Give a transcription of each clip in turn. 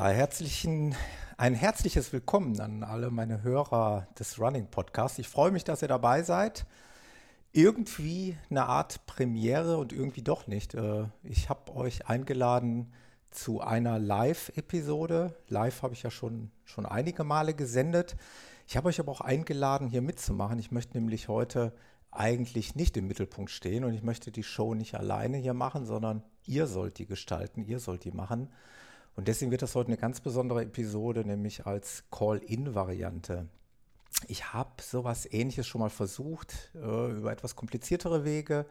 Herzlichen, ein herzliches Willkommen an alle meine Hörer des Running Podcasts. Ich freue mich, dass ihr dabei seid. Irgendwie eine Art Premiere und irgendwie doch nicht. Äh, ich habe euch eingeladen zu einer Live-Episode. Live habe ich ja schon, schon einige Male gesendet. Ich habe euch aber auch eingeladen, hier mitzumachen. Ich möchte nämlich heute eigentlich nicht im Mittelpunkt stehen und ich möchte die Show nicht alleine hier machen, sondern ihr sollt die gestalten, ihr sollt die machen. Und deswegen wird das heute eine ganz besondere Episode, nämlich als Call-in-Variante. Ich habe sowas ähnliches schon mal versucht, äh, über etwas kompliziertere Wege.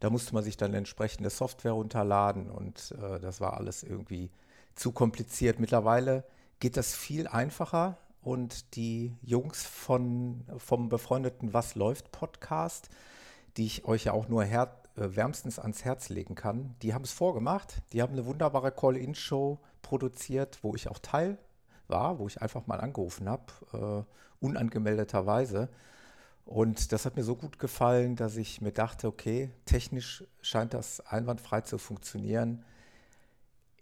Da musste man sich dann entsprechende Software runterladen und äh, das war alles irgendwie zu kompliziert. Mittlerweile geht das viel einfacher und die Jungs von, vom befreundeten Was läuft Podcast, die ich euch ja auch nur her wärmstens ans Herz legen kann. Die haben es vorgemacht. Die haben eine wunderbare Call-In-Show produziert, wo ich auch Teil war, wo ich einfach mal angerufen habe, äh, unangemeldeterweise. Und das hat mir so gut gefallen, dass ich mir dachte, okay, technisch scheint das einwandfrei zu funktionieren.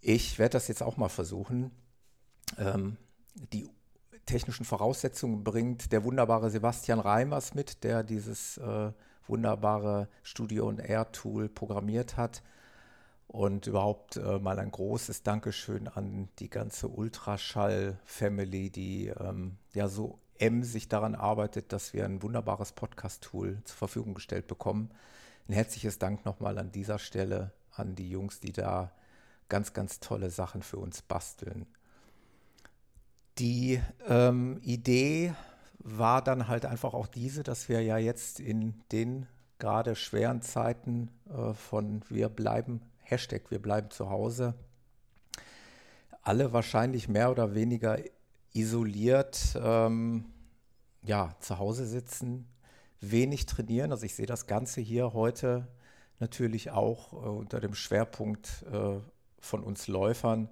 Ich werde das jetzt auch mal versuchen. Ähm, die technischen Voraussetzungen bringt der wunderbare Sebastian Reimers mit, der dieses äh, wunderbare Studio und Air Tool programmiert hat. Und überhaupt äh, mal ein großes Dankeschön an die ganze Ultraschall-Family, die ähm, ja so emsig daran arbeitet, dass wir ein wunderbares Podcast-Tool zur Verfügung gestellt bekommen. Ein herzliches Dank nochmal an dieser Stelle an die Jungs, die da ganz, ganz tolle Sachen für uns basteln. Die ähm, Idee war dann halt einfach auch diese, dass wir ja jetzt in den gerade schweren Zeiten äh, von wir bleiben, Hashtag wir bleiben zu Hause, alle wahrscheinlich mehr oder weniger isoliert ähm, ja, zu Hause sitzen, wenig trainieren. Also ich sehe das Ganze hier heute natürlich auch äh, unter dem Schwerpunkt äh, von uns Läufern.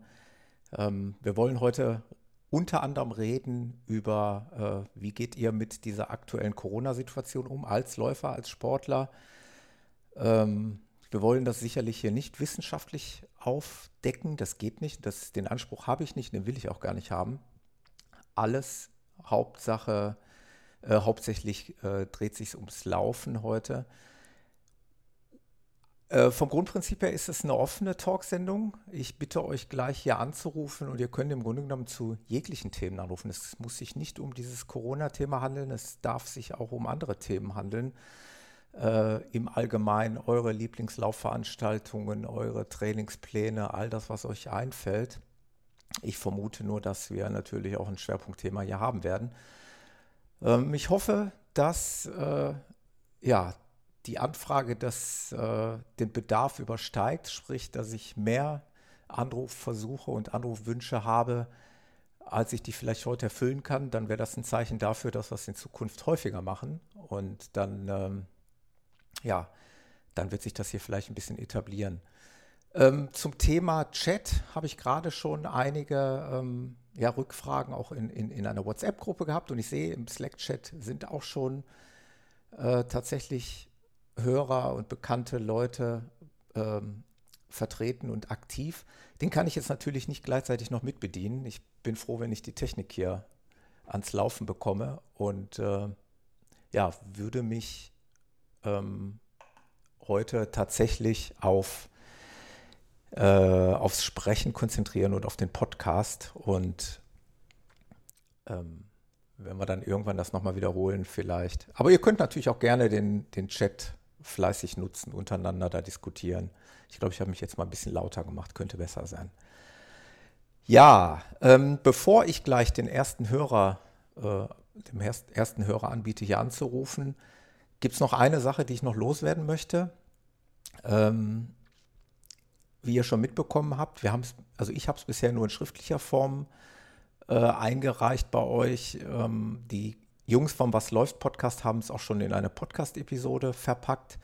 Ähm, wir wollen heute unter anderem reden über, äh, wie geht ihr mit dieser aktuellen Corona-Situation um als Läufer, als Sportler. Ähm, wir wollen das sicherlich hier nicht wissenschaftlich aufdecken, das geht nicht, das, den Anspruch habe ich nicht, den will ich auch gar nicht haben. Alles Hauptsache, äh, hauptsächlich äh, dreht sich ums Laufen heute. Äh, vom Grundprinzip her ist es eine offene Talksendung. Ich bitte euch gleich hier anzurufen und ihr könnt im Grunde genommen zu jeglichen Themen anrufen. Es muss sich nicht um dieses Corona-Thema handeln, es darf sich auch um andere Themen handeln. Äh, Im Allgemeinen eure Lieblingslaufveranstaltungen, eure Trainingspläne, all das, was euch einfällt. Ich vermute nur, dass wir natürlich auch ein Schwerpunktthema hier haben werden. Ähm, ich hoffe, dass äh, ja, die Anfrage das, äh, den Bedarf übersteigt, sprich, dass ich mehr Anrufversuche und Anrufwünsche habe, als ich die vielleicht heute erfüllen kann, dann wäre das ein Zeichen dafür, dass wir es in Zukunft häufiger machen. Und dann, ähm, ja, dann wird sich das hier vielleicht ein bisschen etablieren. Ähm, zum Thema Chat habe ich gerade schon einige ähm, ja, Rückfragen auch in, in, in einer WhatsApp-Gruppe gehabt und ich sehe, im Slack-Chat sind auch schon äh, tatsächlich Hörer und bekannte Leute ähm, vertreten und aktiv. Den kann ich jetzt natürlich nicht gleichzeitig noch mitbedienen. Ich bin froh, wenn ich die Technik hier ans Laufen bekomme und äh, ja, würde mich ähm, heute tatsächlich auf äh, aufs Sprechen konzentrieren und auf den Podcast und ähm, wenn wir dann irgendwann das nochmal wiederholen vielleicht. Aber ihr könnt natürlich auch gerne den, den Chat fleißig nutzen, untereinander da diskutieren. Ich glaube, ich habe mich jetzt mal ein bisschen lauter gemacht, könnte besser sein. Ja, ähm, bevor ich gleich den ersten Hörer, äh, dem ersten Hörer anbiete, hier anzurufen, gibt es noch eine Sache, die ich noch loswerden möchte. Ähm, wie ihr schon mitbekommen habt, wir haben es, also ich habe es bisher nur in schriftlicher Form äh, eingereicht bei euch. Ähm, die Jungs vom Was läuft Podcast haben es auch schon in eine Podcast-Episode verpackt.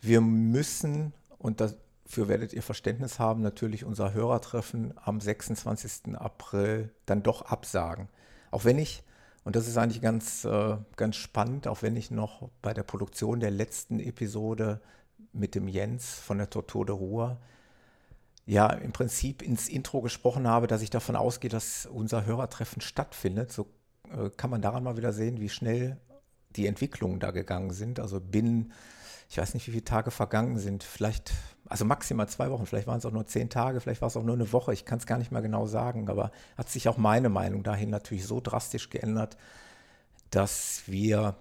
Wir müssen, und dafür werdet ihr Verständnis haben, natürlich unser Hörertreffen am 26. April dann doch absagen. Auch wenn ich, und das ist eigentlich ganz, äh, ganz spannend, auch wenn ich noch bei der Produktion der letzten Episode mit dem Jens von der Tortur de Ruhr ja im Prinzip ins Intro gesprochen habe, dass ich davon ausgehe, dass unser Hörertreffen stattfindet. So kann man daran mal wieder sehen, wie schnell die Entwicklungen da gegangen sind. Also binnen, ich weiß nicht, wie viele Tage vergangen sind, vielleicht, also maximal zwei Wochen, vielleicht waren es auch nur zehn Tage, vielleicht war es auch nur eine Woche, ich kann es gar nicht mehr genau sagen, aber hat sich auch meine Meinung dahin natürlich so drastisch geändert, dass wir,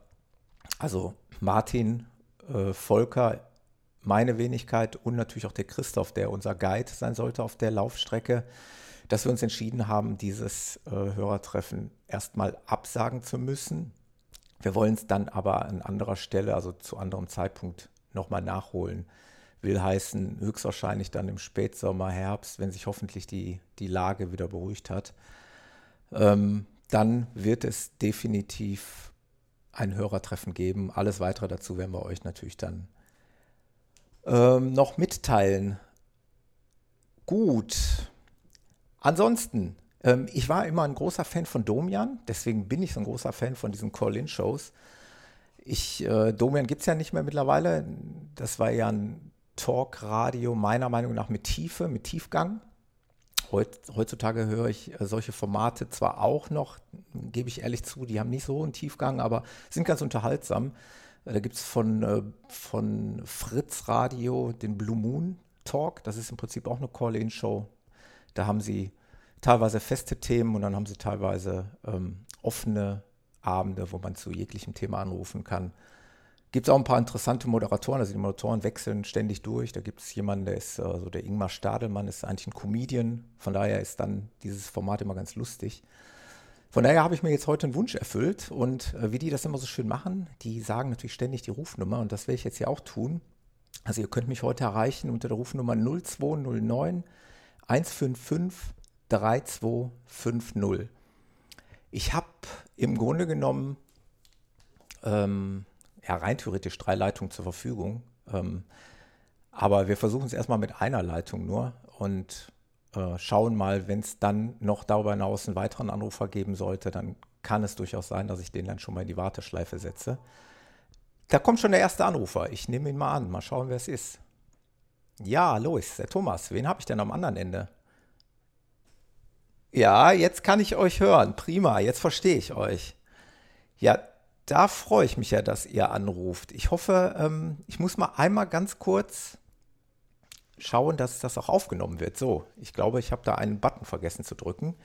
also Martin, äh, Volker, meine Wenigkeit und natürlich auch der Christoph, der unser Guide sein sollte auf der Laufstrecke, dass wir uns entschieden haben, dieses äh, Hörertreffen erstmal absagen zu müssen. Wir wollen es dann aber an anderer Stelle, also zu anderem Zeitpunkt, nochmal nachholen. Will heißen, höchstwahrscheinlich dann im Spätsommer, Herbst, wenn sich hoffentlich die, die Lage wieder beruhigt hat. Ähm, dann wird es definitiv ein Hörertreffen geben. Alles weitere dazu werden wir euch natürlich dann ähm, noch mitteilen. Gut. Ansonsten, ähm, ich war immer ein großer Fan von Domian, deswegen bin ich so ein großer Fan von diesen Call-In-Shows. Ich, äh, Domian gibt es ja nicht mehr mittlerweile. Das war ja ein Talkradio meiner Meinung nach mit Tiefe, mit Tiefgang. Heut, heutzutage höre ich äh, solche Formate zwar auch noch, gebe ich ehrlich zu, die haben nicht so einen Tiefgang, aber sind ganz unterhaltsam. Äh, da gibt es von, äh, von Fritz Radio den Blue Moon Talk. Das ist im Prinzip auch eine Call-In-Show. Da haben sie teilweise feste Themen und dann haben sie teilweise ähm, offene Abende, wo man zu jeglichem Thema anrufen kann. Gibt es auch ein paar interessante Moderatoren, also die Moderatoren wechseln ständig durch. Da gibt es jemanden, der ist, also der Ingmar Stadelmann ist eigentlich ein Comedian. Von daher ist dann dieses Format immer ganz lustig. Von daher habe ich mir jetzt heute einen Wunsch erfüllt und äh, wie die das immer so schön machen, die sagen natürlich ständig die Rufnummer und das werde ich jetzt hier auch tun. Also ihr könnt mich heute erreichen unter der Rufnummer 0209 155 3250. Ich habe im Grunde genommen ähm, ja, rein theoretisch drei Leitungen zur Verfügung. Ähm, aber wir versuchen es erstmal mit einer Leitung nur und äh, schauen mal, wenn es dann noch darüber hinaus einen weiteren Anrufer geben sollte, dann kann es durchaus sein, dass ich den dann schon mal in die Warteschleife setze. Da kommt schon der erste Anrufer. Ich nehme ihn mal an. Mal schauen, wer es ist. Ja, Lois, der Thomas. Wen habe ich denn am anderen Ende? Ja, jetzt kann ich euch hören. Prima, jetzt verstehe ich euch. Ja, da freue ich mich ja, dass ihr anruft. Ich hoffe, ähm, ich muss mal einmal ganz kurz schauen, dass das auch aufgenommen wird. So, ich glaube, ich habe da einen Button vergessen zu drücken.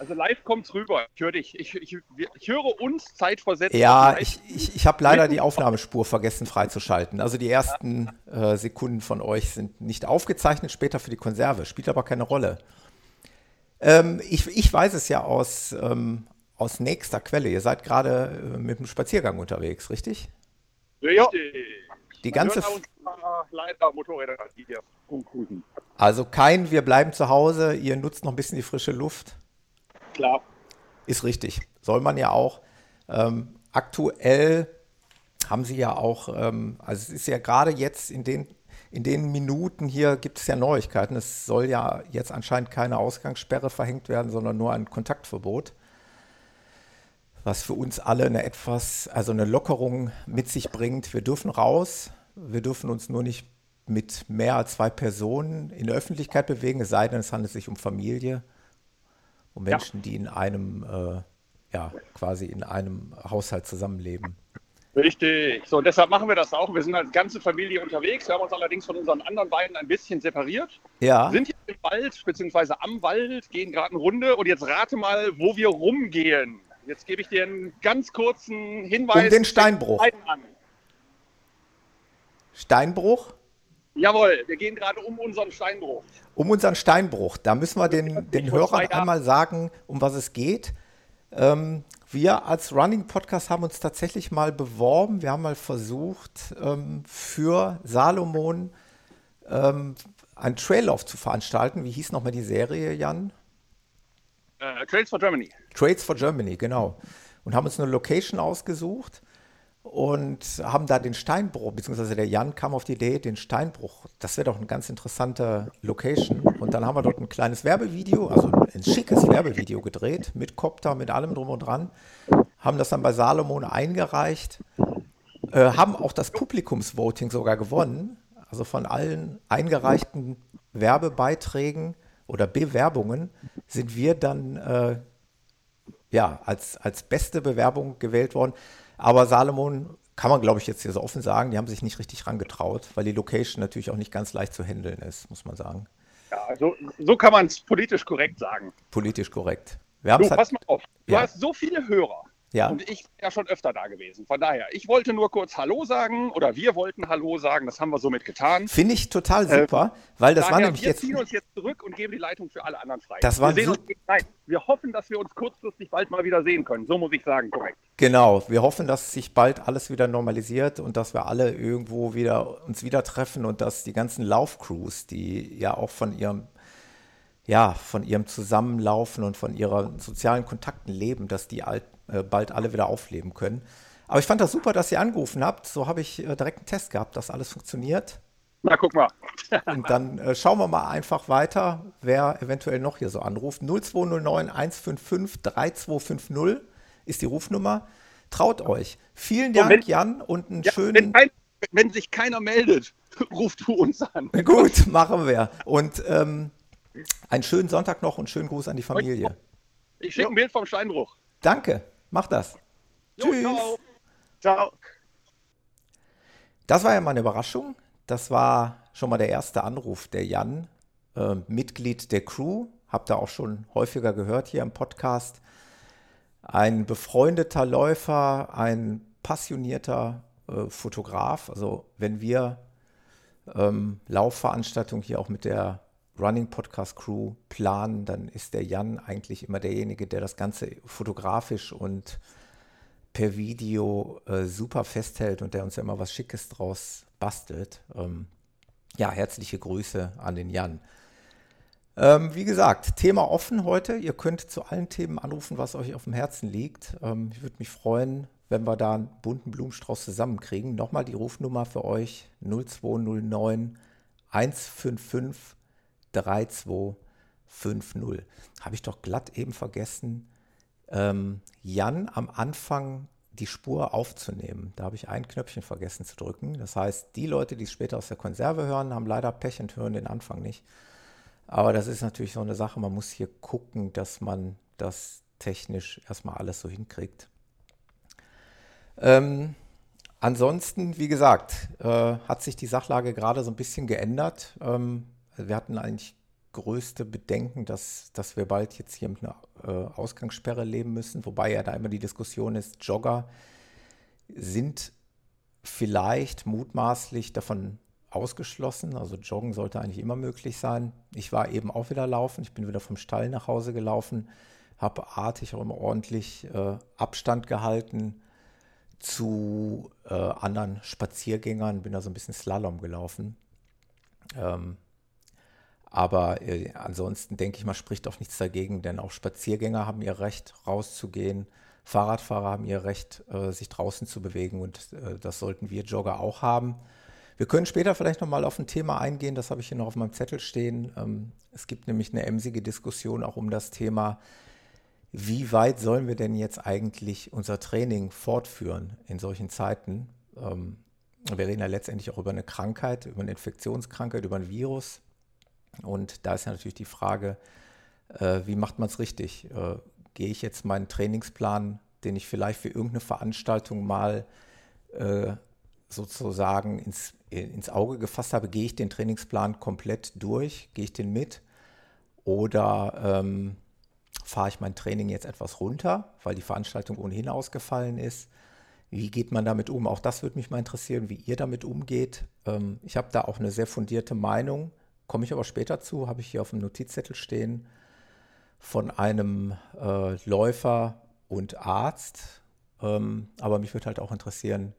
Also live kommt es rüber. Ich höre dich. Ich, ich, ich, höre uns zeitversetzt. Ja, ich, ich, ich habe leider die Aufnahmespur vergessen freizuschalten. Also die ersten äh, Sekunden von euch sind nicht aufgezeichnet, später für die Konserve. Spielt aber keine Rolle. Ähm, ich, ich weiß es ja aus, ähm, aus nächster Quelle. Ihr seid gerade äh, mit dem Spaziergang unterwegs, richtig? Ja. Die ganze. Leider Motorräder, die hier rumcruisen. Also kein, wir bleiben zu Hause, ihr nutzt noch ein bisschen die frische Luft. Klar. Ist richtig. Soll man ja auch. Ähm, aktuell haben sie ja auch, ähm, also es ist ja gerade jetzt in den in den Minuten hier gibt es ja Neuigkeiten. Es soll ja jetzt anscheinend keine Ausgangssperre verhängt werden, sondern nur ein Kontaktverbot. Was für uns alle eine etwas, also eine Lockerung mit sich bringt. Wir dürfen raus, wir dürfen uns nur nicht mit mehr als zwei Personen in der Öffentlichkeit bewegen, es sei denn, es handelt sich um Familie, um Menschen, ja. die in einem, äh, ja, quasi in einem Haushalt zusammenleben. Richtig. So, deshalb machen wir das auch. Wir sind als ganze Familie unterwegs. Wir haben uns allerdings von unseren anderen beiden ein bisschen separiert. Ja. Sind hier im Wald, beziehungsweise am Wald, gehen gerade eine Runde. Und jetzt rate mal, wo wir rumgehen. Jetzt gebe ich dir einen ganz kurzen Hinweis. Um den Steinbruch. Steinbruch? Jawohl, wir gehen gerade um unseren Steinbruch. Um unseren Steinbruch. Da müssen wir den, den Hörern einmal sagen, um was es geht. Ähm, wir als Running Podcast haben uns tatsächlich mal beworben. Wir haben mal versucht, ähm, für Salomon ähm, einen Traillauf zu veranstalten. Wie hieß nochmal die Serie, Jan? Uh, Trails for Germany. Trails for Germany, genau. Und haben uns eine Location ausgesucht und haben da den Steinbruch, beziehungsweise der Jan kam auf die Idee, den Steinbruch, das wäre doch eine ganz interessante Location. Und dann haben wir dort ein kleines Werbevideo, also ein schickes Werbevideo gedreht, mit Copter, mit allem drum und dran, haben das dann bei Salomon eingereicht, äh, haben auch das Publikumsvoting sogar gewonnen. Also von allen eingereichten Werbebeiträgen oder Bewerbungen sind wir dann äh, ja, als, als beste Bewerbung gewählt worden. Aber Salomon kann man, glaube ich, jetzt hier so offen sagen, die haben sich nicht richtig rangetraut, weil die Location natürlich auch nicht ganz leicht zu handeln ist, muss man sagen. Ja, so, so kann man es politisch korrekt sagen. Politisch korrekt. Wir du, halt, pass mal auf. Du ja. hast so viele Hörer. Ja. Und ich bin ja schon öfter da gewesen. Von daher, ich wollte nur kurz Hallo sagen oder wir wollten Hallo sagen. Das haben wir somit getan. Finde ich total äh, super, äh, weil das daher, war nämlich wir jetzt. Wir ziehen uns jetzt zurück und geben die Leitung für alle anderen frei. Das war wir, uns, nein, wir hoffen, dass wir uns kurzfristig bald mal wieder sehen können. So muss ich sagen, korrekt. Genau. Wir hoffen, dass sich bald alles wieder normalisiert und dass wir alle irgendwo wieder uns wieder treffen und dass die ganzen Laufcrews, die ja auch von ihrem ja, von ihrem Zusammenlaufen und von ihren sozialen Kontakten leben, dass die alt, äh, bald alle wieder aufleben können. Aber ich fand das super, dass ihr angerufen habt. So habe ich äh, direkt einen Test gehabt, dass alles funktioniert. Na, guck mal. und dann äh, schauen wir mal einfach weiter, wer eventuell noch hier so anruft. 0209 155 3250 ist die Rufnummer. Traut euch. Vielen Dank, wenn, Jan, und einen ja, schönen. Wenn, ein, wenn, sich keiner meldet, ruft du uns an. Gut, machen wir. Und ähm, einen schönen Sonntag noch und schönen Gruß an die Familie. Ich schicke ein Bild vom Steinbruch. Danke, mach das. Jo, Tschüss. Ciao. ciao. Das war ja mal eine Überraschung. Das war schon mal der erste Anruf der Jan, äh, Mitglied der Crew. Habt ihr auch schon häufiger gehört hier im Podcast. Ein befreundeter Läufer, ein passionierter äh, Fotograf. Also wenn wir ähm, Laufveranstaltungen hier auch mit der Running Podcast Crew planen, dann ist der Jan eigentlich immer derjenige, der das Ganze fotografisch und per Video äh, super festhält und der uns ja immer was Schickes draus bastelt. Ähm, ja, herzliche Grüße an den Jan. Ähm, wie gesagt, Thema offen heute. Ihr könnt zu allen Themen anrufen, was euch auf dem Herzen liegt. Ähm, ich würde mich freuen, wenn wir da einen bunten Blumenstrauß zusammenkriegen. Nochmal die Rufnummer für euch 0209 155 3250. Habe ich doch glatt eben vergessen, ähm, Jan am Anfang die Spur aufzunehmen. Da habe ich ein Knöpfchen vergessen zu drücken. Das heißt, die Leute, die es später aus der Konserve hören, haben leider Pech und hören den Anfang nicht. Aber das ist natürlich so eine Sache, man muss hier gucken, dass man das technisch erstmal alles so hinkriegt. Ähm, ansonsten, wie gesagt, äh, hat sich die Sachlage gerade so ein bisschen geändert. Ähm, wir hatten eigentlich größte Bedenken, dass, dass wir bald jetzt hier mit einer äh, Ausgangssperre leben müssen, wobei ja da immer die Diskussion ist, Jogger sind vielleicht mutmaßlich davon ausgeschlossen. Also Joggen sollte eigentlich immer möglich sein. Ich war eben auch wieder laufen, ich bin wieder vom Stall nach Hause gelaufen, habe artig auch immer ordentlich äh, Abstand gehalten zu äh, anderen Spaziergängern, bin da so ein bisschen Slalom gelaufen. Ähm, aber äh, ansonsten denke ich mal, spricht auch nichts dagegen, denn auch Spaziergänger haben ihr Recht, rauszugehen. Fahrradfahrer haben ihr Recht, äh, sich draußen zu bewegen und äh, das sollten wir Jogger auch haben. Wir können später vielleicht nochmal auf ein Thema eingehen, das habe ich hier noch auf meinem Zettel stehen. Ähm, es gibt nämlich eine emsige Diskussion auch um das Thema, wie weit sollen wir denn jetzt eigentlich unser Training fortführen in solchen Zeiten? Ähm, wir reden ja letztendlich auch über eine Krankheit, über eine Infektionskrankheit, über ein Virus. Und da ist ja natürlich die Frage, äh, wie macht man es richtig? Äh, gehe ich jetzt meinen Trainingsplan, den ich vielleicht für irgendeine Veranstaltung mal äh, sozusagen ins, ins Auge gefasst habe, gehe ich den Trainingsplan komplett durch? Gehe ich den mit? Oder ähm, fahre ich mein Training jetzt etwas runter, weil die Veranstaltung ohnehin ausgefallen ist? Wie geht man damit um? Auch das würde mich mal interessieren, wie ihr damit umgeht. Ähm, ich habe da auch eine sehr fundierte Meinung komme ich aber später zu, habe ich hier auf dem Notizzettel stehen, von einem äh, Läufer und Arzt. Ähm, aber mich würde halt auch interessieren,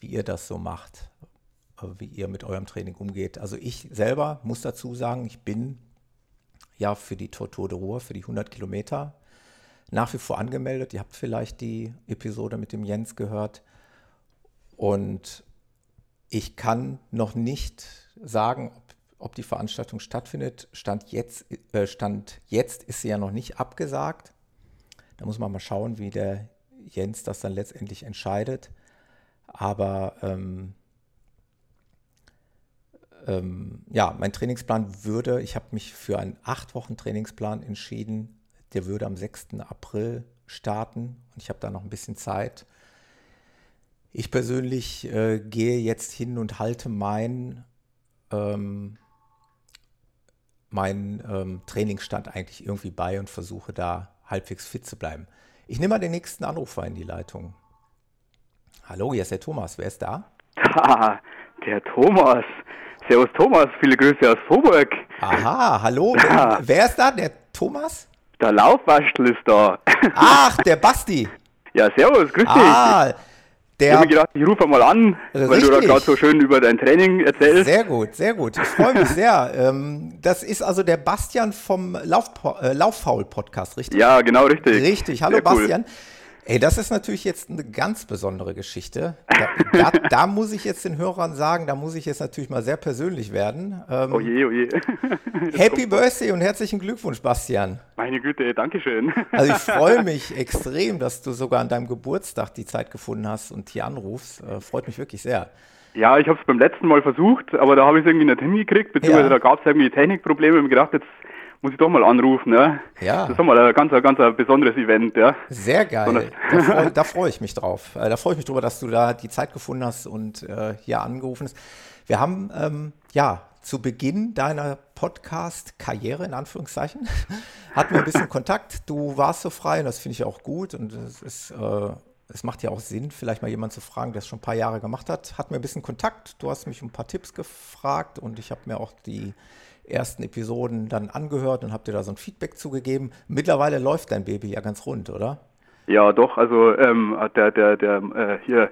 wie ihr das so macht, äh, wie ihr mit eurem Training umgeht. Also ich selber muss dazu sagen, ich bin ja für die Tour de Ruhr, für die 100 Kilometer nach wie vor angemeldet. Ihr habt vielleicht die Episode mit dem Jens gehört. Und ich kann noch nicht sagen, ob ob die Veranstaltung stattfindet. Stand jetzt, äh, Stand jetzt ist sie ja noch nicht abgesagt. Da muss man mal schauen, wie der Jens das dann letztendlich entscheidet. Aber ähm, ähm, ja, mein Trainingsplan würde, ich habe mich für einen acht Wochen Trainingsplan entschieden. Der würde am 6. April starten und ich habe da noch ein bisschen Zeit. Ich persönlich äh, gehe jetzt hin und halte mein, ähm, meinen ähm, Trainingsstand eigentlich irgendwie bei und versuche da halbwegs fit zu bleiben. Ich nehme mal den nächsten Anrufer in die Leitung. Hallo, hier ist der Thomas. Wer ist da? Ah, der Thomas. Servus Thomas, viele Grüße aus Vorburg. Aha, hallo. Ja. Wer ist da? Der Thomas? Der Laufwaschel ist da. Ach, der Basti. Ja, servus, grüß dich. Ah, der, ich habe mir gedacht, ich rufe mal an, richtig. weil du da gerade so schön über dein Training erzählst. Sehr gut, sehr gut. Ich freue mich sehr. Ähm, das ist also der Bastian vom Lauf, äh, Lauffaul-Podcast, richtig? Ja, genau, richtig. Richtig. Hallo, sehr Bastian. Ey, das ist natürlich jetzt eine ganz besondere Geschichte. Da, da, da, muss ich jetzt den Hörern sagen, da muss ich jetzt natürlich mal sehr persönlich werden. Ähm, oh je, oh je. Happy Birthday und herzlichen Glückwunsch, Bastian. Meine Güte, danke schön. Also ich freue mich extrem, dass du sogar an deinem Geburtstag die Zeit gefunden hast und hier anrufst. Äh, freut mich wirklich sehr. Ja, ich habe es beim letzten Mal versucht, aber da habe ich es irgendwie nicht hingekriegt, beziehungsweise ja. da gab es irgendwie Technikprobleme. Ich habe gedacht, jetzt muss ich doch mal anrufen. Ja. ja. Das ist doch mal ein ganz, ganz ein besonderes Event. Ja. Sehr geil. Da freue freu ich mich drauf. Äh, da freue ich mich drüber, dass du da die Zeit gefunden hast und äh, hier angerufen hast. Wir haben ähm, ja zu Beginn deiner Podcast-Karriere, in Anführungszeichen, hatten wir ein bisschen Kontakt. Du warst so frei und das finde ich auch gut und es ist. Äh, es macht ja auch Sinn, vielleicht mal jemanden zu fragen, der es schon ein paar Jahre gemacht hat. Hatten wir ein bisschen Kontakt. Du hast mich um ein paar Tipps gefragt und ich habe mir auch die ersten Episoden dann angehört und habt ihr da so ein Feedback zugegeben. Mittlerweile läuft dein Baby ja ganz rund, oder? Ja, doch. Also ähm, der, der, der äh, hier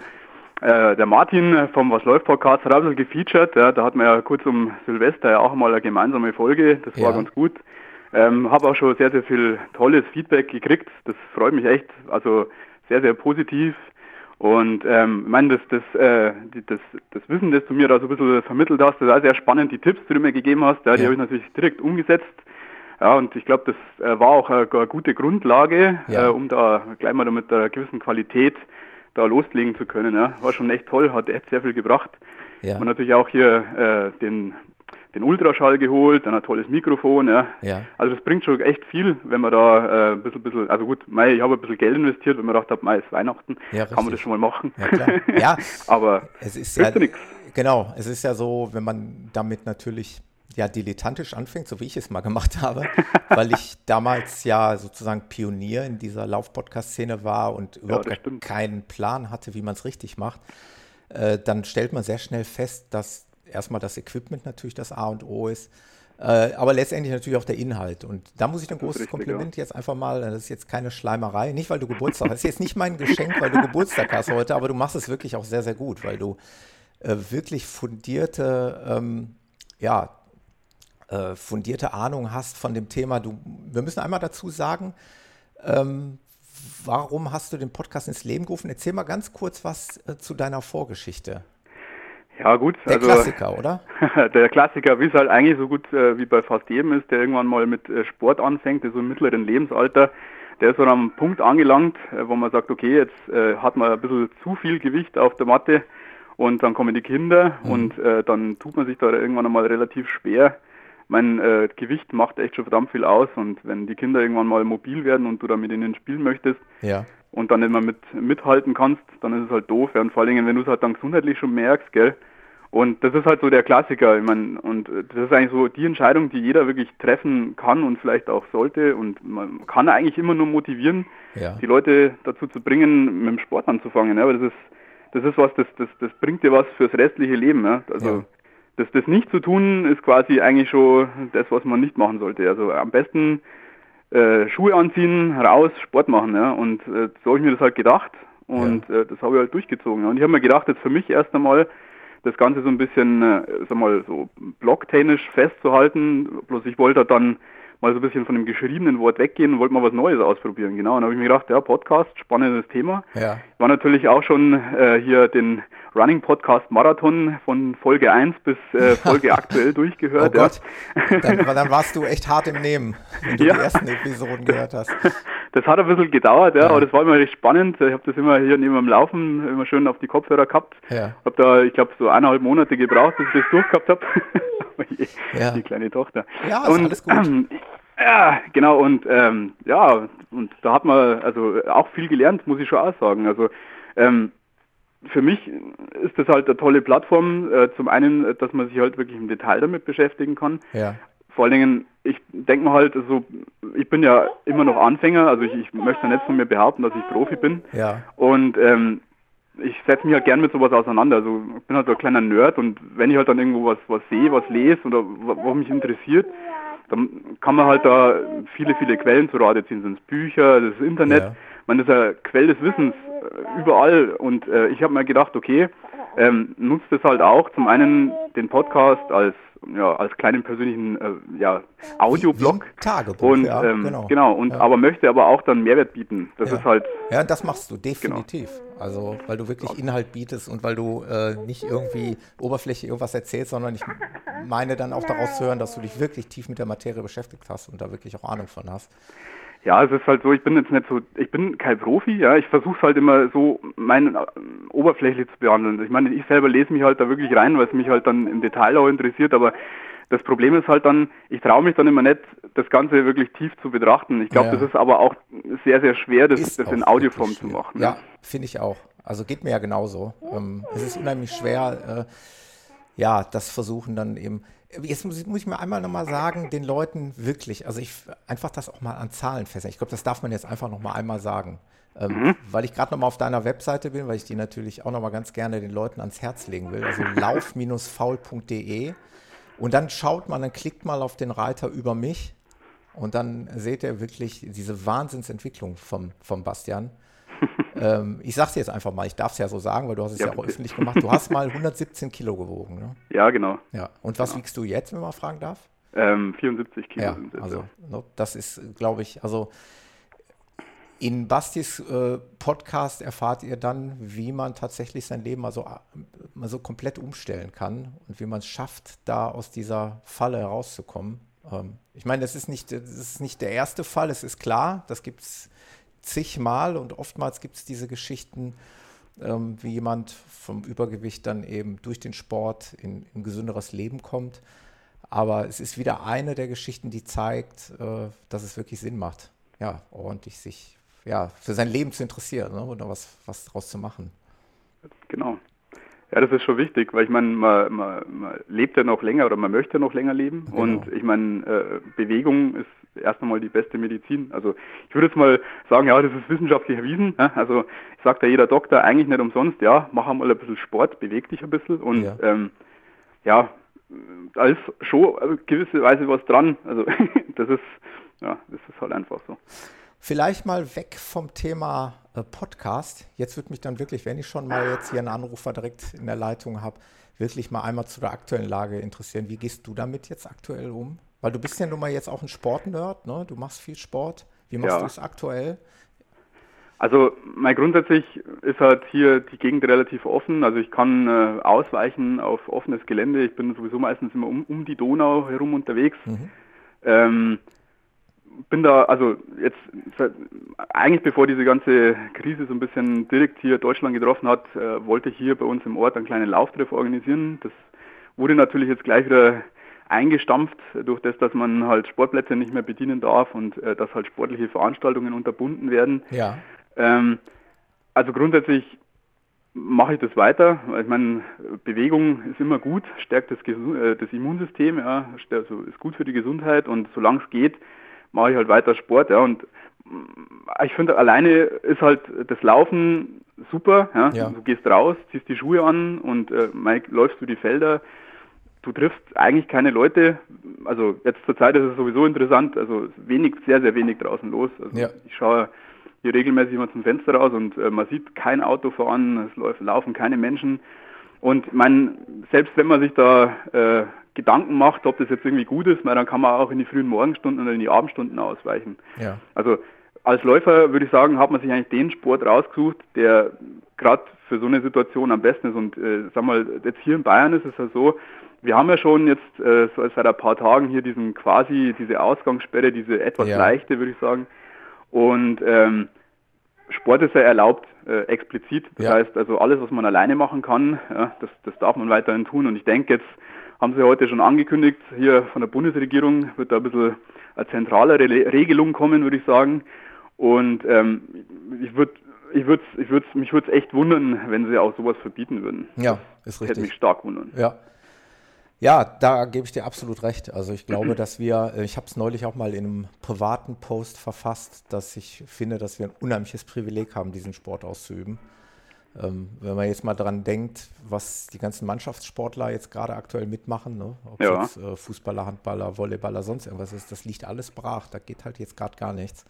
äh, der Martin vom Was läuft Podcast hat auch ein gefeatured. Ja, da hatten wir ja kurz um Silvester ja auch mal eine gemeinsame Folge. Das war ja. ganz gut. Ähm, habe auch schon sehr, sehr viel tolles Feedback gekriegt. Das freut mich echt. Also sehr, sehr positiv. Und ähm, ich meine, das, das, äh, das, das Wissen, das du mir da so ein bisschen vermittelt hast, das war sehr spannend. Die Tipps, die du mir gegeben hast, ja, die ja. habe ich natürlich direkt umgesetzt. Ja, und ich glaube, das äh, war auch eine, eine, gute Grundlage, ja. äh, um da gleich mal mit einer gewissen Qualität da loslegen zu können. Ja. War schon echt toll, hat echt sehr viel gebracht. Ja. Und natürlich auch hier äh, den den Ultraschall geholt, dann ein tolles Mikrofon. Ja. ja. Also das bringt schon echt viel, wenn man da äh, ein bisschen, bisschen, also gut, mei, ich habe ein bisschen Geld investiert, wenn man gedacht hat, mei, ist Weihnachten, ja, kann man das schon mal machen. Ja, klar. ja. aber es ist ja, nichts. Genau, es ist ja so, wenn man damit natürlich ja dilettantisch anfängt, so wie ich es mal gemacht habe, weil ich damals ja sozusagen Pionier in dieser Lauf-Podcast-Szene war und überhaupt ja, keinen Plan hatte, wie man es richtig macht, äh, dann stellt man sehr schnell fest, dass erstmal das Equipment natürlich das A und O ist. Äh, aber letztendlich natürlich auch der Inhalt. Und da muss ich ein großes richtig, Kompliment ja. jetzt einfach mal, das ist jetzt keine Schleimerei, nicht weil du Geburtstag hast, das ist jetzt nicht mein Geschenk, weil du Geburtstag hast heute, aber du machst es wirklich auch sehr, sehr gut, weil du äh, wirklich fundierte, ähm, ja, äh, fundierte Ahnung hast von dem Thema. Du, wir müssen einmal dazu sagen, ähm, warum hast du den Podcast ins Leben gerufen? Erzähl mal ganz kurz was äh, zu deiner Vorgeschichte. Ja, gut. Der also, Klassiker, oder? der Klassiker, wie es halt eigentlich so gut äh, wie bei fast jedem ist, der irgendwann mal mit äh, Sport anfängt, der so im mittleren Lebensalter, der ist so am Punkt angelangt, äh, wo man sagt, okay, jetzt äh, hat man ein bisschen zu viel Gewicht auf der Matte und dann kommen die Kinder mhm. und äh, dann tut man sich da irgendwann einmal relativ schwer. Mein äh, Gewicht macht echt schon verdammt viel aus und wenn die Kinder irgendwann mal mobil werden und du da mit ihnen spielen möchtest, ja und dann nicht mehr mit, mithalten kannst, dann ist es halt doof. Ja. Und vor allen Dingen, wenn du es halt dann gesundheitlich schon merkst, gell. Und das ist halt so der Klassiker. Ich meine, und das ist eigentlich so die Entscheidung, die jeder wirklich treffen kann und vielleicht auch sollte. Und man kann eigentlich immer nur motivieren, ja. die Leute dazu zu bringen, mit dem Sport anzufangen. Ja. Aber das ist, das ist was, das, das, das bringt dir was fürs restliche Leben. Ja. Also ja. Das, das nicht zu tun, ist quasi eigentlich schon das, was man nicht machen sollte. Also am besten äh, Schuhe anziehen, raus, Sport machen. Ja? Und äh, so habe ich mir das halt gedacht und ja. äh, das habe ich halt durchgezogen. Ja? Und ich habe mir gedacht, jetzt für mich erst einmal das Ganze so ein bisschen, äh, sag mal, so blocktechnisch festzuhalten. Bloß ich wollte dann mal so ein bisschen von dem geschriebenen Wort weggehen und wollte mal was Neues ausprobieren. Genau, und dann habe ich mir gedacht, ja, Podcast, spannendes Thema. Ja. War natürlich auch schon äh, hier den Running Podcast Marathon von Folge 1 bis äh, Folge aktuell durchgehört. Oh Gott, ja. dann, dann, warst du echt hart im Nehmen, wenn du ja. die ersten Episoden gehört hast. das hat ein bisschen gedauert, ja, ja. aber das war immer recht spannend. Ich habe das immer hier neben dem Laufen immer schön auf die Kopfhörer gehabt. Ja. Habe da, ich glaube, so eineinhalb Monate gebraucht, bis ich das durchgehabt habe. ja. Die kleine Tochter. Ja, ist und, alles gut. Ähm, ja, genau, und ähm, ja, und da hat man also auch viel gelernt, muss ich schon auch sagen. Also ähm, für mich ist das halt eine tolle Plattform. Äh, zum einen, dass man sich halt wirklich im Detail damit beschäftigen kann. Ja. Vor allen Dingen, ich denke mal halt, also ich bin ja immer noch Anfänger, also ich, ich möchte nicht von mir behaupten, dass ich Profi bin. Ja. Und ähm, ich setze mich halt gern mit sowas auseinander. Also ich bin halt so ein kleiner Nerd und wenn ich halt dann irgendwo was, was sehe, was lese oder was mich interessiert, dann kann man halt da viele, viele Quellen zu Rate ziehen. Sind es Bücher, das Internet. Ja. Man ist ja Quell des Wissens äh, überall und äh, ich habe mir gedacht, okay, ähm, nutzt es halt auch zum einen den Podcast als ja, als kleinen persönlichen äh, ja, Audioblog. Tagebuch, und, ja, ähm, genau. genau. und ja. aber möchte aber auch dann Mehrwert bieten. Das ja. ist halt. Ja, das machst du definitiv. Genau. Also, weil du wirklich Inhalt bietest und weil du äh, nicht irgendwie Oberfläche irgendwas erzählst, sondern ich meine dann auch daraus zu hören, dass du dich wirklich tief mit der Materie beschäftigt hast und da wirklich auch Ahnung von hast. Ja, es ist halt so, ich bin jetzt nicht so, ich bin kein Profi, ja, ich versuche halt immer so mein äh, oberflächlich zu behandeln. Ich meine, ich selber lese mich halt da wirklich rein, weil es mich halt dann im Detail auch interessiert, aber das Problem ist halt dann, ich traue mich dann immer nicht, das Ganze wirklich tief zu betrachten. Ich glaube, ja. das ist aber auch sehr, sehr schwer, das, das in Audioform zu machen. Ja, ja. finde ich auch. Also geht mir ja genauso. Ähm, es ist unheimlich schwer, äh, ja, das versuchen dann eben jetzt muss, muss ich mir einmal nochmal sagen, den Leuten wirklich, also ich einfach das auch mal an Zahlen feststellen. Ich glaube, das darf man jetzt einfach nochmal einmal sagen. Ähm, mhm. Weil ich gerade nochmal auf deiner Webseite bin, weil ich die natürlich auch nochmal ganz gerne den Leuten ans Herz legen will. Also lauf-faul.de. Und dann schaut man, dann klickt mal auf den Reiter über mich und dann seht ihr wirklich diese Wahnsinnsentwicklung vom, vom Bastian ähm, ich sag's jetzt einfach mal, ich darf es ja so sagen, weil du hast es ja, ja auch öffentlich gemacht. Du hast mal 117 Kilo gewogen, ne? Ja, genau. Ja. Und was genau. wiegst du jetzt, wenn man fragen darf? Ähm, 74 Kilo ja, sind es. Also, ne, das ist, glaube ich, also in Bastis äh, Podcast erfahrt ihr dann, wie man tatsächlich sein Leben also mal so komplett umstellen kann und wie man es schafft, da aus dieser Falle herauszukommen. Ähm, ich meine, das ist nicht, das ist nicht der erste Fall, es ist klar, das gibt es zigmal und oftmals gibt es diese Geschichten, ähm, wie jemand vom Übergewicht dann eben durch den Sport in ein gesünderes Leben kommt. Aber es ist wieder eine der Geschichten, die zeigt, äh, dass es wirklich Sinn macht, ja, ordentlich sich ja, für sein Leben zu interessieren ne, oder was, was daraus zu machen. Genau. Ja, das ist schon wichtig, weil ich meine, man, man, man lebt ja noch länger oder man möchte noch länger leben. Genau. Und ich meine, äh, Bewegung ist erst einmal die beste Medizin. Also ich würde jetzt mal sagen, ja, das ist wissenschaftlich erwiesen. Also sagt ja jeder Doktor eigentlich nicht umsonst, ja, mach einmal ein bisschen Sport, beweg dich ein bisschen und ja, ähm, ja da ist schon gewisse Weise was dran. Also das ist, ja, das ist halt einfach so. Vielleicht mal weg vom Thema äh, Podcast. Jetzt würde mich dann wirklich, wenn ich schon mal jetzt hier einen Anrufer direkt in der Leitung habe, wirklich mal einmal zu der aktuellen Lage interessieren. Wie gehst du damit jetzt aktuell um? Weil du bist ja nun mal jetzt auch ein Sportnerd, ne? Du machst viel Sport. Wie machst ja. du es aktuell? Also mein grundsätzlich ist halt hier die Gegend relativ offen. Also ich kann äh, ausweichen auf offenes Gelände. Ich bin sowieso meistens immer um, um die Donau herum unterwegs. Mhm. Ähm, bin da, also jetzt eigentlich bevor diese ganze Krise so ein bisschen direkt hier Deutschland getroffen hat, äh, wollte ich hier bei uns im Ort einen kleinen Lauftreff organisieren. Das wurde natürlich jetzt gleich wieder eingestampft durch das, dass man halt Sportplätze nicht mehr bedienen darf und äh, dass halt sportliche Veranstaltungen unterbunden werden. Ja. Ähm, also grundsätzlich mache ich das weiter. Ich meine, Bewegung ist immer gut, stärkt das, äh, das Immunsystem, ja, also ist gut für die Gesundheit und solange es geht, mache ich halt weiter Sport. Ja, und äh, ich finde, alleine ist halt das Laufen super. Ja. ja. Du gehst raus, ziehst die Schuhe an und äh, läufst du die Felder du triffst eigentlich keine Leute. Also jetzt zur Zeit ist es sowieso interessant, also wenig, sehr, sehr wenig draußen los. Also ja. ich schaue hier regelmäßig immer zum Fenster raus und äh, man sieht kein Auto fahren, es laufen keine Menschen. Und mein, selbst wenn man sich da äh, Gedanken macht, ob das jetzt irgendwie gut ist, dann kann man auch in die frühen Morgenstunden oder in die Abendstunden ausweichen. Ja. Also als Läufer würde ich sagen, hat man sich eigentlich den Sport rausgesucht, der gerade für so eine Situation am besten ist. Und äh, sag mal, jetzt hier in Bayern ist es ja so, wir haben ja schon jetzt äh, seit ein paar Tagen hier diesen quasi, diese Ausgangssperre, diese etwas ja. leichte, würde ich sagen. Und ähm, Sport ist ja erlaubt, äh, explizit. Das ja. heißt also alles, was man alleine machen kann, ja, das, das darf man weiterhin tun. Und ich denke, jetzt haben Sie heute schon angekündigt, hier von der Bundesregierung wird da ein bisschen eine zentralere Regelung kommen, würde ich sagen. Und ähm, ich würde ich würde ich würd, mich würde es echt wundern, wenn sie auch sowas verbieten würden. Ja, ist richtig. Hätte mich stark wundern. Ja. Ja, da gebe ich dir absolut recht. Also ich glaube, dass wir, äh, ich habe es neulich auch mal in einem privaten Post verfasst, dass ich finde, dass wir ein unheimliches Privileg haben, diesen Sport auszuüben. Ähm, wenn man jetzt mal daran denkt, was die ganzen Mannschaftssportler jetzt gerade aktuell mitmachen, ne? ob es ja. jetzt äh, Fußballer, Handballer, Volleyballer, sonst irgendwas ist, das liegt alles brach. Da geht halt jetzt gerade gar nichts.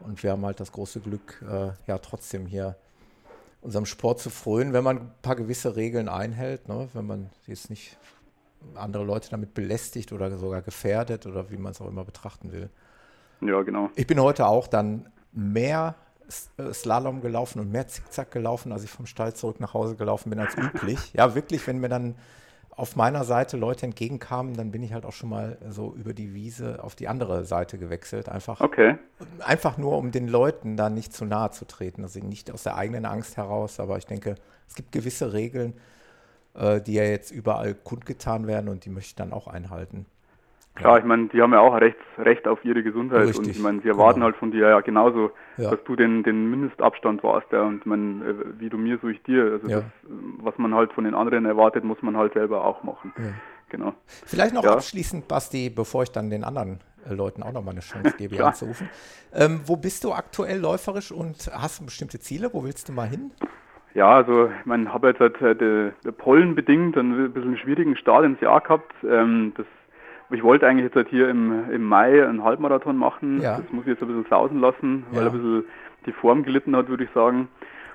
Und wir haben halt das große Glück, äh, ja trotzdem hier unserem Sport zu frönen, wenn man ein paar gewisse Regeln einhält, ne? wenn man jetzt nicht andere Leute damit belästigt oder sogar gefährdet oder wie man es auch immer betrachten will. Ja, genau. Ich bin heute auch dann mehr äh, Slalom gelaufen und mehr Zickzack gelaufen, als ich vom Stall zurück nach Hause gelaufen bin als üblich. Ja, wirklich, wenn mir dann auf meiner Seite Leute entgegenkamen, dann bin ich halt auch schon mal so über die Wiese auf die andere Seite gewechselt. Einfach, okay. einfach nur, um den Leuten da nicht zu nahe zu treten. Also nicht aus der eigenen Angst heraus, aber ich denke, es gibt gewisse Regeln, äh, die ja jetzt überall kundgetan werden und die möchte ich dann auch einhalten. Klar, ich meine, die haben ja auch Recht, Recht auf ihre Gesundheit Richtig, und ich meine, sie erwarten genau. halt von dir ja genauso, ja. dass du den, den Mindestabstand warst, ja, und meine, äh, wie du mir, so ich dir. Also ja. das, was man halt von den anderen erwartet, muss man halt selber auch machen. Ja. Genau. Vielleicht noch abschließend, Basti, bevor ich dann den anderen äh, Leuten auch nochmal eine Chance gebe, hier anzurufen. Ähm, wo bist du aktuell läuferisch und hast du bestimmte Ziele? Wo willst du mal hin? Ja, also meine, habe jetzt halt äh, der, der Pollen bedingt ein bisschen einen schwierigen Start ins Jahr gehabt. Ähm, das, ich wollte eigentlich jetzt halt hier im, im Mai einen Halbmarathon machen. Ja. Das muss ich jetzt ein bisschen sausen lassen, weil ja. ein bisschen die Form gelitten hat, würde ich sagen.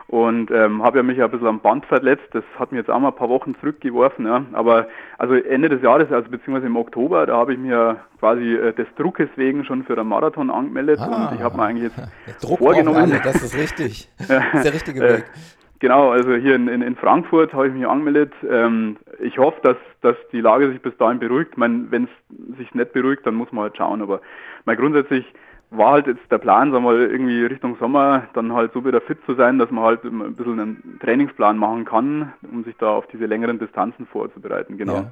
Und ähm, habe ja mich ja ein bisschen am Band verletzt. Das hat mir jetzt auch mal ein paar Wochen zurückgeworfen. Ja. Aber also Ende des Jahres, also beziehungsweise im Oktober, da habe ich mir quasi äh, des Druckes wegen schon für den Marathon angemeldet. Ah, und ich habe mir eigentlich jetzt Druck vorgenommen. Alle, das ist richtig. Das ist der richtige Weg. Genau, also hier in, in, in Frankfurt habe ich mich angemeldet. Ähm, ich hoffe, dass, dass die Lage sich bis dahin beruhigt. Wenn es sich nicht beruhigt, dann muss man halt schauen. Aber mein grundsätzlich war halt jetzt der Plan, sagen wir mal, irgendwie Richtung Sommer dann halt so wieder fit zu sein, dass man halt ein bisschen einen Trainingsplan machen kann, um sich da auf diese längeren Distanzen vorzubereiten. Genau. Ja.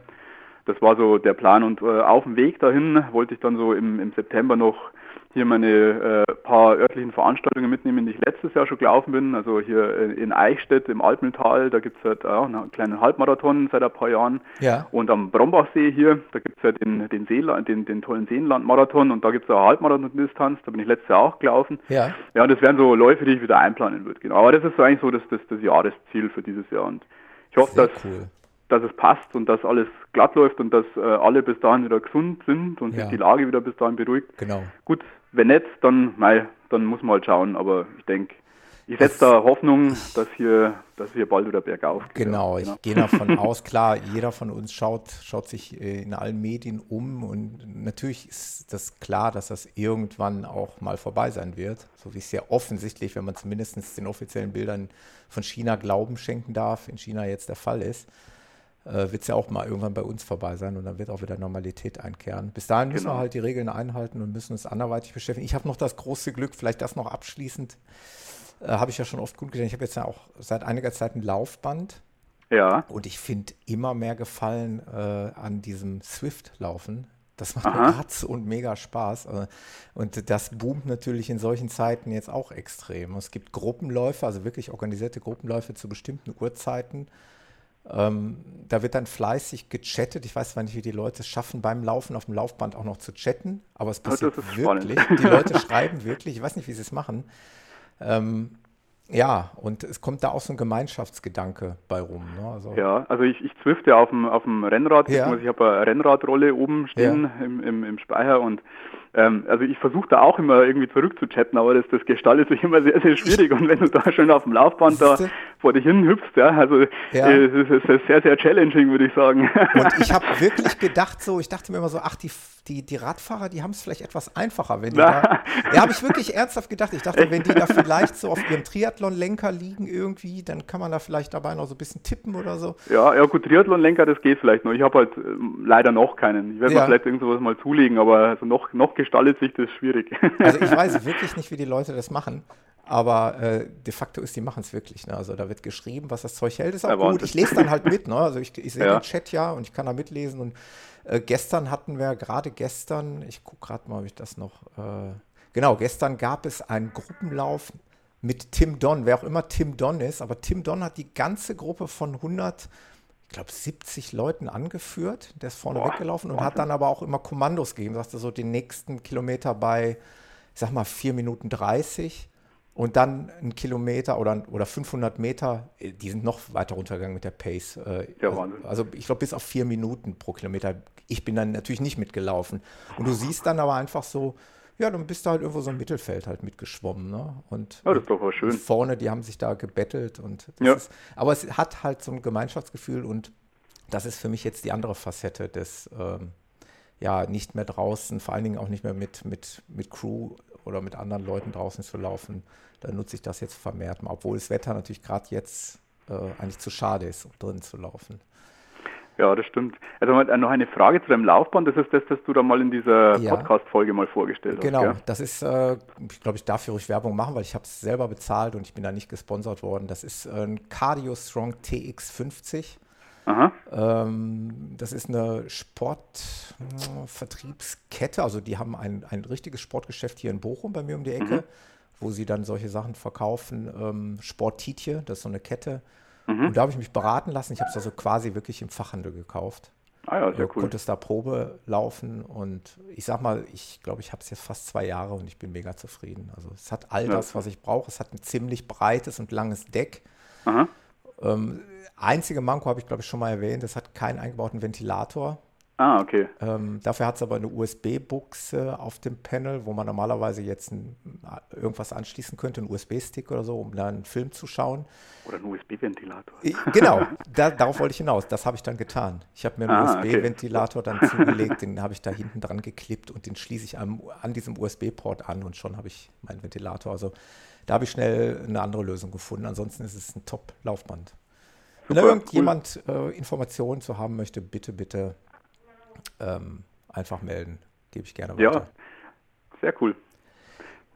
Das war so der Plan. Und äh, auf dem Weg dahin wollte ich dann so im, im September noch hier meine äh, paar örtlichen Veranstaltungen mitnehmen, die ich letztes Jahr schon gelaufen bin. Also hier in Eichstätt im Altmühltal, da gibt es halt äh, einen kleinen Halbmarathon seit ein paar Jahren. Ja. Und am Brombachsee hier, da gibt es halt den, den, Seeland, den, den tollen Seenlandmarathon und da gibt es eine Halbmarathon-Distanz, da bin ich letztes Jahr auch gelaufen. Ja. Ja, und das wären so Läufe, die ich wieder einplanen würde. Genau. Aber das ist so eigentlich so das, das, das Jahresziel für dieses Jahr. Und ich hoffe, Sehr dass cool dass es passt und dass alles glatt läuft und dass äh, alle bis dahin wieder gesund sind und ja. sich die Lage wieder bis dahin beruhigt. Genau. Gut, wenn nicht, dann, mei, dann muss man halt schauen. Aber ich denke, ich setze da Hoffnung, dass hier, dass hier bald wieder bergauf geht. Genau, ich genau. gehe davon aus, klar, jeder von uns schaut, schaut sich äh, in allen Medien um und natürlich ist das klar, dass das irgendwann auch mal vorbei sein wird. So wie es ja offensichtlich, wenn man zumindest den offiziellen Bildern von China Glauben schenken darf, in China jetzt der Fall ist äh, wird es ja auch mal irgendwann bei uns vorbei sein und dann wird auch wieder Normalität einkehren. Bis dahin müssen genau. wir halt die Regeln einhalten und müssen uns anderweitig beschäftigen. Ich habe noch das große Glück, vielleicht das noch abschließend, äh, habe ich ja schon oft gut gesehen. Ich habe jetzt ja auch seit einiger Zeit ein Laufband. Ja. Und ich finde immer mehr Gefallen äh, an diesem Swift-Laufen. Das macht Aha. mir Ratz und mega Spaß. Äh, und das boomt natürlich in solchen Zeiten jetzt auch extrem. Es gibt Gruppenläufe, also wirklich organisierte Gruppenläufe zu bestimmten Uhrzeiten. Ähm, da wird dann fleißig gechattet. Ich weiß zwar nicht, wie die Leute es schaffen, beim Laufen auf dem Laufband auch noch zu chatten, aber es passiert wirklich. Die Leute schreiben wirklich. Ich weiß nicht, wie sie es machen. Ähm, ja, und es kommt da auch so ein Gemeinschaftsgedanke bei rum. Ne? Also ja, also ich, ich zwifte auf dem, auf dem Rennrad. Ja. Ich habe eine Rennradrolle oben stehen ja. im, im, im Speicher und ähm, also ich versuche da auch immer irgendwie zurückzuchatten, aber das, das gestaltet sich immer sehr, sehr schwierig. Und wenn du da schon auf dem Laufband da vor dich hin hüpfst, ja, also ja. Äh, es ist, sehr, sehr challenging, würde ich sagen. Und ich habe wirklich gedacht so, ich dachte mir immer so, ach, die, die, die Radfahrer, die haben es vielleicht etwas einfacher, wenn die da, ja, habe ich wirklich ernsthaft gedacht. Ich dachte, wenn die da vielleicht so auf ihrem Triathlon-Lenker liegen irgendwie, dann kann man da vielleicht dabei noch so ein bisschen tippen oder so. Ja, ja gut, Triathlon-Lenker, das geht vielleicht noch. Ich habe halt äh, leider noch keinen. Ich werde ja. mir vielleicht irgendwas mal zulegen, aber also noch, noch gestaltet sich das schwierig. Also ich weiß wirklich nicht, wie die Leute das machen. Aber äh, de facto ist, die machen es wirklich. Ne? Also da wird geschrieben, was das Zeug hält. Ist auch ja, gut. Ich lese dann halt mit. Ne? Also ich, ich sehe ja. den Chat ja und ich kann da mitlesen. Und äh, gestern hatten wir, gerade gestern, ich gucke gerade mal, ob ich das noch. Äh, genau, gestern gab es einen Gruppenlauf mit Tim Don, wer auch immer Tim Don ist. Aber Tim Don hat die ganze Gruppe von 100 ich glaube, 70 Leuten angeführt. Der ist vorne Boah, weggelaufen und Wahnsinn. hat dann aber auch immer Kommandos gegeben. Sagte so den nächsten Kilometer bei, ich sag mal, 4 Minuten 30 und dann ein Kilometer oder, oder 500 Meter, äh, die sind noch weiter runtergegangen mit der Pace. Äh, ja, also, also ich glaube bis auf vier Minuten pro Kilometer. Ich bin dann natürlich nicht mitgelaufen. Und du siehst dann aber einfach so, ja, dann bist du halt irgendwo so im Mittelfeld halt mitgeschwommen. Ne? Und ja, das ist doch auch schön. Vorne, die haben sich da gebettelt. Und ja. Ist, aber es hat halt so ein Gemeinschaftsgefühl und das ist für mich jetzt die andere Facette des, ähm, ja, nicht mehr draußen, vor allen Dingen auch nicht mehr mit, mit, mit Crew oder mit anderen Leuten draußen zu laufen, dann nutze ich das jetzt vermehrt mal, obwohl das Wetter natürlich gerade jetzt äh, eigentlich zu schade ist, um drin zu laufen. Ja, das stimmt. Also noch eine Frage zu deinem Laufbahn. Das ist das, was du da mal in dieser ja. Podcast-Folge mal vorgestellt genau, hast. Genau, das ist, äh, ich glaube, ich darf für euch Werbung machen, weil ich habe es selber bezahlt und ich bin da nicht gesponsert worden. Das ist ein Cardio Strong TX50. Ähm, das ist eine Sportvertriebskette. Also die haben ein, ein richtiges Sportgeschäft hier in Bochum bei mir um die Ecke. Mhm wo sie dann solche Sachen verkaufen. Ähm, Sport Tietje, das ist so eine Kette. Mhm. Und da habe ich mich beraten lassen. Ich habe es also quasi wirklich im Fachhandel gekauft. Ah ja, sehr cool. Konnte es da Probe laufen und ich sag mal, ich glaube, ich habe es jetzt fast zwei Jahre und ich bin mega zufrieden. Also es hat all das, was ich brauche. Es hat ein ziemlich breites und langes Deck. Ähm, einzige Manko habe ich, glaube ich, schon mal erwähnt, es hat keinen eingebauten Ventilator. Ah, okay. Ähm, dafür hat es aber eine USB-Buchse auf dem Panel, wo man normalerweise jetzt ein, irgendwas anschließen könnte, einen USB-Stick oder so, um da einen Film zu schauen. Oder einen USB-Ventilator. Genau, da, darauf wollte ich hinaus. Das habe ich dann getan. Ich habe mir einen ah, USB-Ventilator okay. dann zugelegt, den habe ich da hinten dran geklippt und den schließe ich an, an diesem USB-Port an und schon habe ich meinen Ventilator. Also da habe ich schnell eine andere Lösung gefunden. Ansonsten ist es ein Top-Laufband. Wenn da irgendjemand cool. äh, Informationen zu haben möchte, bitte, bitte ähm, einfach melden. Gebe ich gerne weiter. Ja, sehr cool.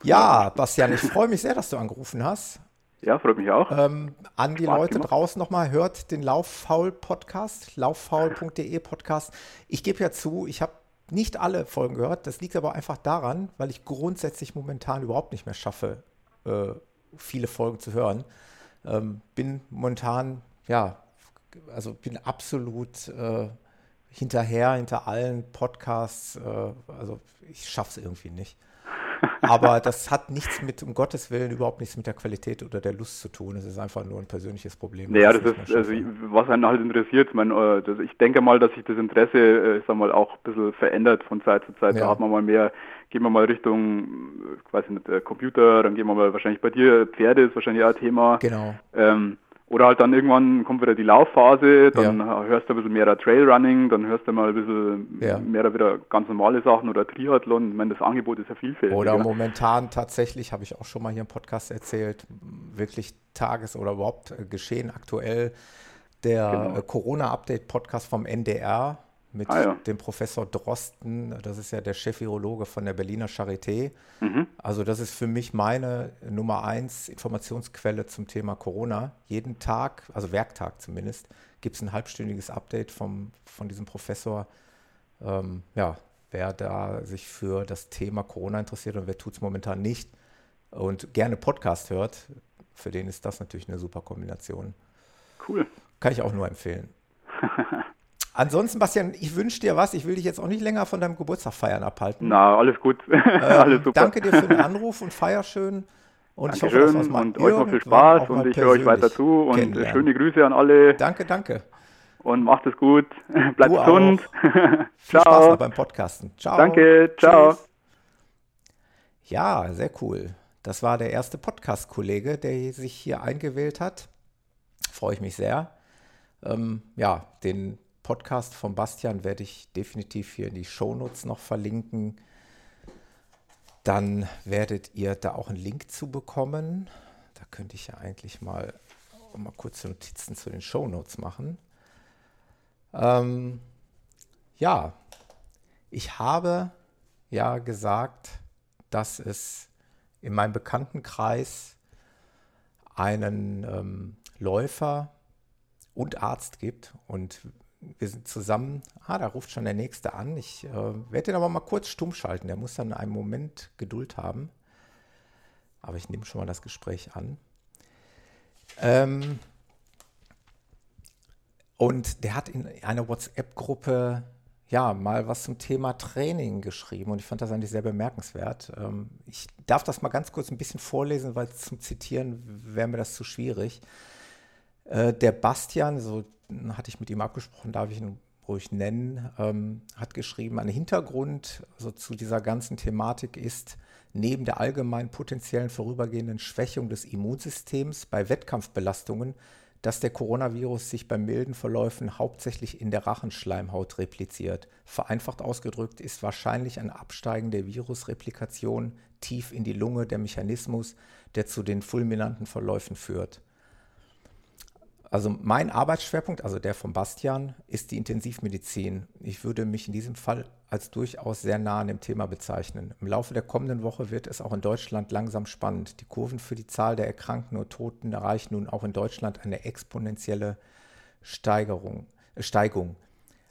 Ja, Bastian, ich freue mich sehr, dass du angerufen hast. Ja, freut mich auch. Ähm, an die Spaß Leute gemacht. draußen nochmal, hört den Lauffaul-Podcast, lauffaul.de Podcast. Ich gebe ja zu, ich habe nicht alle Folgen gehört. Das liegt aber einfach daran, weil ich grundsätzlich momentan überhaupt nicht mehr schaffe, äh, viele Folgen zu hören. Ähm, bin momentan, ja, also bin absolut äh, hinterher, hinter allen Podcasts. Äh, also ich schaffe es irgendwie nicht. Aber das hat nichts mit, um Gottes Willen, überhaupt nichts mit der Qualität oder der Lust zu tun. Es ist einfach nur ein persönliches Problem. Naja, das ist, also, was einen halt interessiert. Ich, meine, äh, das, ich denke mal, dass sich das Interesse, äh, sag mal, auch ein bisschen verändert von Zeit zu Zeit. Ja. Da hat man mal mehr, gehen wir mal Richtung, ich weiß nicht, Computer, dann gehen wir mal wahrscheinlich bei dir, Pferde ist wahrscheinlich auch ein Thema. Genau. Ähm, oder halt dann irgendwann kommt wieder die Laufphase, dann ja. hörst du ein bisschen mehr Trailrunning, dann hörst du mal ein bisschen ja. mehr wieder ganz normale Sachen oder Triathlon. Ich meine, das Angebot ist ja vielfältig. Oder momentan tatsächlich, habe ich auch schon mal hier im Podcast erzählt, wirklich Tages- oder überhaupt äh, Geschehen aktuell. Der genau. Äh, Corona-Update-Podcast vom NDR mit ah, ja. dem Professor Drosten, das ist ja der Chef-Virologe von der Berliner Charité. Mhm. Also das ist für mich meine Nummer eins Informationsquelle zum Thema Corona. Jeden Tag, also Werktag zumindest, gibt es ein halbstündiges Update vom, von diesem Professor. Ähm, ja, wer da sich für das Thema Corona interessiert und wer tut es momentan nicht und gerne Podcast hört, für den ist das natürlich eine super Kombination. Cool. Kann ich auch nur empfehlen. Ansonsten, Bastian, ich wünsche dir was. Ich will dich jetzt auch nicht länger von deinem Geburtstag feiern abhalten. Na, alles gut. Ähm, alles super. Danke dir für den Anruf und feier schön. Und Dankeschön ich hoffe, dass und euch noch viel Spaß und ich höre euch weiter zu und schöne Grüße an alle. Danke, danke. Und macht es gut. Bleibt gesund. Viel Spaß noch beim Podcasten. Ciao. Danke, ciao. Tschüss. Ja, sehr cool. Das war der erste Podcast-Kollege, der sich hier eingewählt hat. Freue ich mich sehr. Ähm, ja, den Podcast von Bastian werde ich definitiv hier in die Shownotes noch verlinken. Dann werdet ihr da auch einen Link zu bekommen. Da könnte ich ja eigentlich mal, mal kurze Notizen zu den Shownotes machen. Ähm, ja, ich habe ja gesagt, dass es in meinem Bekanntenkreis einen ähm, Läufer und Arzt gibt und wir sind zusammen. Ah, da ruft schon der Nächste an. Ich äh, werde den aber mal kurz stumm schalten. Der muss dann einen Moment Geduld haben. Aber ich nehme schon mal das Gespräch an. Ähm, und der hat in einer WhatsApp-Gruppe ja mal was zum Thema Training geschrieben und ich fand das eigentlich sehr bemerkenswert. Ähm, ich darf das mal ganz kurz ein bisschen vorlesen, weil zum Zitieren wäre mir das zu schwierig. Äh, der Bastian, so hatte ich mit ihm abgesprochen, darf ich ihn ruhig nennen, ähm, hat geschrieben, ein Hintergrund so zu dieser ganzen Thematik ist, neben der allgemein potenziellen vorübergehenden Schwächung des Immunsystems bei Wettkampfbelastungen, dass der Coronavirus sich bei milden Verläufen hauptsächlich in der Rachenschleimhaut repliziert. Vereinfacht ausgedrückt ist wahrscheinlich ein Absteigen der Virusreplikation tief in die Lunge der Mechanismus, der zu den fulminanten Verläufen führt. Also mein Arbeitsschwerpunkt, also der von Bastian, ist die Intensivmedizin. Ich würde mich in diesem Fall als durchaus sehr nah an dem Thema bezeichnen. Im Laufe der kommenden Woche wird es auch in Deutschland langsam spannend. Die Kurven für die Zahl der Erkrankten und Toten erreichen nun auch in Deutschland eine exponentielle Steigerung, äh, Steigung.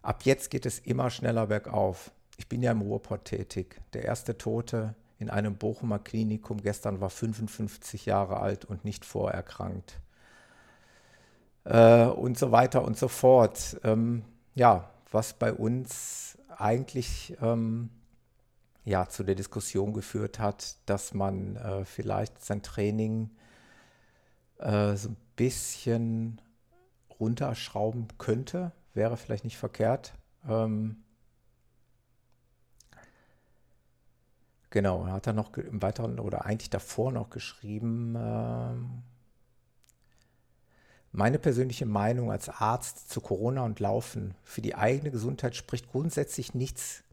Ab jetzt geht es immer schneller bergauf. Ich bin ja im Ruhrpott tätig. Der erste Tote in einem Bochumer Klinikum gestern war 55 Jahre alt und nicht vorerkrankt äh, und so weiter und so fort. Ähm, ja, was bei uns eigentlich ähm, ja, zu der Diskussion geführt hat, dass man äh, vielleicht sein Training äh, so ein bisschen runterschrauben könnte, wäre vielleicht nicht verkehrt. Ähm, genau, er hat dann noch im weiteren oder eigentlich davor noch geschrieben, ähm, meine persönliche Meinung als Arzt zu Corona und Laufen für die eigene Gesundheit spricht grundsätzlich nichts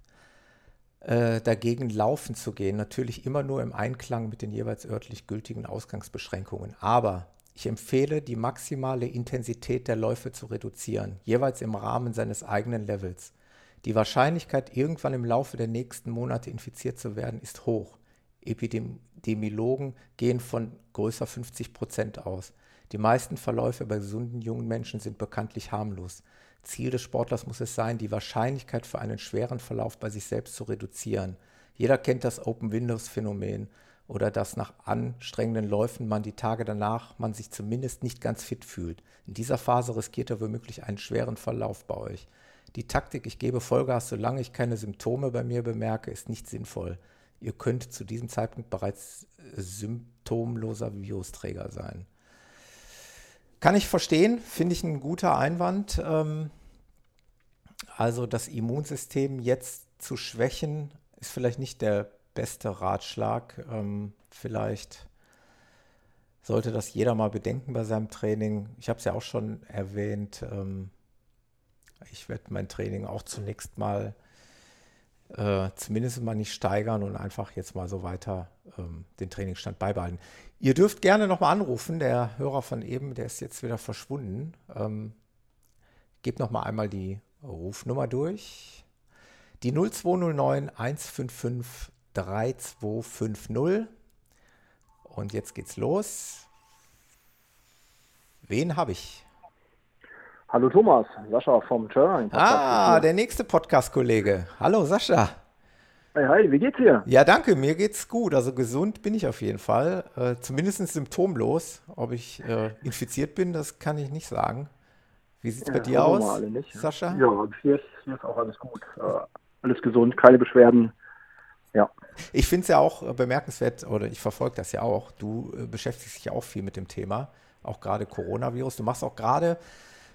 äh, dagegen, laufen zu gehen. Natürlich immer nur im Einklang mit den jeweils örtlich gültigen Ausgangsbeschränkungen. Aber ich empfehle, die maximale Intensität der Läufe zu reduzieren, jeweils im Rahmen seines eigenen Levels. Die Wahrscheinlichkeit, irgendwann im Laufe der nächsten Monate infiziert zu werden, ist hoch. Epidemiologen gehen von größer 50 Prozent aus. Die meisten Verläufe bei gesunden jungen Menschen sind bekanntlich harmlos. Ziel des Sportlers muss es sein, die Wahrscheinlichkeit für einen schweren Verlauf bei sich selbst zu reduzieren. Jeder kennt das Open-Windows-Phänomen oder dass nach anstrengenden Läufen man die Tage danach man sich zumindest nicht ganz fit fühlt. In dieser Phase riskiert er womöglich einen schweren Verlauf bei euch. Die Taktik, ich gebe Vollgas, solange ich keine Symptome bei mir bemerke, ist nicht sinnvoll. Ihr könnt zu diesem Zeitpunkt bereits symptomloser Virusträger sein. Kann ich verstehen, finde ich ein guter Einwand. Ähm, also das Immunsystem jetzt zu schwächen, ist vielleicht nicht der beste Ratschlag. Ähm, vielleicht sollte das jeder mal bedenken bei seinem Training. Ich habe es ja auch schon erwähnt. Ähm, ich werde mein Training auch zunächst mal äh, zumindest mal nicht steigern und einfach jetzt mal so weiter ähm, den Trainingsstand beibehalten. Ihr dürft gerne nochmal anrufen. Der Hörer von eben, der ist jetzt wieder verschwunden. Ähm, gebt nochmal einmal die Rufnummer durch. Die 0209 155 3250. Und jetzt geht's los. Wen habe ich? Hallo Thomas, Sascha vom Turn. Ah, der nächste Podcast-Kollege. Hallo Sascha. Hey, hi, wie geht's dir? Ja, danke, mir geht's gut. Also gesund bin ich auf jeden Fall. Äh, zumindest symptomlos. Ob ich äh, infiziert bin, das kann ich nicht sagen. Wie sieht's ja, bei dir aus, nicht, Sascha? Ja, hier ist, hier ist auch alles gut. Äh, alles gesund, keine Beschwerden. Ja. Ich finde es ja auch äh, bemerkenswert, oder ich verfolge das ja auch. Du äh, beschäftigst dich ja auch viel mit dem Thema, auch gerade Coronavirus. Du machst auch gerade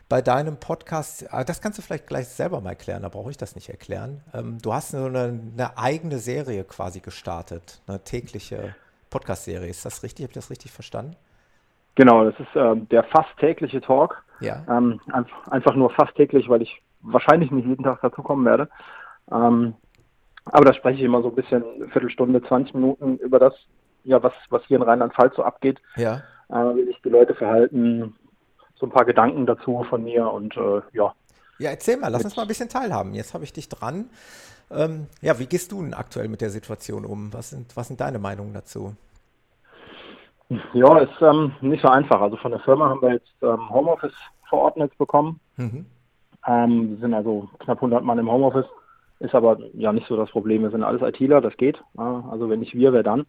bei deinem Podcast, ah, das kannst du vielleicht gleich selber mal erklären, da brauche ich das nicht erklären. Ähm, du hast so eine, eine, eigene Serie quasi gestartet, eine tägliche Podcast-Serie. Ist das richtig? Habe ich das richtig verstanden? Genau, das ist ähm, der fast tägliche Talk. Ja. Ähm, einfach nur fast täglich, weil ich wahrscheinlich nicht jeden Tag dazu kommen werde. Ähm, aber da spreche ich immer so ein bisschen, Viertelstunde, 20 Minuten über das, ja, was, was hier in Rheinland-Pfalz so abgeht. Ja. Äh, wie sich die Leute verhalten, so ein paar Gedanken dazu von mir und äh, ja. Ja, erzähl mal, lass uns mal ein bisschen teilhaben. Jetzt habe ich dich dran. Ähm, ja, wie gehst du denn aktuell mit der Situation um? Was sind, was sind deine Meinungen dazu? Ja, ist ähm, nicht so einfach. Also von der Firma haben wir jetzt ähm, Homeoffice verordnet bekommen. Mhm. Ähm, wir sind also knapp 100 Mann im Homeoffice. Ist aber ja nicht so das Problem. Wir sind alles ITler, das geht. Also wenn nicht wir, wer dann?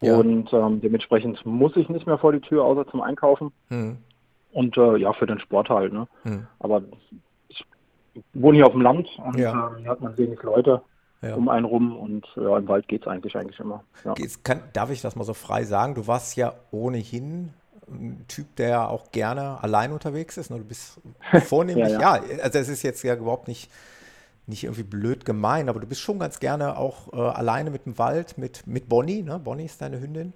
Ja. Und ähm, dementsprechend muss ich nicht mehr vor die Tür, außer zum Einkaufen. Mhm. Und äh, ja, für den Sport halt. Ne? Mhm. Aber ich wohne hier auf dem Land und ja. äh, hier hat man wenig Leute ja. um einen rum und ja, im Wald geht es eigentlich eigentlich immer. Ja. Kann, darf ich das mal so frei sagen? Du warst ja ohnehin ein Typ, der auch gerne allein unterwegs ist. Ne? Du bist vornehmlich, ja, also es ist jetzt ja überhaupt nicht nicht irgendwie blöd gemein, aber du bist schon ganz gerne auch äh, alleine mit dem Wald, mit, mit Bonnie, ne? Bonnie ist deine Hündin.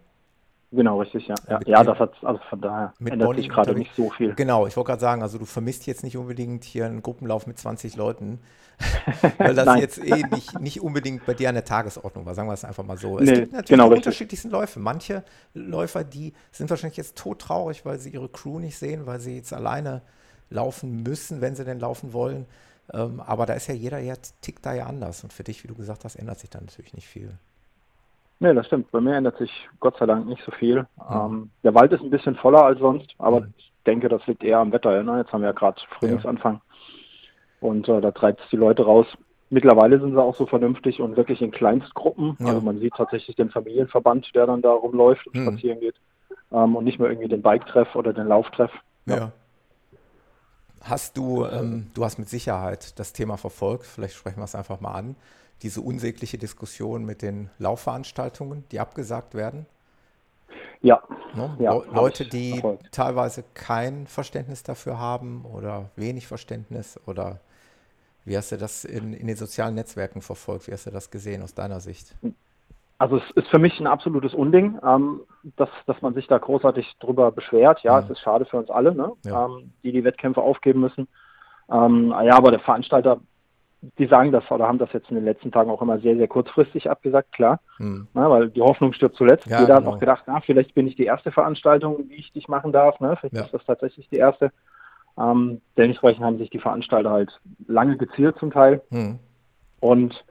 Genau, richtig, ja. Ja, ja das hat, also von daher mit ändert Bonnie sich gerade nicht so viel. Genau, ich wollte gerade sagen, also du vermisst jetzt nicht unbedingt hier einen Gruppenlauf mit 20 Leuten, weil das jetzt eh nicht, nicht unbedingt bei dir an der Tagesordnung war, sagen wir es einfach mal so. Es nee, gibt natürlich genau, die unterschiedlichsten Läufe. Manche Läufer, die sind wahrscheinlich jetzt todtraurig, weil sie ihre Crew nicht sehen, weil sie jetzt alleine laufen müssen, wenn sie denn laufen wollen. Ähm, aber da ist ja jeder ja, tickt da ja anders. Und für dich, wie du gesagt hast, ändert sich da natürlich nicht viel. Nee, das stimmt. Bei mir ändert sich Gott sei Dank nicht so viel. Ähm, der Wald ist ein bisschen voller als sonst, aber ich denke, das liegt eher am Wetter. Ne? Jetzt haben wir ja gerade Frühlingsanfang. Ja. Und äh, da treibt es die Leute raus. Mittlerweile sind sie auch so vernünftig und wirklich in Kleinstgruppen. Ja. Also man sieht tatsächlich den Familienverband, der dann da rumläuft und mhm. spazieren geht. Ähm, und nicht mehr irgendwie den Bike-Treff oder den Lauftreff. Ja. ja. Hast du, ähm, du hast mit Sicherheit das Thema verfolgt, vielleicht sprechen wir es einfach mal an, diese unsägliche Diskussion mit den Laufveranstaltungen, die abgesagt werden? Ja. Ne? ja Leute, die teilweise kein Verständnis dafür haben oder wenig Verständnis oder wie hast du das in, in den sozialen Netzwerken verfolgt? Wie hast du das gesehen aus deiner Sicht? Also es ist für mich ein absolutes Unding, ähm, dass, dass man sich da großartig drüber beschwert. Ja, mhm. es ist schade für uns alle, ne? Ja. ähm, die die Wettkämpfe aufgeben müssen. Ähm, ja, aber der Veranstalter, die sagen das oder haben das jetzt in den letzten Tagen auch immer sehr, sehr kurzfristig abgesagt, klar. Mhm. Na, weil die Hoffnung stirbt zuletzt. Ja, Jeder genau. hat auch gedacht, na, vielleicht bin ich die erste Veranstaltung, die ich dich machen darf. Ne? Vielleicht ja. ist das tatsächlich die erste. Ähm, dementsprechend haben sich die Veranstalter halt lange gezielt zum Teil. Mhm. Und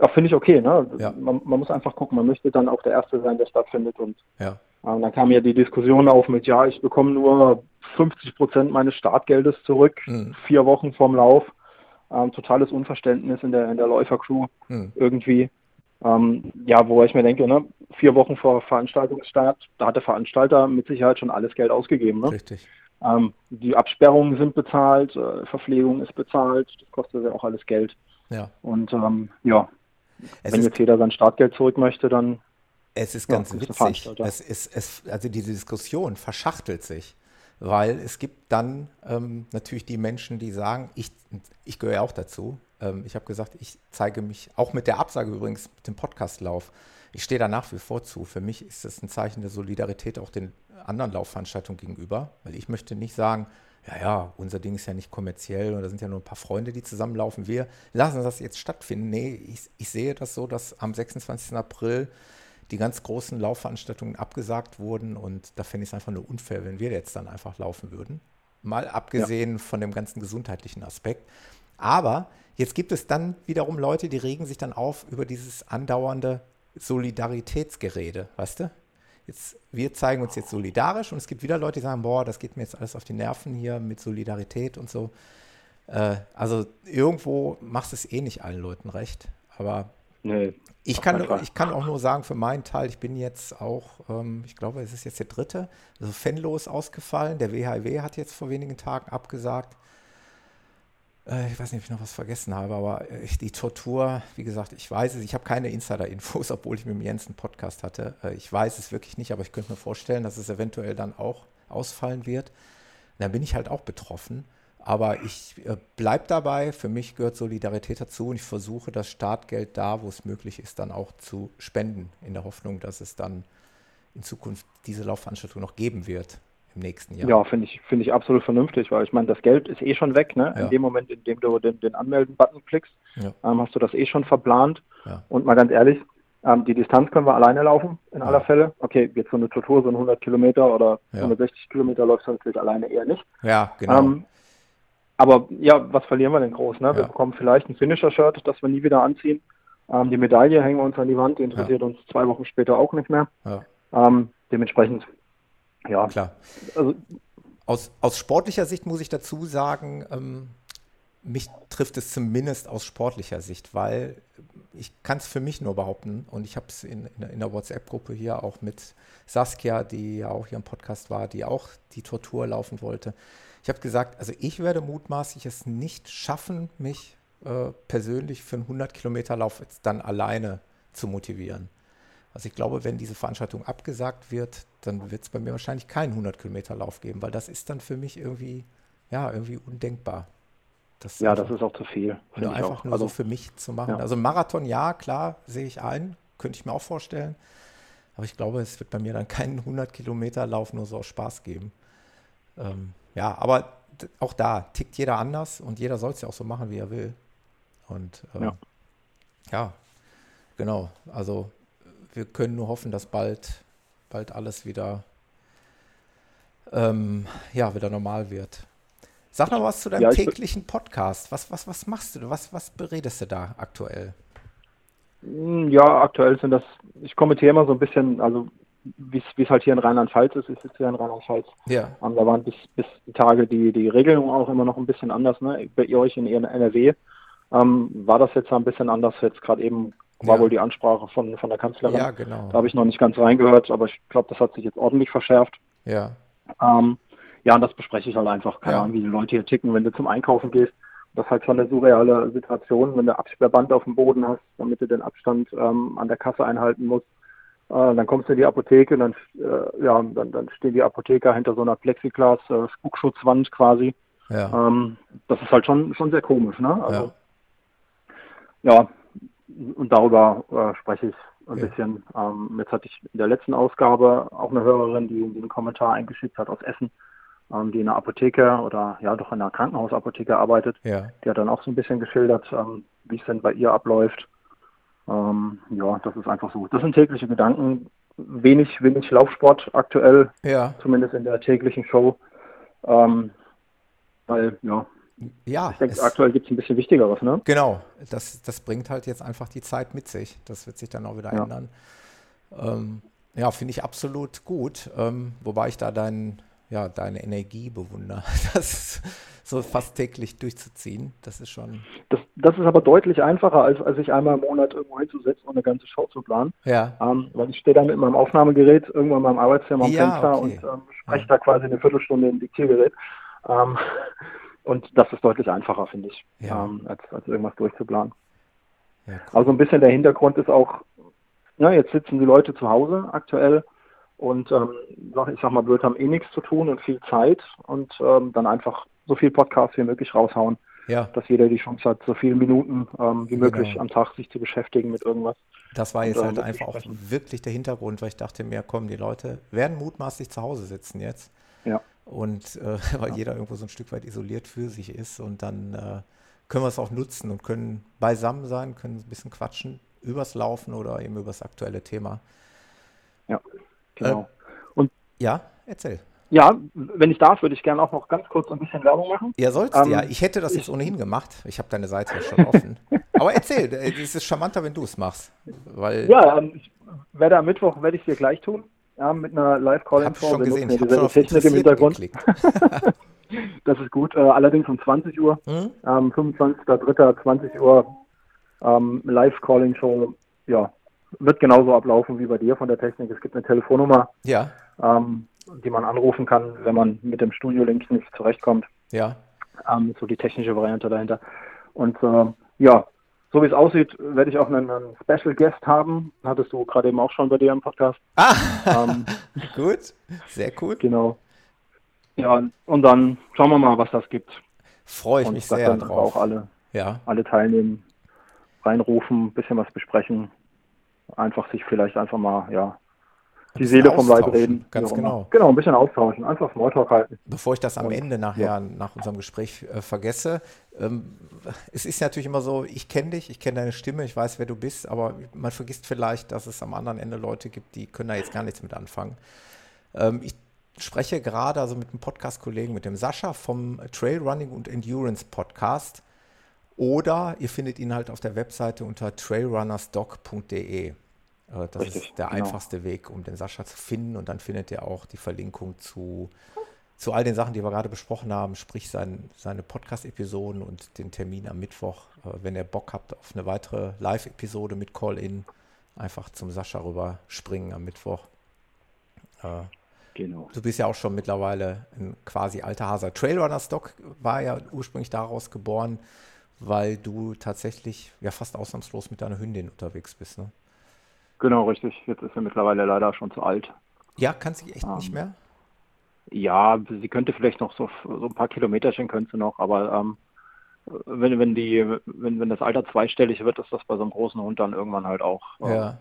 ja, finde ich okay. Ne? Ja. Man, man, muss einfach gucken, man möchte dann auch der Erste sein, der stattfindet. Und ja. äh, dann kam ja die Diskussion auf mit, ja, ich bekomme nur 50 Prozent meines Startgeldes zurück, mhm. vier Wochen vorm Lauf. Ähm, totales Unverständnis in der, in der Läufercrew mhm. irgendwie. Ähm, ja, wo ich mir denke, ne, vier Wochen vor Veranstaltungsstart, da hat der Veranstalter mit Sicherheit schon alles Geld ausgegeben. Ne? Richtig. Ähm, die Absperrungen sind bezahlt, äh, Verpflegung ist bezahlt, das kostet ja auch alles Geld. Ja. Und ähm, ja, es Wenn jetzt jeder sein Startgeld zurück möchte, dann. Es ist ganz ja, witzig. Es ist, es, also diese Diskussion verschachtelt sich, weil es gibt dann ähm, natürlich die Menschen, die sagen, ich, ich gehöre ja auch dazu. Ähm, ich habe gesagt, ich zeige mich, auch mit der Absage übrigens, mit dem Podcastlauf, ich stehe da nach wie vor zu. Für mich ist das ein Zeichen der Solidarität auch den anderen Laufveranstaltungen gegenüber, weil ich möchte nicht sagen, ja, ja, unser Ding ist ja nicht kommerziell und da sind ja nur ein paar Freunde, die zusammenlaufen. Wir lassen das jetzt stattfinden. Nee, ich, ich sehe das so, dass am 26. April die ganz großen Laufveranstaltungen abgesagt wurden und da fände ich es einfach nur unfair, wenn wir jetzt dann einfach laufen würden. Mal abgesehen ja. von dem ganzen gesundheitlichen Aspekt. Aber jetzt gibt es dann wiederum Leute, die regen sich dann auf über dieses andauernde Solidaritätsgerede, weißt du? jetzt, wir zeigen uns jetzt solidarisch und es gibt wieder Leute, die sagen, boah, das geht mir jetzt alles auf die Nerven hier mit Solidarität und so. Äh, also irgendwo macht es eh nicht allen Leuten recht. Aber nee, ich, kann, ich kann auch nur sagen, für meinen Teil, ich bin jetzt auch, ähm, ich glaube, es ist jetzt der dritte, also Fenlo ist ausgefallen, der WHW hat jetzt vor wenigen Tagen abgesagt. Äh, ich weiß nicht, ob ich noch was vergessen habe, aber äh, die Tortur, wie gesagt, ich weiß es, ich habe keine Insider-Infos, obwohl ich mit dem Jens einen Podcast hatte. Äh, ich weiß es wirklich nicht, aber ich könnte mir vorstellen, dass es eventuell dann auch ausfallen wird. Dann bin ich halt auch betroffen. Aber ich bleibe dabei, für mich gehört Solidarität dazu und ich versuche das Startgeld da, wo es möglich ist, dann auch zu spenden, in der Hoffnung, dass es dann in Zukunft diese Laufveranstaltung noch geben wird im nächsten Jahr. Ja, finde ich, finde ich absolut vernünftig, weil ich meine, das Geld ist eh schon weg, ne? Ja. In dem Moment, in dem du den, den Anmelden-Button klickst, ja. ähm, hast du das eh schon verplant. Ja. Und mal ganz ehrlich, ähm, die Distanz können wir alleine laufen, in aller Fälle. Okay, jetzt so eine Tour, so ein 100 Kilometer oder 160 Kilometer läufst du natürlich alleine eher nicht. Ja, genau. Ähm, aber ja, was verlieren wir denn groß? Ne? Wir bekommen vielleicht ein Finisher-Shirt, das wir nie wieder anziehen. Ähm, die Medaille hängen wir uns an die Wand, die interessiert ja. uns zwei Wochen später auch nicht mehr. Ja. Ähm, dementsprechend, ja. Klar. Also, aus, aus sportlicher Sicht muss ich dazu sagen, ähm, mich trifft es zumindest aus sportlicher Sicht, weil ich kann es für mich nur behaupten und ich habe es in, in, in, der WhatsApp-Gruppe hier auch mit Saskia, die ja auch hier im Podcast war, die auch die Tortur laufen wollte. Ich habe gesagt, also ich werde mutmaßlich es nicht schaffen, mich äh, persönlich für einen 100 Kilometer Lauf jetzt dann alleine zu motivieren. Also ich glaube, wenn diese Veranstaltung abgesagt wird, dann wird es bei mir wahrscheinlich keinen 100 Kilometer Lauf geben, weil das ist dann für mich irgendwie, ja, irgendwie undenkbar. Das ja, das ist auch zu viel. Nur einfach nur also, so für mich zu machen. Ja. Also Marathon, ja, klar, sehe ich ein, könnte ich mir auch vorstellen. Aber ich glaube, es wird bei mir dann keinen 100 Kilometer Lauf nur so aus Spaß geben. Ähm, ja, aber auch da tickt jeder anders und jeder soll es ja auch so machen, wie er will. Und ähm, ja. ja, genau. Also wir können nur hoffen, dass bald, bald alles wieder, ähm, ja, wieder normal wird. Sag noch was zu deinem ja, täglichen Podcast. Was, was, was machst du? Was, was beredest du da aktuell? Hm, ja, aktuell sind das, ich kommentiere immer so ein bisschen, also wie es halt hier in Rheinland-Pfalz ist, ich sitze hier in Rheinland-Pfalz. Ja. Um, da waren bis, bis die Tage die, die Regelungen auch immer noch ein bisschen anders. Ne? Bei euch in NRW ähm, war das jetzt ein bisschen anders. Jetzt gerade eben war ja. wohl die Ansprache von, von der Kanzlerin. Ja, genau. Da habe ich noch nicht ganz reingehört, aber ich glaube, das hat sich jetzt ordentlich verschärft. Ja. Ähm, ja, und das bespreche ich halt einfach. Keine ja. Ahnung, wie die Leute hier ticken, wenn du zum Einkaufen gehst. Das ist halt schon eine surreale Situation, wenn du Absperrband auf dem Boden hast, damit du den Abstand ähm, an der Kasse einhalten musst. Äh, dann kommst du in die Apotheke und dann, äh, ja, dann, dann stehen die Apotheker hinter so einer Plexiglas äh, quasi. Ja. Ähm, das ist halt schon, schon sehr komisch, ne? Also, ja. ja und darüber äh, spreche ich ein ja. bisschen. Ähm, jetzt hatte ich in der letzten Ausgabe auch eine Hörerin, die, die einen Kommentar eingeschickt hat aus Essen ähm, die in der Apotheke oder ja doch in einer Krankenhausapotheke arbeitet. Ja. Die hat dann auch so ein bisschen geschildert, ähm, wie es denn bei ihr abläuft. Ähm, ja, das ist einfach so. Das sind tägliche Gedanken. Wenig, wenig Laufsport aktuell, ja. zumindest in der täglichen Show. Ähm, weil, ja, ja, ich denke, aktuell gibt es ein bisschen Wichtigeres, ne? Genau, das, das bringt halt jetzt einfach die Zeit mit sich. Das wird sich dann auch wieder ja. ändern. Ähm, ja, finde ich absolut gut. Ähm, wobei ich da deinen ja, deine Energie bewundere, das so fast täglich durchzuziehen. Das ist schon. Das, das ist aber deutlich einfacher, als, als sich einmal im Monat irgendwo hinzusetzen und eine ganze Show zu planen. Ja. Ähm, weil ich stehe da mit meinem Aufnahmegerät irgendwann in meinem Arbeitszimmer am ja, Fenster okay. und ähm, spreche ja. da quasi eine Viertelstunde im Diktiergerät. Ähm, und das ist deutlich einfacher, finde ich, ja. ähm, als, als irgendwas durchzuplanen. Ja, cool. Also ein bisschen der Hintergrund ist auch, ja, jetzt sitzen die Leute zu Hause aktuell und ähm, ich sag mal, blöd haben eh nichts zu tun und viel Zeit und ähm, dann einfach so viel Podcast wie möglich raushauen, ja. dass jeder die Chance hat, so viele Minuten ähm, wie genau. möglich am Tag sich zu beschäftigen mit irgendwas. Das war jetzt und, halt ähm, einfach auch wirklich der Hintergrund, weil ich dachte mir, komm, die Leute werden mutmaßlich zu Hause sitzen jetzt. Ja. Und äh, weil ja. jeder irgendwo so ein Stück weit isoliert für sich ist und dann äh, können wir es auch nutzen und können beisammen sein, können ein bisschen quatschen übers Laufen oder eben übers aktuelle Thema. Ja. Genau. Äh, und ja, erzähl. Ja, wenn ich darf, würde ich gerne auch noch ganz kurz ein bisschen Werbung machen. Ja, sollst ähm, ja. Ich hätte das jetzt ohnehin gemacht. Ich habe deine Seite ja schon offen. Aber erzähl, es ist charmanter, wenn du es machst. Weil ja, ähm, ich werde am Mittwoch, werde ich es dir gleich tun. Ja, mit einer Live-Calling-Show. Ich schon gesehen, ich habe schon Technik im Hintergrund. das ist gut. Äh, allerdings um 20 Uhr. Mhm. Ähm, 25.03. 20 Uhr ähm, Live-Calling-Show. Ja, wird genauso ablaufen wie bei dir von der Technik. Es gibt eine Telefonnummer, ja. ähm, die man anrufen kann, wenn man mit dem Studio-Link nicht zurechtkommt. Ja. Ähm, so die technische Variante dahinter. Und äh, ja, so wie es aussieht, werde ich auch einen, einen, Special Guest haben. Hattest du gerade eben auch schon bei dir im Podcast. Ah, ähm, gut, sehr cool. Genau. Ja, und dann schauen wir mal, was das gibt. Freue ich und mich sehr drauf. auch alle, ja. alle teilnehmen, reinrufen, ein bisschen was besprechen einfach sich vielleicht einfach mal, ja, die Seele vom Leib reden. Ganz genau. Genau, ein bisschen austauschen, einfach Smalltalk halten. Bevor ich das am Ende nachher, ja. nach unserem Gespräch äh, vergesse, ähm, es ist natürlich immer so, ich kenne dich, ich kenne deine Stimme, ich weiß, wer du bist, aber man vergisst vielleicht, dass es am anderen Ende Leute gibt, die können da jetzt gar nichts mit anfangen. Ähm, ich spreche gerade also mit einem Podcast-Kollegen, mit dem Sascha vom Trailrunning und Endurance Podcast Oder ihr findet ihn halt auf der Webseite unter trailrunnersdoc.de. Äh, das Richtig, ist der genau. einfachste Weg, um den Sascha zu finden. Und dann findet ihr auch die Verlinkung zu, zu all den Sachen, die wir gerade besprochen haben, sprich sein, seine Podcast-Episoden und den Termin am Mittwoch. Äh, wenn ihr Bock habt auf eine weitere Live-Episode mit Call-In, einfach zum Sascha rüber springen am Mittwoch. Äh, genau. Du bist ja auch schon mittlerweile ein quasi alter Hase. Trailrunner Stock war ja ursprünglich daraus geboren, weil du tatsächlich ja fast ausnahmslos mit deiner Hündin unterwegs bist. Ne? Genau, richtig. Jetzt ist sie mittlerweile leider schon zu alt. Ja, kann sie echt ähm, nicht mehr? Ja, sie könnte vielleicht noch so, so ein paar Kilometerchen könnte sie noch, aber ähm, wenn, wenn die, wenn, wenn das Alter zweistellig wird, ist das bei so einem großen Hund dann irgendwann halt auch. Äh, ja.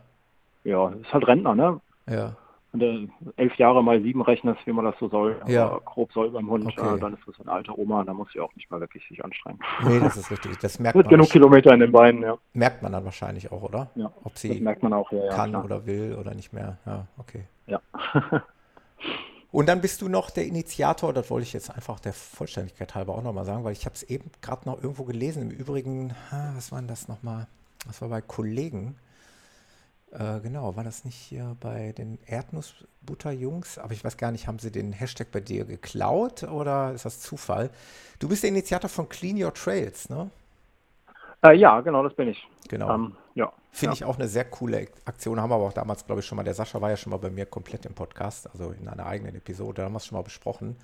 Ja, ist halt Rentner, ne? Ja. Wenn du elf Jahre mal sieben rechnest, wie man das so soll, ja. grob soll beim Hund, okay. äh, dann ist das eine alte Oma, da muss sie auch nicht mal wirklich sich anstrengen. Nee, das ist richtig. Das merkt Wird man genug Kilometer in den Beinen, ja. Merkt man dann wahrscheinlich auch, oder? Ja. Ob sie das merkt man auch, ja, kann ja, oder will oder nicht mehr. Ja, okay. Ja. Und dann bist du noch der Initiator, das wollte ich jetzt einfach der Vollständigkeit halber auch nochmal sagen, weil ich habe es eben gerade noch irgendwo gelesen. Im Übrigen, was war denn das nochmal? Das war bei Kollegen. Äh, genau, war das nicht hier bei den Erdnussbutterjungs? Aber ich weiß gar nicht, haben sie den Hashtag bei dir geklaut oder ist das Zufall? Du bist der Initiator von Clean Your Trails, ne? Äh, ja, genau, das bin ich. Genau. Ähm, ja. Finde ja. ich auch eine sehr coole Aktion. Haben wir aber auch damals, glaube ich, schon mal. Der Sascha war ja schon mal bei mir komplett im Podcast, also in einer eigenen Episode. Da haben wir es schon mal besprochen.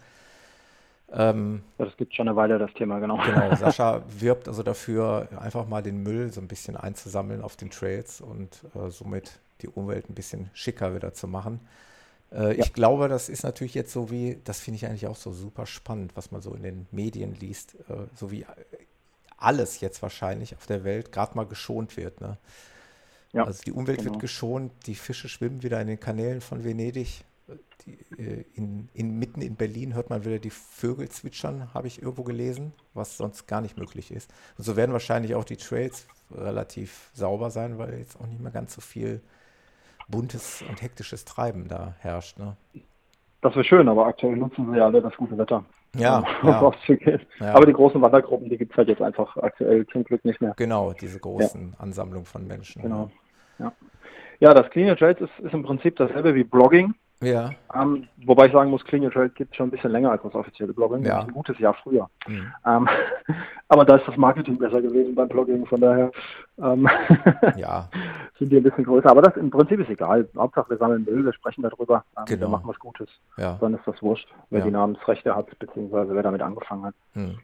Ähm, das gibt schon eine Weile, das Thema, genau. Genau, Sascha wirbt also dafür, einfach mal den Müll so ein bisschen einzusammeln auf den Trails und äh, somit die Umwelt ein bisschen schicker wieder zu machen. Äh, ja. Ich glaube, das ist natürlich jetzt so wie, das finde ich eigentlich auch so super spannend, was man so in den Medien liest, äh, so wie alles jetzt wahrscheinlich auf der Welt gerade mal geschont wird. Ne? Ja, also die Umwelt genau. wird geschont, die Fische schwimmen wieder in den Kanälen von Venedig. Die, äh, in, in, mitten in Berlin hört man wieder die Vögel zwitschern, habe ich irgendwo gelesen, was sonst gar nicht möglich ist. Und so werden wahrscheinlich auch die Trails relativ sauber sein, weil jetzt auch nicht mehr ganz so viel buntes und hektisches Treiben da herrscht. Ne? Das wäre schön, aber aktuell nutzen sie ja alle das gute Wetter. Ja, um ja. ja. Aber die großen Wandergruppen, die gibt es halt jetzt einfach aktuell zum Glück nicht mehr. Genau, diese großen ja. Ansammlungen von Menschen. Genau. Ja, ja das Clean Trails ist, ist im Prinzip dasselbe wie Blogging. Ja. Ähm, wobei ich sagen muss, Clean Your Trails gibt es schon ein bisschen länger als das offizielle Blogging, ja. ein gutes Jahr früher. Mhm. Ähm, aber da ist das Marketing besser gewesen beim Blogging, von daher ähm, ja. sind die ein bisschen größer. Aber das im Prinzip ist egal. Hauptsache wir sammeln Müll, wir sprechen darüber, ähm, genau. wir machen was Gutes. Ja. Dann ist das wurscht, wer die Namensrechte hat, beziehungsweise wer damit angefangen hat. Mhm.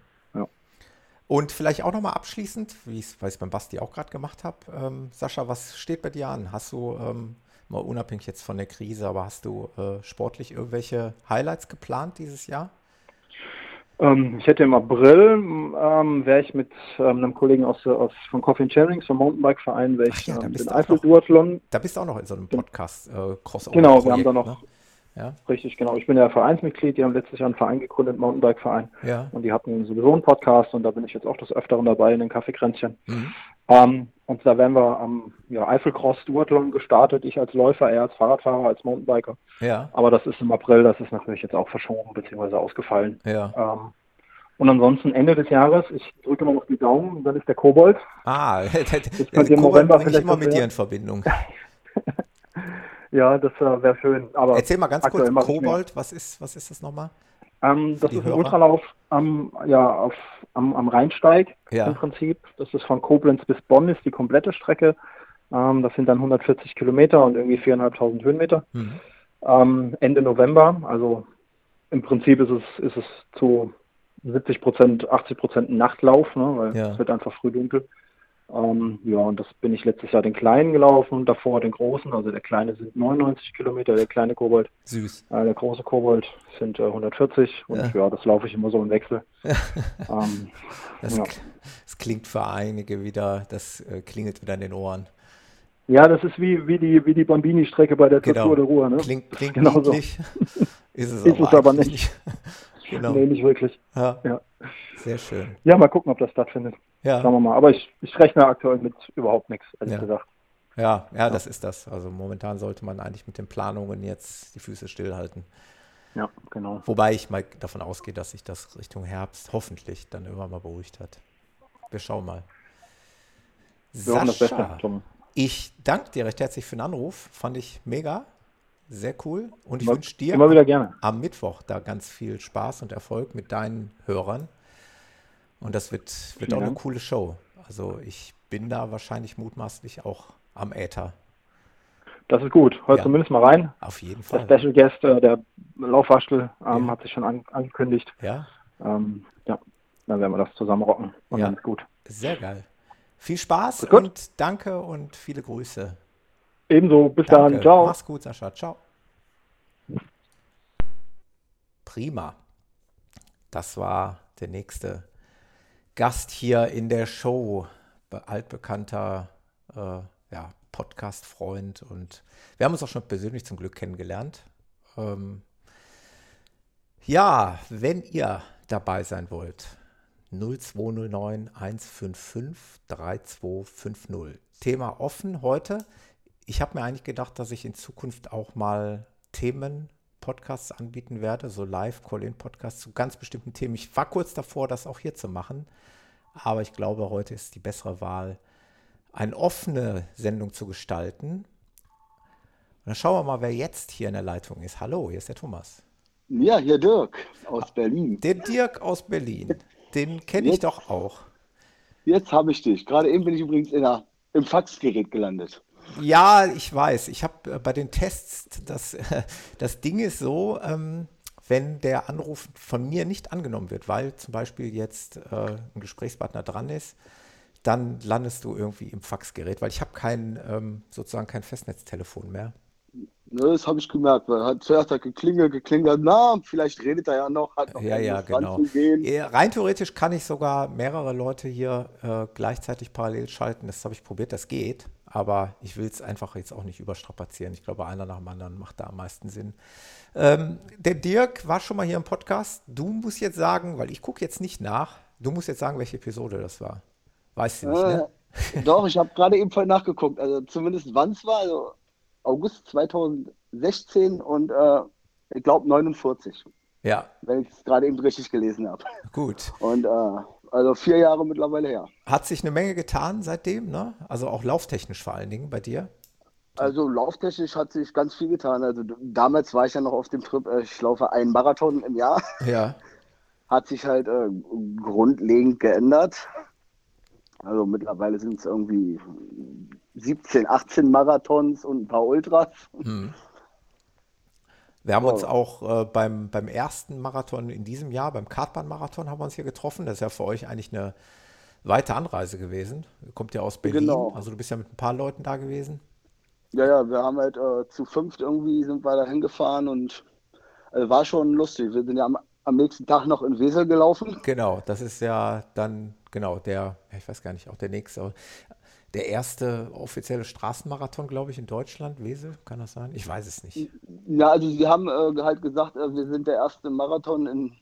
Und vielleicht auch nochmal abschließend, wie ich es beim Basti auch gerade gemacht habe, ähm, Sascha, was steht bei dir an? Hast du ähm, mal unabhängig jetzt von der Krise, aber hast du äh, sportlich irgendwelche Highlights geplant dieses Jahr? Ähm, ich hätte im April, ähm, wäre ich mit ähm, einem Kollegen aus, aus von Coffee and Sharings, vom Mountainbike-Verein, wäre ich ja, ähm, den Eifel-Duathlon. Da bist du auch noch in so einem Podcast, äh, Crossover. Genau, wir haben da noch, ne? Ja. Richtig, genau. Ich bin ja Vereinsmitglied, die haben letztes Jahr einen Verein gegründet, Mountainbike-Verein. Ja. Und die hatten sowieso einen Podcast und da bin ich jetzt auch des Öfteren dabei in den Kaffeekränzchen. Mhm. Ähm, und da werden wir am ja, Eifelcross Duathlon gestartet. Ich als Läufer, er als Fahrradfahrer, als Mountainbiker. Ja. Aber das ist im April, das ist natürlich jetzt auch verschoben bzw. ausgefallen. Ja. Ähm, und ansonsten Ende des Jahres, ich drücke mal auf die Daumen, dann ist der Kobold. Ah, das könnte im November vielleicht immer mit dir in Verbindung. ja, das äh, wäre schön. Aber Erzähl mal ganz kurz, Kobold, was ist, was ist das nochmal? Ähm, das ist ein Ultralauf am, ja, auf, am, am Rheinsteig ja. im Prinzip. Das ist von Koblenz bis Bonn ist die komplette Strecke. Ähm, das sind dann 140 Kilometer und irgendwie 4.500 Höhenmeter. Mhm. Ähm, Ende November, also im Prinzip ist es, ist es zu 70 Prozent, 80 Prozent Nachtlauf, ne, weil ja. es wird einfach früh dunkel. Ähm, ja, und das bin ich letztes Jahr den kleinen gelaufen, davor den großen. Also der kleine sind 99 Kilometer, der kleine Kobold. Süß. Äh, der große Kobold sind äh, 140 und ja. ja. das laufe ich immer so im Wechsel. ähm, das, ja. das, klingt für einige wieder, das äh, klingelt wieder in den Ohren. Ja, das ist wie, wie die, wie die Bambini-Strecke bei der genau. Tour de Ruhr. Ne? Klingt, klingt genau. So. ist es, ist aber, es aber nicht. nicht. genau. Nee, nicht wirklich. Ja. ja. Sehr schön. Ja, mal gucken, ob das stattfindet. Ja. Schauen wir mal. Aber ich, ich rechne aktuell mit überhaupt nichts, ehrlich ja. gesagt. Ja, ja, das ist das. Also momentan sollte man eigentlich mit den Planungen jetzt die Füße stillhalten. Ja, genau. Wobei ich mal davon ausgehe, dass sich das Richtung Herbst hoffentlich dann irgendwann mal beruhigt hat. wir schauen mal. Wir das Beste. Ich danke dir recht herzlich für den Anruf. Fand ich mega. Sehr cool. Und ich wünsche dir Immer wieder gerne. am Mittwoch da ganz viel Spaß und Erfolg mit deinen Hörern. Und das wird, wird auch eine Dank. coole Show. Also ich bin da wahrscheinlich mutmaßlich auch am Äther. Das ist gut. Hört Ja. zumindest mal rein. Auf jeden Der Fall. Special Guest, äh, der Laufwaschel, ähm, Ja. hat sich schon an, angekündigt. Ja, Ähm, ja, dann werden wir das zusammen rocken. Und Ja. dann ist gut. sehr geil. Viel Spaß gut. und danke und viele Grüße. Ebenso, bis Danke. dann. Ciao. Mach's gut, Sascha. Ciao. Prima. Das war der nächste Gast hier in der Show. Be- Altbekannter äh, ja, Podcast-Freund und wir haben uns auch schon persönlich zum Glück kennengelernt. Ähm, ja, wenn ihr dabei sein wollt, 0209 155 3250. Thema offen heute. Ich habe mir eigentlich gedacht, dass ich in Zukunft auch mal Themen-Podcasts anbieten werde, so Live-Call-In-Podcasts zu ganz bestimmten Themen. Ich war kurz davor, das auch hier zu machen, aber ich glaube, heute ist die bessere Wahl, eine offene Sendung zu gestalten. Und dann schauen wir mal, wer jetzt hier in der Leitung ist. Hallo, hier ist der Thomas. Ja, hier Dirk aus Berlin. Der Dirk aus Berlin. Den kenne ich doch auch. Jetzt habe ich dich. Gerade eben bin ich übrigens in der, im Faxgerät gelandet. Ja, ich weiß. Ich habe äh, bei den Tests, das, das Ding ist so, ähm, wenn der Anruf von mir nicht angenommen wird, weil zum Beispiel jetzt äh, ein Gesprächspartner dran ist, dann landest du irgendwie im Faxgerät, weil ich habe kein, ähm, sozusagen kein Festnetztelefon mehr. Ne, das habe ich gemerkt, weil hat zuerst hat geklingelt, geklingelt, na, vielleicht redet er ja noch, hat noch Ja, ja, genau. Rein theoretisch kann ich sogar mehrere Leute hier äh, gleichzeitig parallel schalten. Das habe ich probiert, das geht. Aber ich will es einfach jetzt auch nicht überstrapazieren. Ich glaube, einer nach dem anderen macht da am meisten Sinn. Ähm, der Dirk war schon mal hier im Podcast. Du musst jetzt sagen, weil ich gucke jetzt nicht nach, du musst jetzt sagen, welche Episode das war. Weißt du nicht, ne? Äh, doch, ich habe gerade eben vorhin nachgeguckt, also zumindest wann es war, also August 2016 und äh, ich glaube 49, Ja, wenn ich es gerade eben richtig gelesen habe. gut. Und äh, also vier Jahre mittlerweile her. Hat sich eine Menge getan seitdem, ne? Also auch lauftechnisch vor allen Dingen bei dir. Also lauftechnisch hat sich ganz viel getan. Also damals war ich ja noch auf dem Trip, äh, ich laufe einen Marathon im Jahr. Ja, Hat sich halt äh, grundlegend geändert. Also mittlerweile sind es irgendwie 17, 18 Marathons und ein paar Ultras. Wir haben uns Oh. auch äh, beim, beim ersten Marathon in diesem Jahr, beim Kartbahn-Marathon, haben wir uns hier getroffen. Das ist ja für euch eigentlich eine weite Anreise gewesen. Ihr kommt ja aus Berlin, Genau. also du bist ja mit ein paar Leuten da gewesen. Ja, ja, wir haben halt äh, zu fünft irgendwie sind wir da hingefahren und also war schon lustig. Wir sind ja am, am nächsten Tag noch in Wesel gelaufen. Genau, das ist ja dann, genau, der, ich weiß gar nicht, auch der nächste, der erste offizielle Straßenmarathon, glaube ich, in Deutschland. Wesel, kann das sein? Ich weiß es nicht. Ja, also sie haben äh, halt gesagt, äh, wir sind der erste Marathon in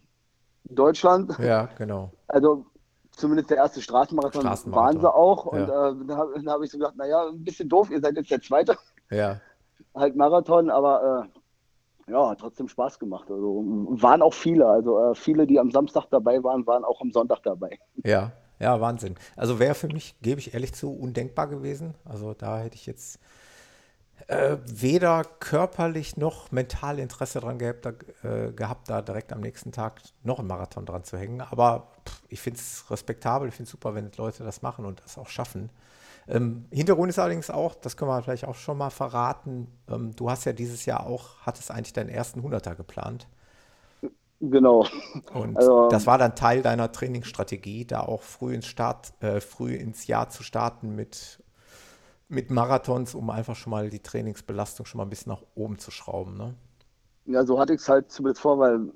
Deutschland. Ja, genau. Also zumindest der erste Straßenmarathon, Straßenmarathon, waren sie auch. Und ja. äh, dann habe hab ich so gedacht, naja, ein bisschen doof, ihr seid jetzt der zweite, Ja, halt Marathon, aber äh, ja, hat trotzdem Spaß gemacht. Also waren auch viele. Also äh, viele, die am Samstag dabei waren, waren auch am Sonntag dabei. ja, ja, Wahnsinn. Also wäre für mich, gebe ich ehrlich zu, undenkbar gewesen. Also da hätte ich jetzt äh, weder körperlich noch mental Interesse dran gehabt, da, äh, gehabt, da direkt am nächsten Tag noch einen Marathon dran zu hängen. Aber pff, ich finde es respektabel, ich finde es super, wenn Leute das machen und das auch schaffen. Ähm, Hintergrund ist allerdings auch, das können wir vielleicht auch schon mal verraten, ähm, du hast ja dieses Jahr auch, hattest eigentlich deinen ersten Hunderter geplant. Genau. Und Also- das war dann Teil deiner Trainingsstrategie, da auch früh ins Start, äh, früh ins Jahr zu starten mit, mit Marathons, um einfach schon mal die Trainingsbelastung schon mal ein bisschen nach oben zu schrauben. Ne? Ja, so hatte ich es halt zumindest vor, weil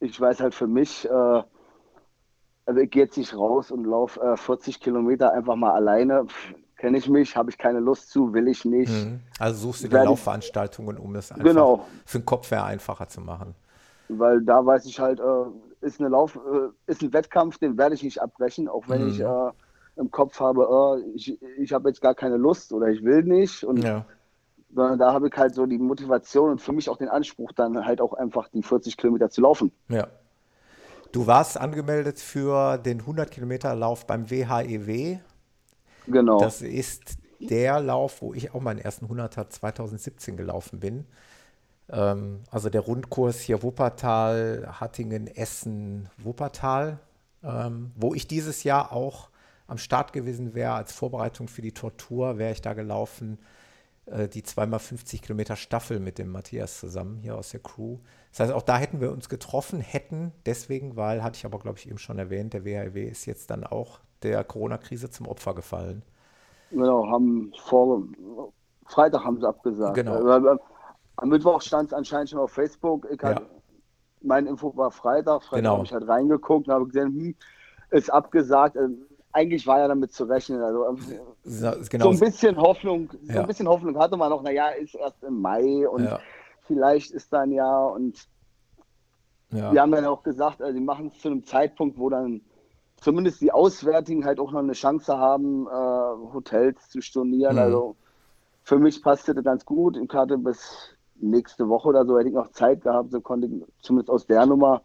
ich weiß halt für mich, äh, also ich gehe jetzt nicht raus und laufe äh, 40 Kilometer einfach mal alleine. Kenne ich mich, habe ich keine Lust zu, will ich nicht. Mhm. Also suchst du dir Laufveranstaltungen, um das einfach Genau. für den Kopf her einfacher zu machen. Weil da weiß ich halt, äh, ist eine Lauf, äh, ist ein Wettkampf, den werde ich nicht abbrechen, auch wenn Mhm. ich äh, im Kopf habe, äh, ich, ich habe jetzt gar keine Lust oder ich will nicht. Und Ja, sondern da habe ich halt so die Motivation und für mich auch den Anspruch, dann halt auch einfach die 40 Kilometer zu laufen. ja. Du warst angemeldet für den 100 Kilometer Lauf beim WHEW. E Genau. Das ist der Lauf, wo ich auch meinen ersten 100er 2017 gelaufen bin. Ähm, also der Rundkurs hier Wuppertal, Hattingen, Essen, Wuppertal, ähm, wo ich dieses Jahr auch am Start gewesen wäre als Vorbereitung für die Tortur, wäre ich da gelaufen äh, die zweimal 50 Kilometer Staffel mit dem Matthias zusammen hier aus der Crew. Das heißt, auch da hätten wir uns getroffen, hätten deswegen, weil, hatte ich aber, glaube ich, eben schon erwähnt, der WHW ist jetzt dann auch der Corona-Krise zum Opfer gefallen. Genau, haben vor Freitag haben sie abgesagt. Genau. Am Mittwoch stand es anscheinend schon auf Facebook. Ich Ja. Mein Info war Freitag. Freitag Genau. habe ich halt reingeguckt und habe gesehen, hm, ist abgesagt. Äh, Eigentlich war ja damit zu rechnen. Also äh, So, genau. ein bisschen Hoffnung, so Ja. ein bisschen Hoffnung hatte man noch, naja, ist erst im Mai und Ja, vielleicht ist dann ja und ja. wir haben dann auch gesagt, also die machen es zu einem Zeitpunkt, wo dann zumindest die Auswärtigen halt auch noch eine Chance haben, äh, Hotels zu stornieren. Mhm. Also für mich passte das ganz gut. Ich hatte bis nächste Woche oder so hätte ich noch Zeit gehabt, so konnte ich zumindest aus der Nummer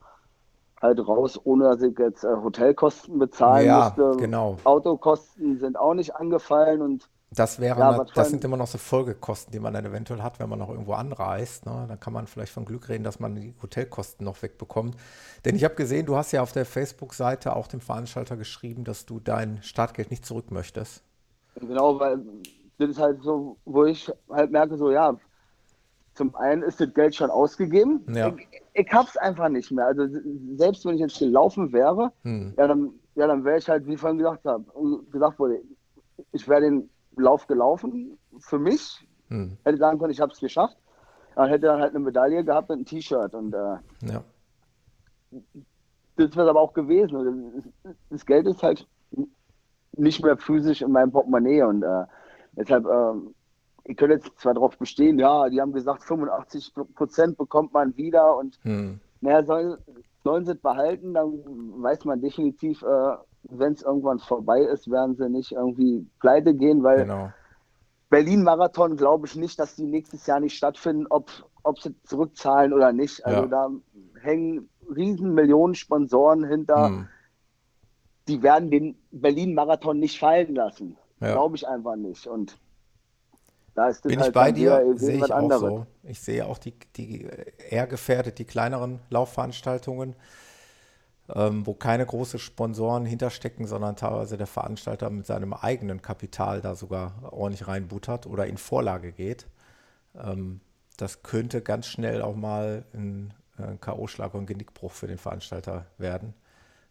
halt raus, ohne dass ich jetzt äh, Hotelkosten bezahlen Ja, musste. genau. Autokosten sind auch nicht angefallen und Das wäre, Ja, das sind immer noch so Folgekosten, die man dann eventuell hat, wenn man noch irgendwo anreist. Ne? Dann kann man vielleicht von Glück reden, dass man die Hotelkosten noch wegbekommt. Denn ich habe gesehen, du hast ja auf der Facebook-Seite auch dem Veranstalter geschrieben, dass du dein Startgeld nicht zurück möchtest. Genau, weil das ist halt so, wo ich halt merke, so ja, zum einen ist das Geld schon ausgegeben. Ja. Ich, ich hab's einfach nicht mehr. Also selbst wenn ich jetzt gelaufen wäre, Hm. ja, dann, ja, dann wäre ich halt, wie vorhin gesagt habe, gesagt wurde, ich wäre den Lauf gelaufen für mich, Hm. hätte sagen können, ich habe es geschafft. Dann hätte dann halt eine Medaille gehabt und ein T-Shirt und äh, Ja. das wäre aber auch gewesen. Und Das, Geld ist halt nicht mehr physisch in meinem Portemonnaie und äh, deshalb, ähm, ich könnte jetzt zwar darauf bestehen, ja, die haben gesagt, 85 Prozent bekommt man wieder und Hm. naja, sollen, sollen sie es behalten, dann weiß man definitiv, äh, wenn es irgendwann vorbei ist, werden sie nicht irgendwie pleite gehen, weil Genau. Berlin-Marathon glaube ich nicht, dass die nächstes Jahr nicht stattfinden, ob, ob sie zurückzahlen oder nicht. Also Ja. da hängen riesen Millionen Sponsoren hinter Hm. die werden den Berlin-Marathon nicht fallen lassen. Ja. Glaube ich einfach nicht. Und da ist Bin halt ich bei dir, sehe ich auch anderes. so. Ich sehe auch die, die eher gefährdet, die kleineren Laufveranstaltungen, ähm, wo keine großen Sponsoren hinterstecken, sondern teilweise der Veranstalter mit seinem eigenen Kapital da sogar ordentlich reinbuttert oder in Vorlage geht. Ähm, das könnte ganz schnell auch mal ein, ein K.O.-Schlag und Genickbruch für den Veranstalter werden.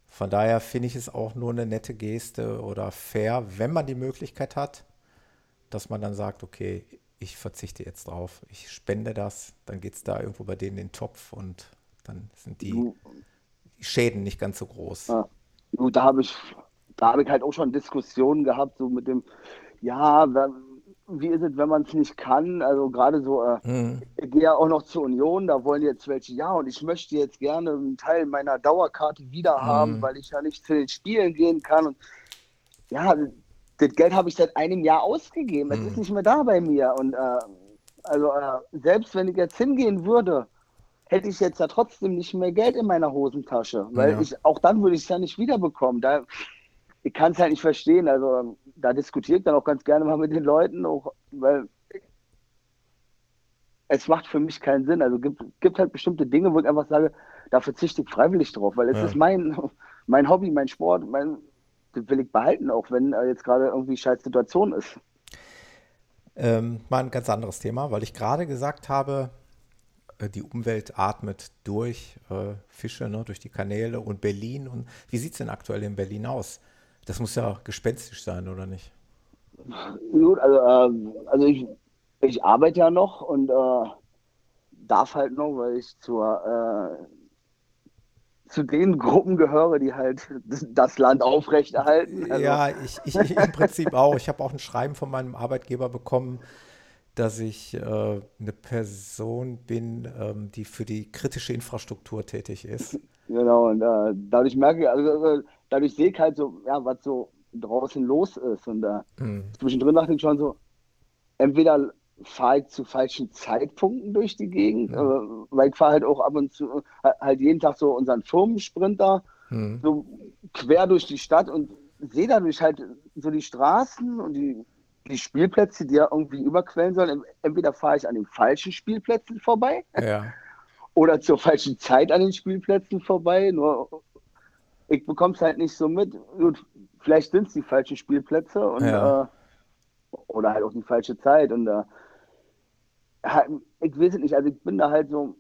Von daher finde ich es auch nur eine nette Geste oder fair, wenn man die Möglichkeit hat, dass man dann sagt, okay, ich verzichte jetzt drauf, ich spende das, dann geht es da irgendwo bei denen in den Topf und dann sind die, die Schäden nicht ganz so groß. ja. du, da habe ich, da habe ich halt auch schon Diskussionen gehabt, so mit dem, ja, wie ist es, wenn man es nicht kann? Also gerade so, äh, Hm, ich gehe ja auch noch zur Union, da wollen jetzt welche, ja, und ich möchte jetzt gerne einen Teil meiner Dauerkarte wieder haben, Mhm. weil ich ja nicht zu den Spielen gehen kann. Und ja, das Geld habe ich seit einem Jahr ausgegeben. Es Mhm. ist nicht mehr da bei mir. Und äh, also äh, selbst wenn ich jetzt hingehen würde, hätte ich jetzt ja trotzdem nicht mehr Geld in meiner Hosentasche, weil Ja. ich auch dann würde ich es ja nicht wiederbekommen. Da, ich kann es halt nicht verstehen. Also da diskutiere ich dann auch ganz gerne mal mit den Leuten, auch, weil es macht für mich keinen Sinn. Also gibt, gibt halt bestimmte Dinge, wo ich einfach sage, da verzichte ich freiwillig drauf, weil es Ja. ist mein, mein Hobby, mein Sport, mein, das will ich behalten, auch wenn äh, jetzt gerade irgendwie scheiß Situation ist. Ähm, mal ein ganz anderes Thema, weil ich gerade gesagt habe, äh, die Umwelt atmet durch äh, Fische, ne, durch die Kanäle und Berlin. Und wie sieht es denn aktuell in Berlin aus? Das muss ja gespenstisch sein, oder nicht? Gut, also, ähm, also ich, ich arbeite ja noch und äh, darf halt noch, weil ich zur, äh, zu den Gruppen gehöre, die halt das, Land aufrechterhalten. Also, Ja, ich, ich, ich im Prinzip auch. Ich habe auch ein Schreiben von meinem Arbeitgeber bekommen, dass ich äh, eine Person bin, ähm, die für die kritische Infrastruktur tätig ist. Genau, und äh, dadurch merke ich, also äh, dadurch sehe ich halt so, ja, was so draußen los ist. Und äh, Hm. zwischendrin dachte ich schon so, entweder fahre ich zu falschen Zeitpunkten durch die Gegend, ja. äh, weil ich fahre halt auch ab und zu, halt jeden Tag so unseren Firmensprinter, mhm. so quer durch die Stadt und sehe dadurch halt so die Straßen und die, die Spielplätze, die ja irgendwie überquellen sollen. Entweder fahre ich an den falschen Spielplätzen vorbei ja. oder zur falschen Zeit an den Spielplätzen vorbei. Nur ich bekomme es halt nicht so mit. Gut, vielleicht sind es die falschen Spielplätze und ja. äh, oder halt auch die falsche Zeit. Und äh, ich weiß es nicht, also ich bin da halt so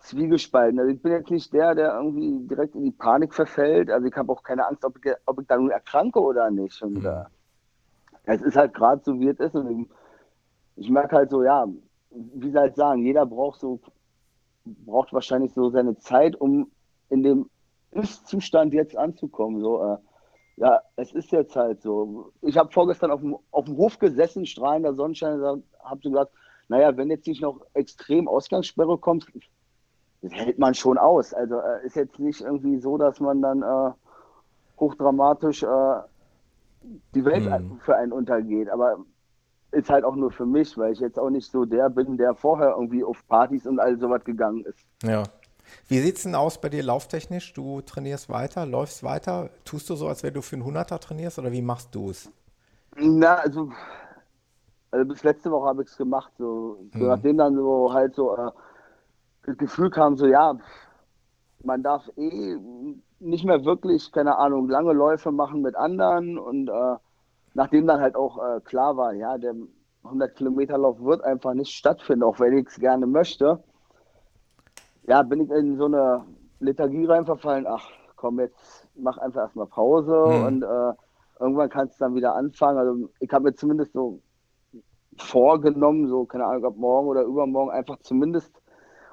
zwiegespalten. Also ich bin jetzt nicht der, der irgendwie direkt in die Panik verfällt. Also ich habe auch keine Angst, ob ich, ob ich da nun erkranke oder nicht. Und mhm. es ist halt gerade so, wie es ist. Und ich, ich merke halt so, ja, wie sie halt sagen, jeder braucht so, braucht wahrscheinlich so seine Zeit, um in dem Ist-Zustand jetzt anzukommen. So, äh, ja, es ist jetzt halt so. Ich habe vorgestern auf dem, auf dem Hof gesessen, strahlender Sonnenschein, habe so gesagt, naja, wenn jetzt nicht noch extrem Ausgangssperre kommt, das hält man schon aus. Also äh, ist jetzt nicht irgendwie so, dass man dann äh, hochdramatisch äh, die Welt hm. für einen untergeht. Aber ist halt auch nur für mich, weil ich jetzt auch nicht so der bin, der vorher irgendwie auf Partys und all sowas gegangen ist. Ja. Wie sieht es denn aus bei dir lauftechnisch? Du trainierst weiter, läufst weiter? Tust du so, als wenn du für einen 100er trainierst oder wie machst du es? Na, also, also bis letzte Woche habe ich es gemacht. So, so hm. nachdem dann so halt so äh, das Gefühl kam, so ja, man darf eh nicht mehr wirklich, keine Ahnung, lange Läufe machen mit anderen und äh, nachdem dann halt auch äh, klar war, ja, der 100 Kilometer Lauf wird einfach nicht stattfinden, auch wenn ich es gerne möchte, ja, bin ich in so eine Lethargie reinverfallen, ach komm, jetzt mach einfach erstmal Pause mhm. und äh, irgendwann kannst du dann wieder anfangen. Also ich habe mir zumindest so vorgenommen, so keine Ahnung, ob morgen oder übermorgen einfach zumindest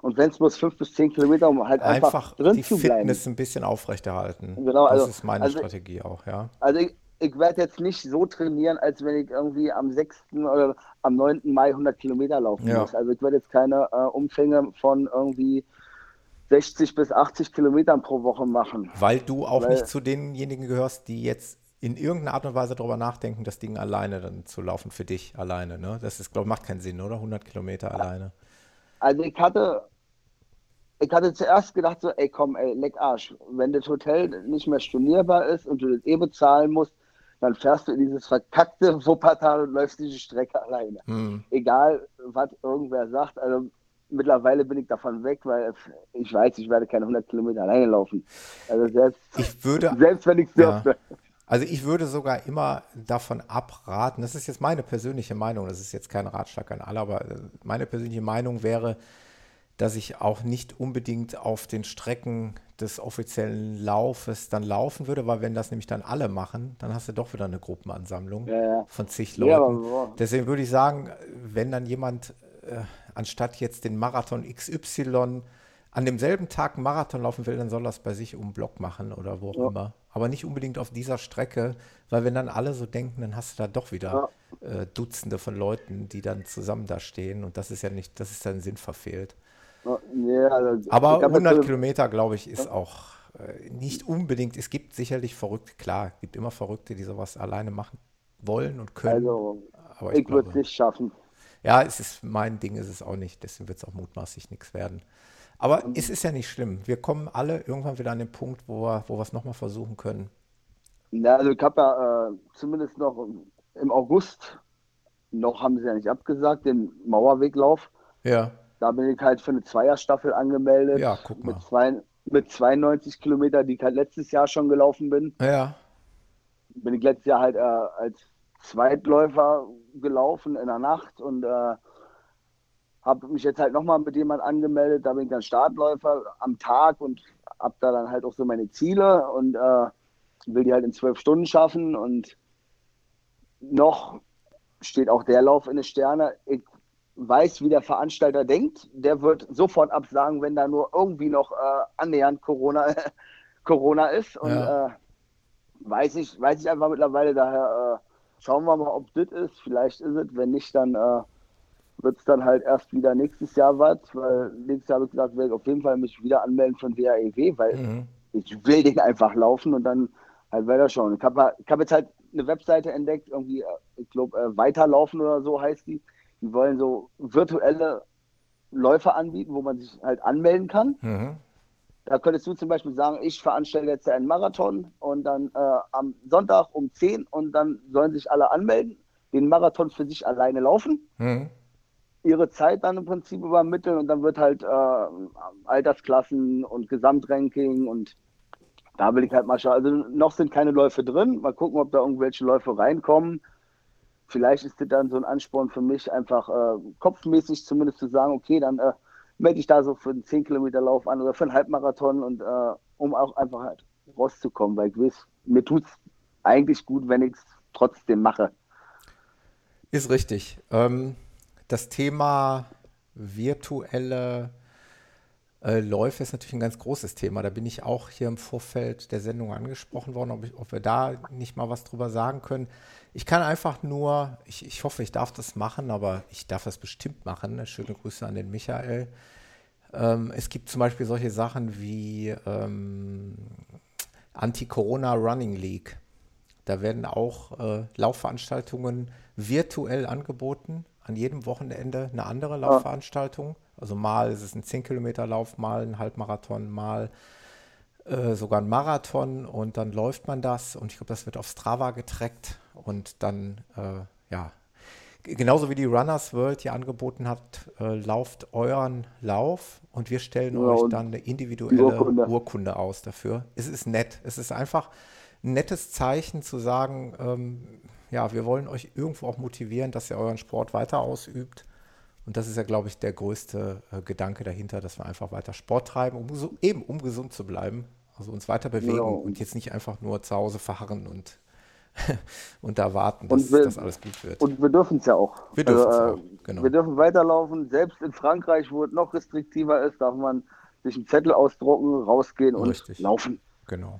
und wenn es bloß fünf bis zehn Kilometer, um halt einfach, einfach drin die zu bleiben. Fitness ein bisschen aufrechterhalten. Genau, also, das ist meine also, Strategie auch, ja. Also ich, ich werde jetzt nicht so trainieren, als wenn ich irgendwie am 6. oder am 9. Mai 100 Kilometer laufen ja. muss. Also ich werde jetzt keine äh, Umfänge von irgendwie 60 bis 80 Kilometern pro Woche machen. Weil du auch Weil, nicht zu denjenigen gehörst, die jetzt in irgendeiner Art und Weise darüber nachdenken, das Ding alleine dann zu laufen, für dich alleine. Ne? Das ist, glaube macht keinen Sinn, oder? 100 Kilometer alleine. Also ich hatte ich hatte zuerst gedacht so, ey komm, ey, leck Arsch. Wenn das Hotel nicht mehr stornierbar ist und du das eh bezahlen musst, dann fährst du in dieses verkackte Wuppertal und läufst diese Strecke alleine. Hm. Egal, was irgendwer sagt. Also mittlerweile bin ich davon weg, weil ich weiß, ich werde keine 100 Kilometer alleine laufen. Also selbst, ich würde, selbst wenn ich es dürfte. Ja. Also ich würde sogar immer davon abraten, das ist jetzt meine persönliche Meinung, das ist jetzt kein Ratschlag an alle, aber meine persönliche Meinung wäre, dass ich auch nicht unbedingt auf den Strecken des offiziellen Laufes dann laufen würde, weil wenn das nämlich dann alle machen, dann hast du doch wieder eine Gruppenansammlung ja, ja. von zig Leuten. Ja, Deswegen würde ich sagen, wenn dann jemand äh, anstatt jetzt den Marathon XY an demselben Tag einen Marathon laufen will, dann soll das bei sich um Block machen oder wo auch immer. Aber nicht unbedingt auf dieser Strecke, weil wenn dann alle so denken, dann hast du da doch wieder äh, Dutzende von Leuten, die dann zusammen da stehen und das ist ja nicht, das ist dann Sinn verfehlt. Ja, also Aber 100 Kilometer, glaube ich, ist auch äh, nicht unbedingt. Es gibt sicherlich Verrückte, klar, es gibt immer Verrückte, die sowas alleine machen wollen und können. Also, Aber ich, ich würde es nicht schaffen. Ja, es ist mein Ding, ist es auch nicht. Deswegen wird es auch mutmaßlich nichts werden. Aber es ist ja nicht schlimm. Wir kommen alle irgendwann wieder an den Punkt, wo wir, wo wir es nochmal versuchen können. Ja, also ich habe ja äh, zumindest noch im August, noch haben sie ja nicht abgesagt, den Mauerweglauf. Ja. Da bin ich halt für eine Zweierstaffel angemeldet. Ja, guck mal. Mit, zwei, mit 92 Kilometer, die ich halt letztes Jahr schon gelaufen bin. Ja. Bin ich letztes Jahr halt äh, als Zweitläufer gelaufen in der Nacht und äh, habe mich jetzt halt nochmal mit jemand angemeldet. Da bin ich dann Startläufer am Tag und habe da dann halt auch so meine Ziele und äh, will die halt in zwölf Stunden schaffen und noch steht auch der Lauf in den Sterne. Ich weiß, wie der Veranstalter denkt, der wird sofort absagen, wenn da nur irgendwie noch äh, annähernd Corona, Corona ist. Und ja. äh, weiß, ich, weiß ich einfach mittlerweile, daher äh, schauen wir mal, ob das ist. Vielleicht ist es, wenn nicht, dann äh, wird es dann halt erst wieder nächstes Jahr was, weil nächstes Jahr habe ich gesagt, werde ich auf jeden Fall mich wieder anmelden von WAEW, weil mhm. ich will den einfach laufen und dann halt weiter schauen. Ich habe ich hab jetzt halt eine Webseite entdeckt, irgendwie, äh, ich glaube, äh, Weiterlaufen oder so heißt die Die wollen so virtuelle Läufe anbieten, wo man sich halt anmelden kann. Mhm. Da könntest du zum Beispiel sagen, ich veranstalte jetzt einen Marathon und dann äh, am Sonntag um 10 und dann sollen sich alle anmelden, den Marathon für sich alleine laufen, Mhm. Ihre Zeit dann im Prinzip übermitteln und dann wird halt äh, Altersklassen und Gesamtranking und da will ich halt mal schauen. Also noch sind keine Läufe drin. Mal gucken, ob da irgendwelche Läufe reinkommen. Vielleicht ist das dann so ein Ansporn für mich, einfach äh, kopfmäßig zumindest zu sagen, okay, dann äh, melde ich da so für einen 10 Kilometer Lauf an oder für einen Halbmarathon und äh, um auch einfach halt rauszukommen, weil ich weiß, mir tut es eigentlich gut, wenn ich es trotzdem mache. Ist richtig. Ähm, das Thema virtuelle äh, Läufe ist natürlich ein ganz großes Thema. Da bin ich auch hier im Vorfeld der Sendung angesprochen worden, ob, ich, ob wir da nicht mal was drüber sagen können. Ich kann einfach nur, ich, ich hoffe, ich darf das machen, aber ich darf das bestimmt machen. Schöne Grüße an den Michael. Ähm, es gibt zum Beispiel solche Sachen wie ähm, Anti-Corona Running League. Da werden auch äh, Laufveranstaltungen virtuell angeboten. An jedem Wochenende eine andere Laufveranstaltung. Also mal ist es ein 10-Kilometer-Lauf, mal ein Halbmarathon, mal äh, sogar ein Marathon und dann läuft man das und ich glaube, das wird auf Strava getrackt und dann, äh, ja, genauso wie die Runners World hier angeboten hat, äh, lauft euren Lauf und wir stellen Ja, euch dann eine individuelle Urkunde. Urkunde aus dafür. Es ist nett. Es ist einfach ein nettes Zeichen zu sagen, ähm, ja, wir wollen euch irgendwo auch motivieren, dass ihr euren Sport weiter ausübt. Und das ist ja, glaube ich, der größte äh, Gedanke dahinter, dass wir einfach weiter Sport treiben, um so, eben um gesund zu bleiben. Also uns weiter bewegen Genau. und jetzt nicht einfach nur zu Hause verharren und, und da warten, dass wir- das alles gut wird. Und wir dürfen es ja auch. Wir dürfen's also, auch, genau. Wir dürfen weiterlaufen. Selbst in Frankreich, wo es noch restriktiver ist, darf man sich einen Zettel ausdrucken, rausgehen und Richtig. laufen. Genau.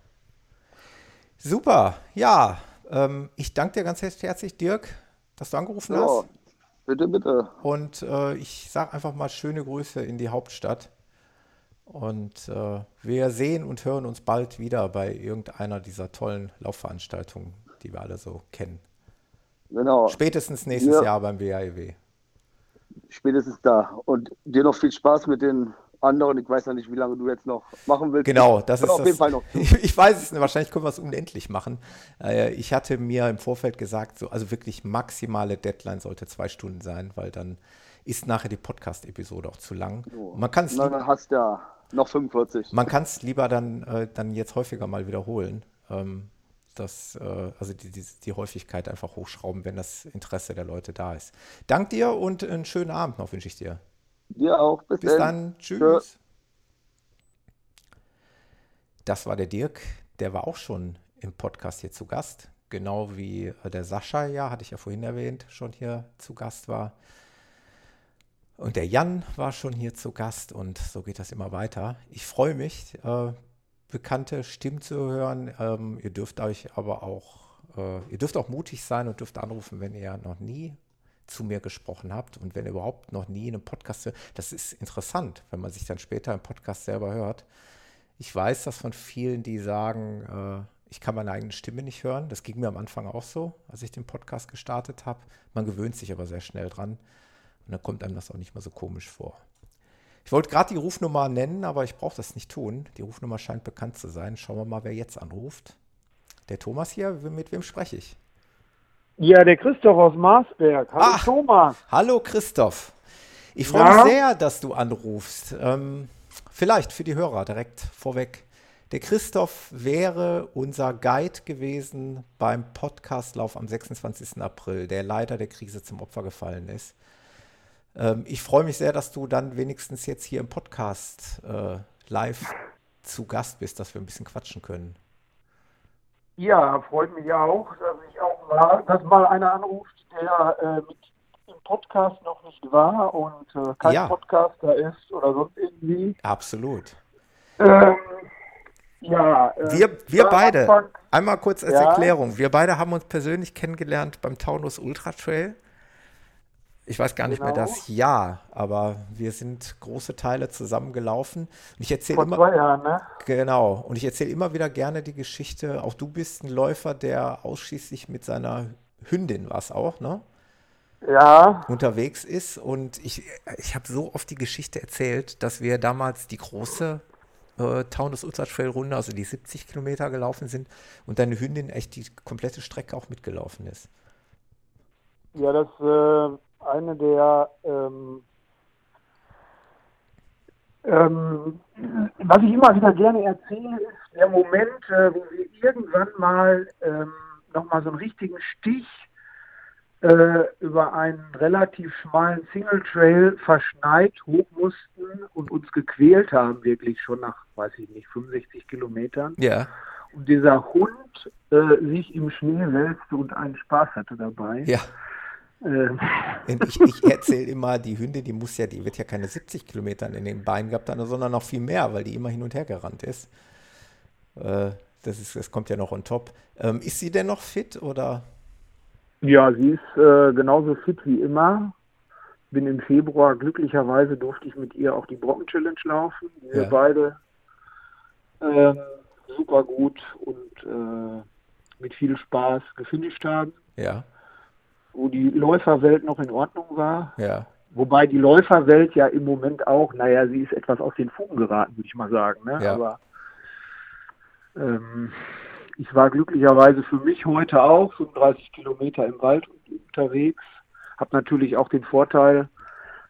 Super, ja. Ähm, ich danke dir ganz herzlich, Dirk, dass du angerufen Ja, hast. bitte, bitte. Und äh, ich sage einfach mal schöne Grüße in die Hauptstadt. Und äh, wir sehen und hören uns bald wieder bei irgendeiner dieser tollen Laufveranstaltungen, die wir alle so kennen. Genau. Spätestens nächstes Ja. Jahr beim WAEW. Spätestens da. Und dir noch viel Spaß mit den anderen. Ich weiß ja nicht, wie lange du jetzt noch machen willst. Genau, das Ich ist auf das. jeden Fall noch. Ich, weiß es nicht, wahrscheinlich können wir es unendlich machen. Äh, ich hatte mir im Vorfeld gesagt, so, also wirklich maximale Deadline sollte zwei Stunden sein, weil dann ist nachher die Podcast-Episode auch zu lang. Und Man kann es dann hast ja noch 45. man kann es lieber dann, äh, dann jetzt häufiger mal wiederholen. Ähm, das, äh, also die, die, die Häufigkeit einfach hochschrauben, wenn das Interesse der Leute da ist. Dank dir und einen schönen Abend noch wünsche ich dir. Dir auch. Bis, Bis dann. Tschüss. Das war der Dirk. Der war auch schon im Podcast hier zu Gast. Genau wie der Sascha, ja, hatte ich ja vorhin erwähnt, schon hier zu Gast war. Und der Jan war schon hier zu Gast und so geht das immer weiter. Ich freue mich, äh, bekannte Stimmen zu hören. Ähm, ihr dürft euch aber auch, äh, ihr dürft auch mutig sein und dürft anrufen, wenn ihr noch nie zu mir gesprochen habt und wenn ihr überhaupt noch nie in einem Podcast, das ist interessant, wenn man sich dann später im Podcast selber hört. Ich weiß das von vielen, die sagen, äh, ich kann meine eigene Stimme nicht hören. Das ging mir am Anfang auch so, als ich den Podcast gestartet habe. Man gewöhnt sich aber sehr schnell dran und dann kommt einem das auch nicht mehr so komisch vor. Ich wollte gerade die Rufnummer nennen, aber ich brauche das nicht tun. Die Rufnummer scheint bekannt zu sein. Schauen wir mal, wer jetzt anruft. Der Thomas hier, mit wem spreche ich? Ja, der Christoph aus Marsberg. Hallo Ach. Thomas. Hallo Christoph. Ich freue Ja? mich sehr, dass du anrufst. Ähm, vielleicht für die Hörer direkt vorweg. Der Christoph wäre unser Guide gewesen beim Podcastlauf am 26. April, der leider der Krise zum Opfer gefallen ist. Ähm, ich freue mich sehr, dass du dann wenigstens jetzt hier im Podcast äh, live zu Gast bist, dass wir ein bisschen quatschen können. Ja, freut mich auch, dass mal, dass mal einer anruft, der äh, mit im Podcast noch nicht war und äh, kein Ja. Podcaster ist oder sonst irgendwie. Absolut. Ähm, ja, äh, Wir, wir beide, Anfang- einmal kurz als Ja. Erklärung, wir beide haben uns persönlich kennengelernt beim Taunus Ultra Trail. Ich weiß gar nicht mehr Genau. das Jahr, aber wir sind große Teile zusammengelaufen. Und ich erzähle immer, zwei Jahren, ne? genau, und ich erzähle immer wieder gerne die Geschichte. Auch du bist ein Läufer, der ausschließlich mit seiner Hündin war es auch, ne? ja. unterwegs ist. Und ich, ich habe so oft die Geschichte erzählt, dass wir damals die große äh, Taunus Ultra Trail Runde, also die 70 Kilometer gelaufen sind und deine Hündin echt die komplette Strecke auch mitgelaufen ist. Ja, das äh, eine der ähm, ähm, was ich immer wieder gerne erzähle, ist der Moment, äh, wo wir irgendwann mal ähm, nochmal so einen richtigen Stich äh, über einen relativ schmalen Single Trail verschneit hoch mussten und uns gequält haben, wirklich schon nach, weiß ich nicht, 65 Kilometern. Ja. Und dieser Hund äh, sich im Schnee wälzte und einen Spaß hatte dabei. Ja. Ähm. Ich, ich erzähle immer, die Hündin, die muss ja, die wird ja keine 70 Kilometer in den Beinen gehabt haben, sondern noch viel mehr, weil die immer hin und her gerannt ist. Äh, das, ist das kommt ja noch on top. Ähm, ist sie denn noch fit oder? Ja, sie ist äh, genauso fit wie immer. Bin im Februar, glücklicherweise durfte ich mit ihr auch die Brocken Challenge laufen. Wir ja. beide äh, super gut und äh, mit viel Spaß gefinisht haben. Ja. Wo die Läuferwelt noch in Ordnung war. Ja. Wobei die Läuferwelt ja im Moment auch, naja, sie ist etwas aus den Fugen geraten, würde ich mal sagen. Ne? Ja. Aber ähm, ich war glücklicherweise für mich heute auch 35 Kilometer im Wald unterwegs. Habe natürlich auch den Vorteil,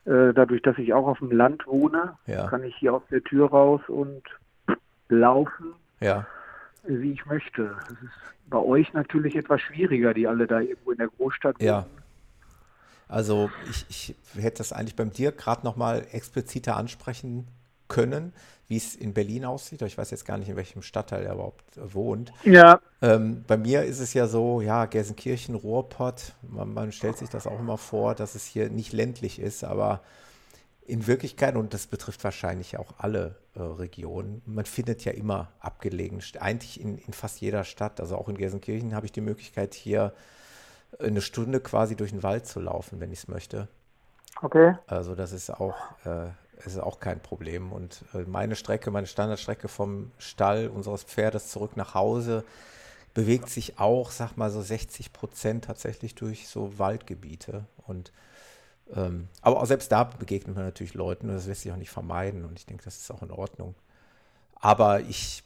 äh, dadurch, dass ich auch auf dem Land wohne, ja. kann ich hier aus der Tür raus und laufen, ja. Wie ich möchte. Das ist bei euch natürlich etwas schwieriger, die alle da irgendwo in der Großstadt wohnen. Ja. Also ich, ich hätte das eigentlich beim dir gerade nochmal expliziter ansprechen können, wie es in Berlin aussieht. Ich weiß jetzt gar nicht, in welchem Stadtteil er überhaupt wohnt. Ja. Ähm, bei mir ist es ja so, ja, Gelsenkirchen, Ruhrpott, man, man, stellt sich das auch immer vor, dass es hier nicht ländlich ist, aber in Wirklichkeit, und das betrifft wahrscheinlich auch alle äh, Regionen, man findet ja immer abgelegen, eigentlich in, in fast jeder Stadt, also auch in Gelsenkirchen habe ich die Möglichkeit, hier eine Stunde quasi durch den Wald zu laufen, wenn ich es möchte. Okay. Also das ist auch äh, ist auch kein Problem. Und äh, meine Strecke, meine Standardstrecke vom Stall unseres Pferdes zurück nach Hause bewegt sich auch, sag mal so 60 Prozent tatsächlich durch so Waldgebiete. Und ähm, aber auch selbst da begegnet man natürlich Leuten und das lässt sich auch nicht vermeiden. Und ich denke, das ist auch in Ordnung. Aber ich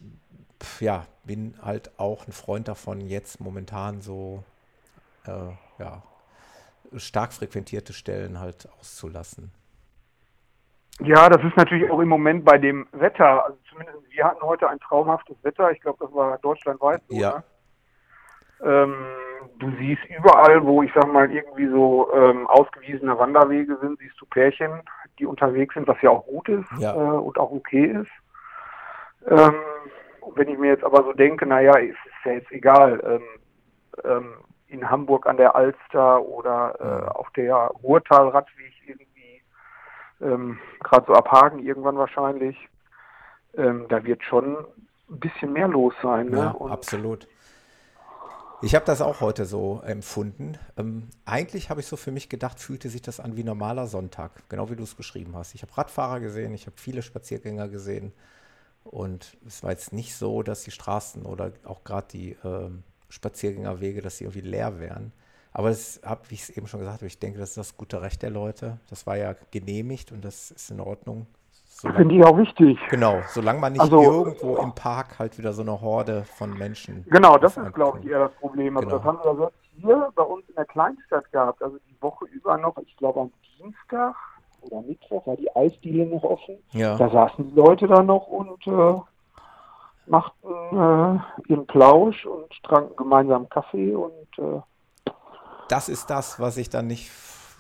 ja, bin halt auch ein Freund davon, jetzt momentan so äh, ja, stark frequentierte Stellen halt auszulassen. Ja, das ist natürlich auch im Moment bei dem Wetter. Also zumindest wir hatten heute ein traumhaftes Wetter. Ich glaube, das war deutschlandweit so. Ja. Ne? Ähm, du siehst überall, wo ich sag mal irgendwie so ähm, ausgewiesene Wanderwege sind, siehst du Pärchen, die unterwegs sind, was ja auch gut ist ja. äh, und auch okay ist. Ähm, wenn ich mir jetzt aber so denke, naja, ist, ist ja jetzt egal, ähm, ähm, in Hamburg an der Alster oder äh, auf der Ruhrtalradweg irgendwie ähm, gerade so ab Hagen irgendwann wahrscheinlich. Da wird schon ein bisschen mehr los sein. Ne? Ja, absolut. Ich habe das auch heute so empfunden. Ähm, eigentlich habe ich so für mich gedacht, fühlte sich das an wie normaler Sonntag, genau wie du es beschrieben hast. Ich habe Radfahrer gesehen, ich habe viele Spaziergänger gesehen und es war jetzt nicht so, dass die Straßen oder auch gerade die äh, Spaziergängerwege, dass sie irgendwie leer wären. Aber das habe, wie ich es eben schon gesagt habe, ich denke, das ist das gute Recht der Leute. Das war ja genehmigt und das ist in Ordnung. Finde ich auch wichtig. Genau, solange man nicht also, irgendwo im Park halt wieder so eine Horde von Menschen. Genau, das ist, glaube ich, eher das Problem. Also genau. das haben wir selbst hier bei uns in der Kleinstadt gehabt. Also die Woche über noch, ich glaube am Dienstag oder Mittwoch war die Eisdiele noch offen. Ja. Da saßen die Leute da noch und äh, machten äh, ihren Plausch und tranken gemeinsam Kaffee und äh, das ist das, was ich dann nicht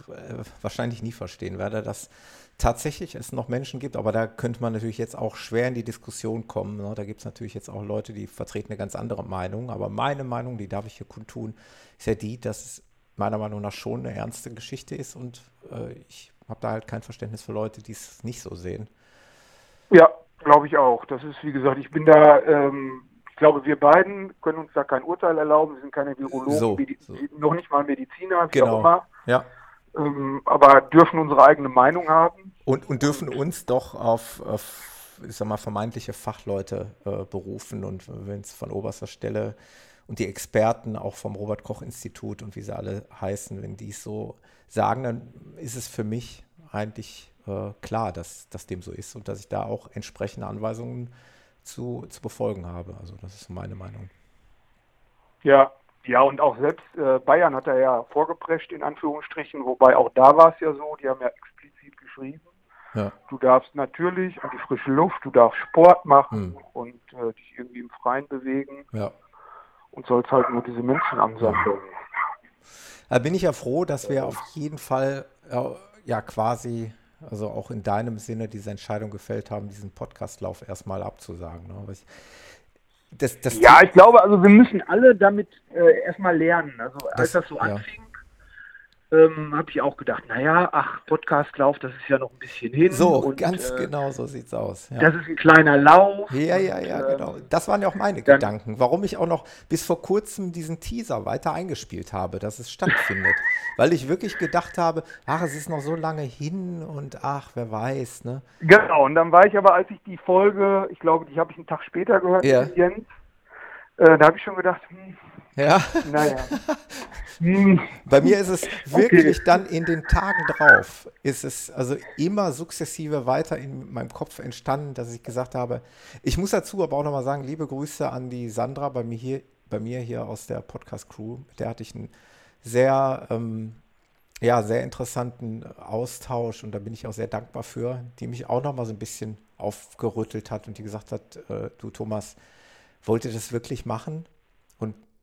äh, wahrscheinlich nie verstehen werde, dass tatsächlich es noch Menschen gibt, aber da könnte man natürlich jetzt auch schwer in die Diskussion kommen. Ne? Da gibt es natürlich jetzt auch Leute, die vertreten eine ganz andere Meinung, aber meine Meinung, die darf ich hier kundtun, ist ja die, dass es meiner Meinung nach schon eine ernste Geschichte ist und äh, ich habe da halt kein Verständnis für Leute, die es nicht so sehen. Ja, glaube ich auch. Das ist, wie gesagt, ich bin da ähm, ich glaube, wir beiden können uns da kein Urteil erlauben. Wir sind keine Virologen, so, so. noch nicht mal Mediziner, wie genau. auch immer. Ja. Ähm, aber dürfen unsere eigene Meinung haben. Und, und dürfen uns doch auf, auf ich sag mal, vermeintliche Fachleute äh, berufen und wenn es von oberster Stelle und die Experten auch vom Robert Koch Institut und wie sie alle heißen, wenn die es so sagen, dann ist es für mich eigentlich äh, klar, dass, dass dem so ist und dass ich da auch entsprechende Anweisungen zu, zu befolgen habe. Also das ist meine Meinung. Ja, ja, und auch selbst äh, Bayern hat er ja vorgeprescht, in Anführungsstrichen, wobei auch da war es ja so, die haben ja explizit geschrieben, ja. du darfst natürlich an die frische Luft, du darfst Sport machen hm. und äh, dich irgendwie im Freien bewegen ja. und sollst halt nur diese Menschen ansammeln. Da bin ich ja froh, dass wir auf jeden Fall äh, ja quasi, also auch in deinem Sinne, diese Entscheidung gefällt haben, diesen Podcastlauf erstmal abzusagen. Ne? Das, das ja, ich glaube, also wir müssen alle damit äh, erstmal lernen. Also als das, das so ja. anfing, ähm, habe ich auch gedacht, naja, ach, Podcastlauf, das ist ja noch ein bisschen hin. So, und, ganz äh, genau so sieht es aus. Ja. Das ist ein kleiner Lauf. Ja, ja, ja, und, genau. Das waren ja auch meine dann, Gedanken, warum ich auch noch bis vor kurzem diesen Teaser weiter eingespielt habe, dass es stattfindet. Weil ich wirklich gedacht habe, ach, es ist noch so lange hin und ach, wer weiß, ne? Genau, und dann war ich aber, als ich die Folge, ich glaube, die habe ich einen Tag später gehört, ja. Jens, äh, da habe ich schon gedacht, hm, ja. Naja. Hm. Bei mir ist es wirklich okay. dann in den Tagen drauf, ist es also immer sukzessive weiter in meinem Kopf entstanden, dass ich gesagt habe, ich muss dazu aber auch nochmal sagen, liebe Grüße an die Sandra bei mir hier, bei mir hier aus der Podcast-Crew. Mit der hatte ich einen sehr, ähm, ja, sehr interessanten Austausch und da bin ich auch sehr dankbar für, die mich auch nochmal so ein bisschen aufgerüttelt hat und die gesagt hat, äh, du Thomas, wollt ihr das wirklich machen?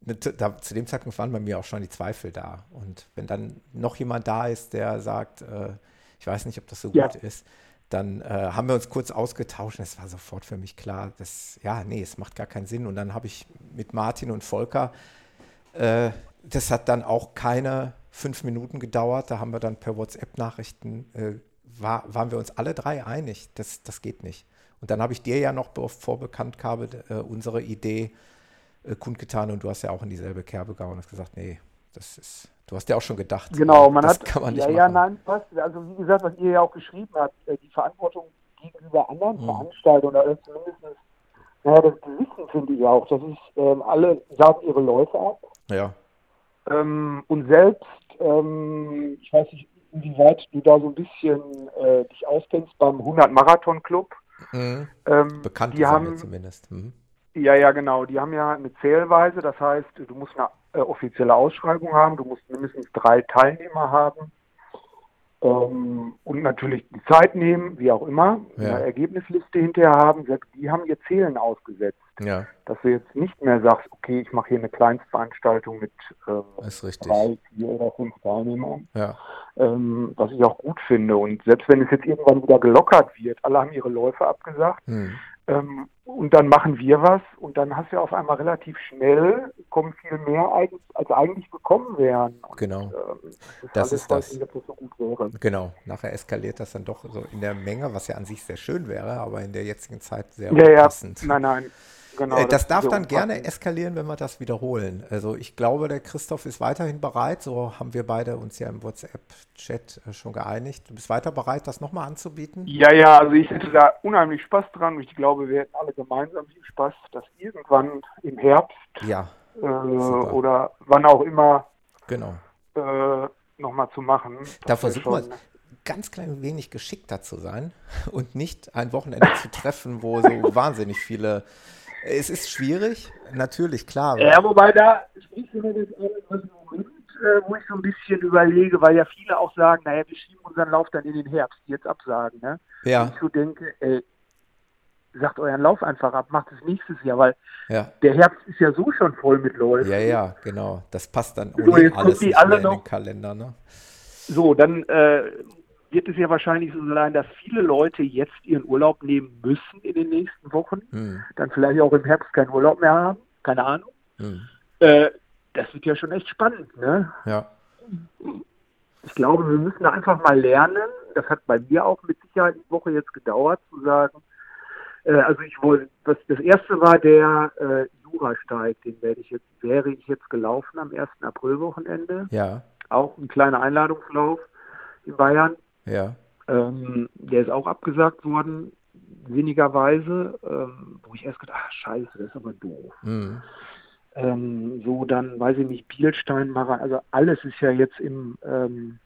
Da, zu dem Zeitpunkt waren bei mir auch schon die Zweifel da. Und wenn dann noch jemand da ist, der sagt, äh, ich weiß nicht, ob das so ja. gut ist, dann äh, haben wir uns kurz ausgetauscht und es war sofort für mich klar, dass, ja, nee, es macht gar keinen Sinn. Und dann habe ich mit Martin und Volker, äh, das hat dann auch keine fünf Minuten gedauert, da haben wir dann per WhatsApp-Nachrichten, äh, war, waren wir uns alle drei einig, das, das geht nicht. Und dann habe ich dir ja noch, bevor bekannt habe, äh, unsere Idee äh, kundgetan und du hast ja auch in dieselbe Kerbe gehauen und hast gesagt, nee, das ist, du hast ja auch schon gedacht. Genau, man das hat, kann man nicht ja, machen. ja, nein, passt. Also wie gesagt, was ihr ja auch geschrieben habt, äh, die Verantwortung gegenüber anderen hm. Veranstaltern oder zumindest, naja, das Gewissen finde ich auch. Das ist, ähm, alle sagen ihre Läufe ab. Ja. Ähm, und selbst, ähm, ich weiß nicht, inwieweit du da so ein bisschen äh, dich auskennst beim 100 Marathon Club. Mhm. Ähm, Bekannt die haben, zumindest. Mhm. Ja, ja, genau. Die haben ja eine Zählweise, das heißt, du musst eine äh, offizielle Ausschreibung haben, du musst mindestens drei Teilnehmer haben ähm, und natürlich die Zeit nehmen, wie auch immer, ja. eine Ergebnisliste hinterher haben. Die haben ihr Zählen ausgesetzt. Ja. Dass du jetzt nicht mehr sagst, okay, ich mache hier eine Kleinstveranstaltung mit ähm, drei, vier oder fünf Teilnehmern. Ja. Ähm, was ich auch gut finde. Und selbst wenn es jetzt irgendwann wieder gelockert wird, alle haben ihre Läufe abgesagt, hm. Ähm, und dann machen wir was und dann hast du ja auf einmal relativ schnell, kommen viel mehr als, als eigentlich gekommen wären. Und, genau. Ähm, das, ist das. Nicht, das so gut wäre. Genau. Nachher eskaliert das dann doch so in der Menge, was ja an sich sehr schön wäre, aber in der jetzigen Zeit sehr ja, passend. Ja. Nein, nein. Genau, äh, das, das darf dann gerne eskalieren, wenn wir das wiederholen. Also ich glaube, der Christoph ist weiterhin bereit. So haben wir beide uns ja im WhatsApp-Chat äh, schon geeinigt. Du bist weiter bereit, das nochmal anzubieten? Ja, ja, also ich hätte da unheimlich Spaß dran. Ich glaube, wir hätten alle gemeinsam viel Spaß, das irgendwann im Herbst ja, äh, oder wann auch immer genau. äh, nochmal zu machen. Da versuchen wir ganz klein wenig geschickter zu sein und nicht ein Wochenende zu treffen, wo so wahnsinnig viele es ist schwierig, natürlich, klar. Ja, wobei da sprichst du mir das an, Moment, äh, wo ich so ein bisschen überlege, weil ja viele auch sagen, naja, wir schieben unseren Lauf dann in den Herbst, jetzt absagen. Ne? Ja. Und ich so denke, ey, sagt euren Lauf einfach ab, macht es nächstes Jahr, weil ja. der Herbst ist ja so schon voll mit Läufen. Ja, ja, genau. Das passt dann so, alles die alle noch, in den Kalender. Ne? So, dann äh, wird es ja wahrscheinlich so sein, dass viele Leute jetzt ihren Urlaub nehmen müssen in den nächsten Wochen, hm. dann vielleicht auch im Herbst keinen Urlaub mehr haben, keine Ahnung. Hm. Äh, das wird ja schon echt spannend, ne? Ja. Ich glaube, wir müssen einfach mal lernen. Das hat bei mir auch mit Sicherheit die Woche jetzt gedauert, zu sagen. Äh, also ich wollte, das, das erste war der äh, Jurasteig, den werde ich jetzt, wäre ich jetzt gelaufen am 1. Aprilwochenende. Ja. Auch ein kleiner Einladungslauf in Bayern. Ja. Ähm, der ist auch abgesagt worden, sinnigerweise, ähm, wo ich erst gedacht, ach scheiße, das ist aber doof. Mhm. ähm, so dann, weiß ich nicht, Bielstein, Mara, also alles ist ja jetzt im ähm,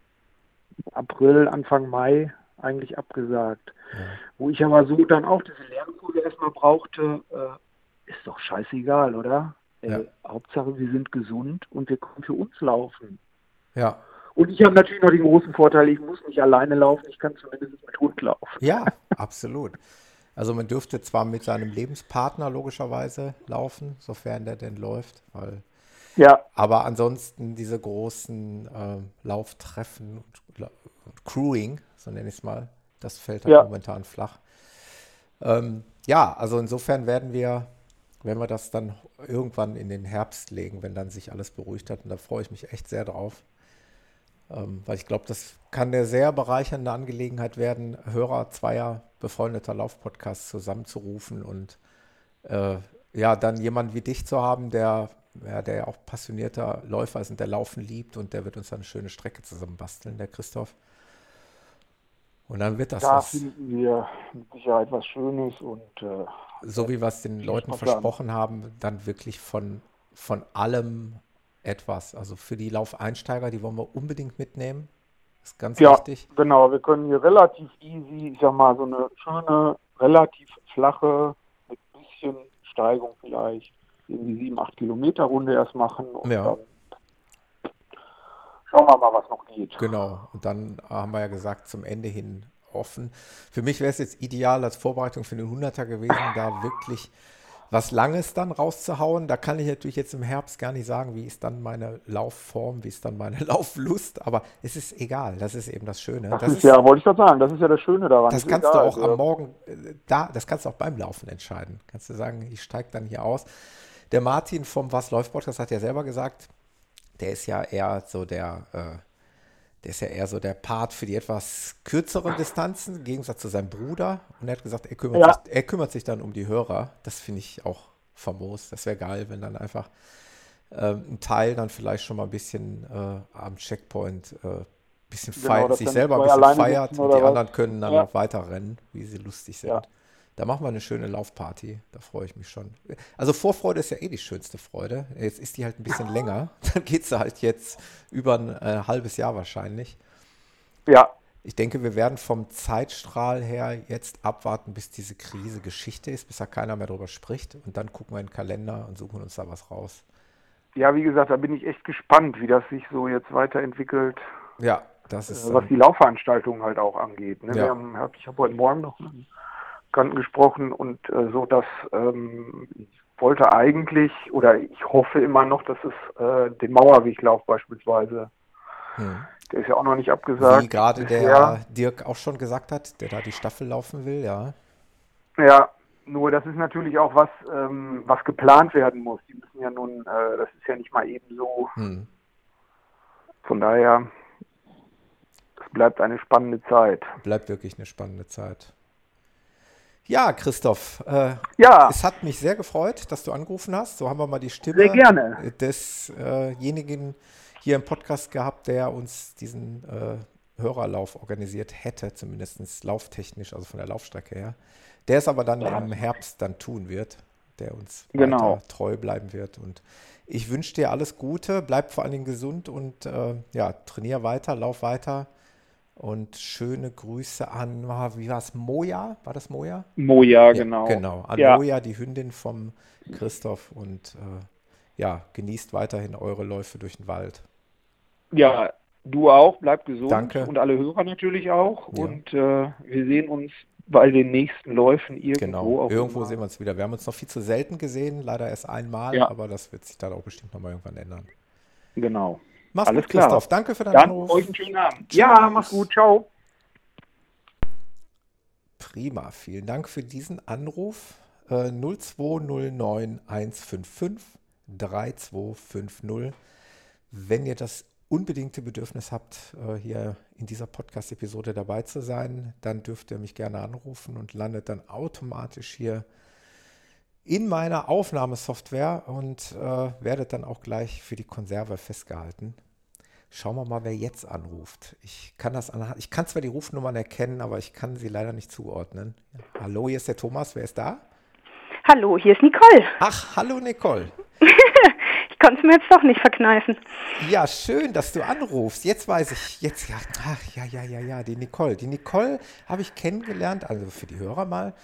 April, Anfang Mai eigentlich abgesagt. Ja. Wo ich aber so dann auch diese Lernkurve erstmal brauchte, äh, ist doch scheißegal, oder? Ja. Äh, Hauptsache, wir sind gesund und wir können für uns laufen. Ja. Und ich habe natürlich noch den großen Vorteil, ich muss nicht alleine laufen, ich kann zumindest mit Hund laufen. Ja, absolut. Also man dürfte zwar mit seinem Lebenspartner logischerweise laufen, sofern der denn läuft, weil ja. Aber ansonsten diese großen äh, Lauftreffen und, und Crewing, so nenne ich es mal, das fällt halt ja. momentan flach. Ähm, ja, also insofern werden wir, wenn wir das dann irgendwann in den Herbst legen, wenn dann sich alles beruhigt hat, und da freue ich mich echt sehr drauf. Ähm, weil ich glaube, das kann eine sehr bereichernde Angelegenheit werden, Hörer zweier befreundeter Laufpodcasts zusammenzurufen und äh, ja, dann jemanden wie dich zu haben, der ja, der ja auch passionierter Läufer ist und der Laufen liebt und der wird uns dann eine schöne Strecke zusammen basteln, der Christoph. Und dann wird das da was. Da finden wir mit Sicherheit was Schönes und äh, so wie wir es den Leuten versprochen haben, dann wirklich von, von allem etwas. Also für die Laufeinsteiger, die wollen wir unbedingt mitnehmen. Das ist ganz ja, wichtig. Genau, wir können hier relativ easy, ich sag mal, so eine schöne, relativ flache, mit bisschen Steigung vielleicht, irgendwie sieben, acht Kilometer Runde erst machen und ja. dann schauen wir mal, was noch geht. Genau, und dann haben wir ja gesagt, zum Ende hin offen. Für mich wäre es jetzt ideal als Vorbereitung für den 100er gewesen, da wirklich was Langes dann rauszuhauen. Da kann ich natürlich jetzt im Herbst gar nicht sagen, wie ist dann meine Laufform, wie ist dann meine Lauflust, aber es ist egal. Das ist eben das Schöne. Das, das ist, ja, wollte ich gerade sagen, das ist ja das Schöne daran. Das kannst egal, du auch also. am Morgen, äh, da, das kannst du auch beim Laufen entscheiden. Kannst du sagen, ich steige dann hier aus. Der Martin vom Was läuft Podcast hat ja selber gesagt, der ist ja eher so der, äh, der ist ja eher so der Part für die etwas kürzeren Distanzen, im Gegensatz zu seinem Bruder. Und er hat gesagt, er kümmert, ja. sich, er kümmert sich dann um die Hörer. Das finde ich auch famos. Das wäre geil, wenn dann einfach äh, ein Teil dann vielleicht schon mal ein bisschen äh, am Checkpoint äh, bisschen genau, feiert, sich selber ein bisschen feiert und die was? anderen können dann ja. noch weiter rennen, wie sie lustig sind. Ja. Da machen wir eine schöne Laufparty. Da freue ich mich schon. Also Vorfreude ist ja eh die schönste Freude. Jetzt ist die halt ein bisschen länger. Dann geht es halt jetzt über ein äh, halbes Jahr wahrscheinlich. Ja. Ich denke, wir werden vom Zeitstrahl her jetzt abwarten, bis diese Krise Geschichte ist, bis da keiner mehr drüber spricht. Und dann gucken wir in den Kalender und suchen uns da was raus. Ja, wie gesagt, da bin ich echt gespannt, wie das sich so jetzt weiterentwickelt. Ja, das ist. Was die Laufveranstaltungen halt auch angeht. Ne? Ja. Haben, ich habe heute Morgen noch einen Kanten gesprochen und äh, so, dass ähm, ich wollte eigentlich oder ich hoffe immer noch, dass es äh, den Mauerweglauf beispielsweise, hm. der ist ja auch noch nicht abgesagt. Wie gerade der Dirk auch schon gesagt hat, der da die Staffel laufen will, ja. Ja, nur das ist natürlich auch was, ähm, was geplant werden muss. Die müssen ja nun, äh, das ist ja nicht mal eben so. Hm. Von daher, es bleibt eine spannende Zeit. Bleibt wirklich eine spannende Zeit. Ja, Christoph. Äh, ja. Es hat mich sehr gefreut, dass du angerufen hast. So haben wir mal die Stimme desjenigen äh hier im Podcast gehabt, der uns diesen äh, Hörerlauf organisiert hätte, zumindest lauftechnisch, also von der Laufstrecke her. Der es aber dann ja. im Herbst dann tun wird, der uns genau. treu bleiben wird. Und ich wünsche dir alles Gute, bleib vor allen Dingen gesund und äh, ja, trainier weiter, lauf weiter und schöne Grüße an, wie war es, Moja? War das Moja? Moja, ja, genau. Genau, an ja. Moja, die Hündin vom Christoph. Und äh, ja, genießt weiterhin eure Läufe durch den Wald. Ja, du auch, bleib gesund. Danke. Und alle Hörer natürlich auch. Ja. Und äh, wir sehen uns bei den nächsten Läufen irgendwo. Genau, irgendwo sehen wir uns wieder. Wir haben uns noch viel zu selten gesehen, leider erst einmal, aber das wird sich dann auch bestimmt nochmal irgendwann ändern. Genau. Mach's Alles gut, klar. Christoph. Danke für deinen Dann Anruf. euch einen schönen Abend. Ja, mach's gut. Ciao. Prima. Vielen Dank für diesen Anruf. Äh, 0209 155 3250. Wenn ihr das unbedingte Bedürfnis habt, äh, hier in dieser Podcast-Episode dabei zu sein, dann dürft ihr mich gerne anrufen und landet dann automatisch hier in meiner Aufnahmesoftware und äh, werdet dann auch gleich für die Konserve festgehalten. Schauen wir mal, wer jetzt anruft. Ich kann das anhand, ich kann zwar die Rufnummern erkennen, aber ich kann sie leider nicht zuordnen. Hallo, hier ist der Thomas. Wer ist da? Hallo, hier ist Nicole. Ach, hallo Nicole. konnte es mir jetzt doch nicht verkneifen. Ja, schön, dass du anrufst. Jetzt weiß ich, jetzt, ja, ach, ja, ja, ja, ja, die Nicole. Die Nicole habe ich kennengelernt, also für die Hörer mal,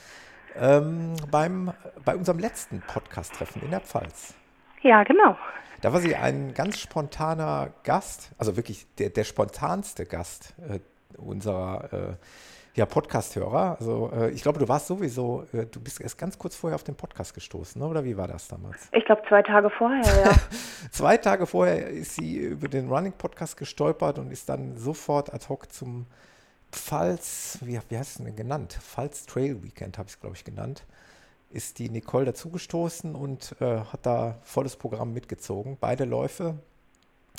ähm, beim, bei unserem letzten Podcast-Treffen in der Pfalz. Ja, genau. Da war sie ein ganz spontaner Gast, also wirklich der, der spontanste Gast äh, unserer äh, ja, Podcast-Hörer. Also äh, ich glaube, du warst sowieso, äh, du bist erst ganz kurz vorher auf den Podcast gestoßen, ne? oder wie war das damals? Ich glaube, zwei Tage vorher, ja. zwei Tage vorher ist sie über den Running-Podcast gestolpert und ist dann sofort ad hoc zum Pfalz, wie, wie heißt es denn genannt? Pfalz Trail Weekend habe ich es, glaube ich, genannt ist die Nicole dazugestoßen und äh, hat da volles Programm mitgezogen, beide Läufe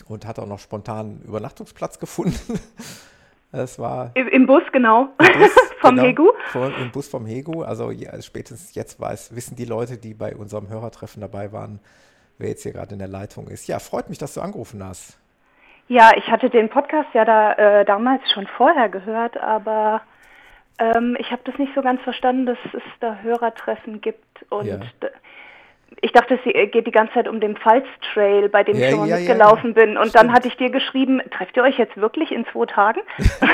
und hat auch noch spontan einen Übernachtungsplatz gefunden. Es war im Bus genau Bus, vom genau, Hegu. Vor, Im Bus vom Hegu. Also ja, spätestens jetzt weiß, wissen die Leute, die bei unserem Hörertreffen dabei waren, wer jetzt hier gerade in der Leitung ist. Ja, freut mich, dass du angerufen hast. Ja, ich hatte den Podcast ja da äh, damals schon vorher gehört, aber ähm, ich habe das nicht so ganz verstanden, dass es da Hörertreffen gibt und ja ich dachte, es geht die ganze Zeit um den Pfalz-Trail, bei dem ja, ich schon mal ja, mitgelaufen ja. bin. Und Stimmt. dann hatte ich dir geschrieben, trefft ihr euch jetzt wirklich in zwei Tagen?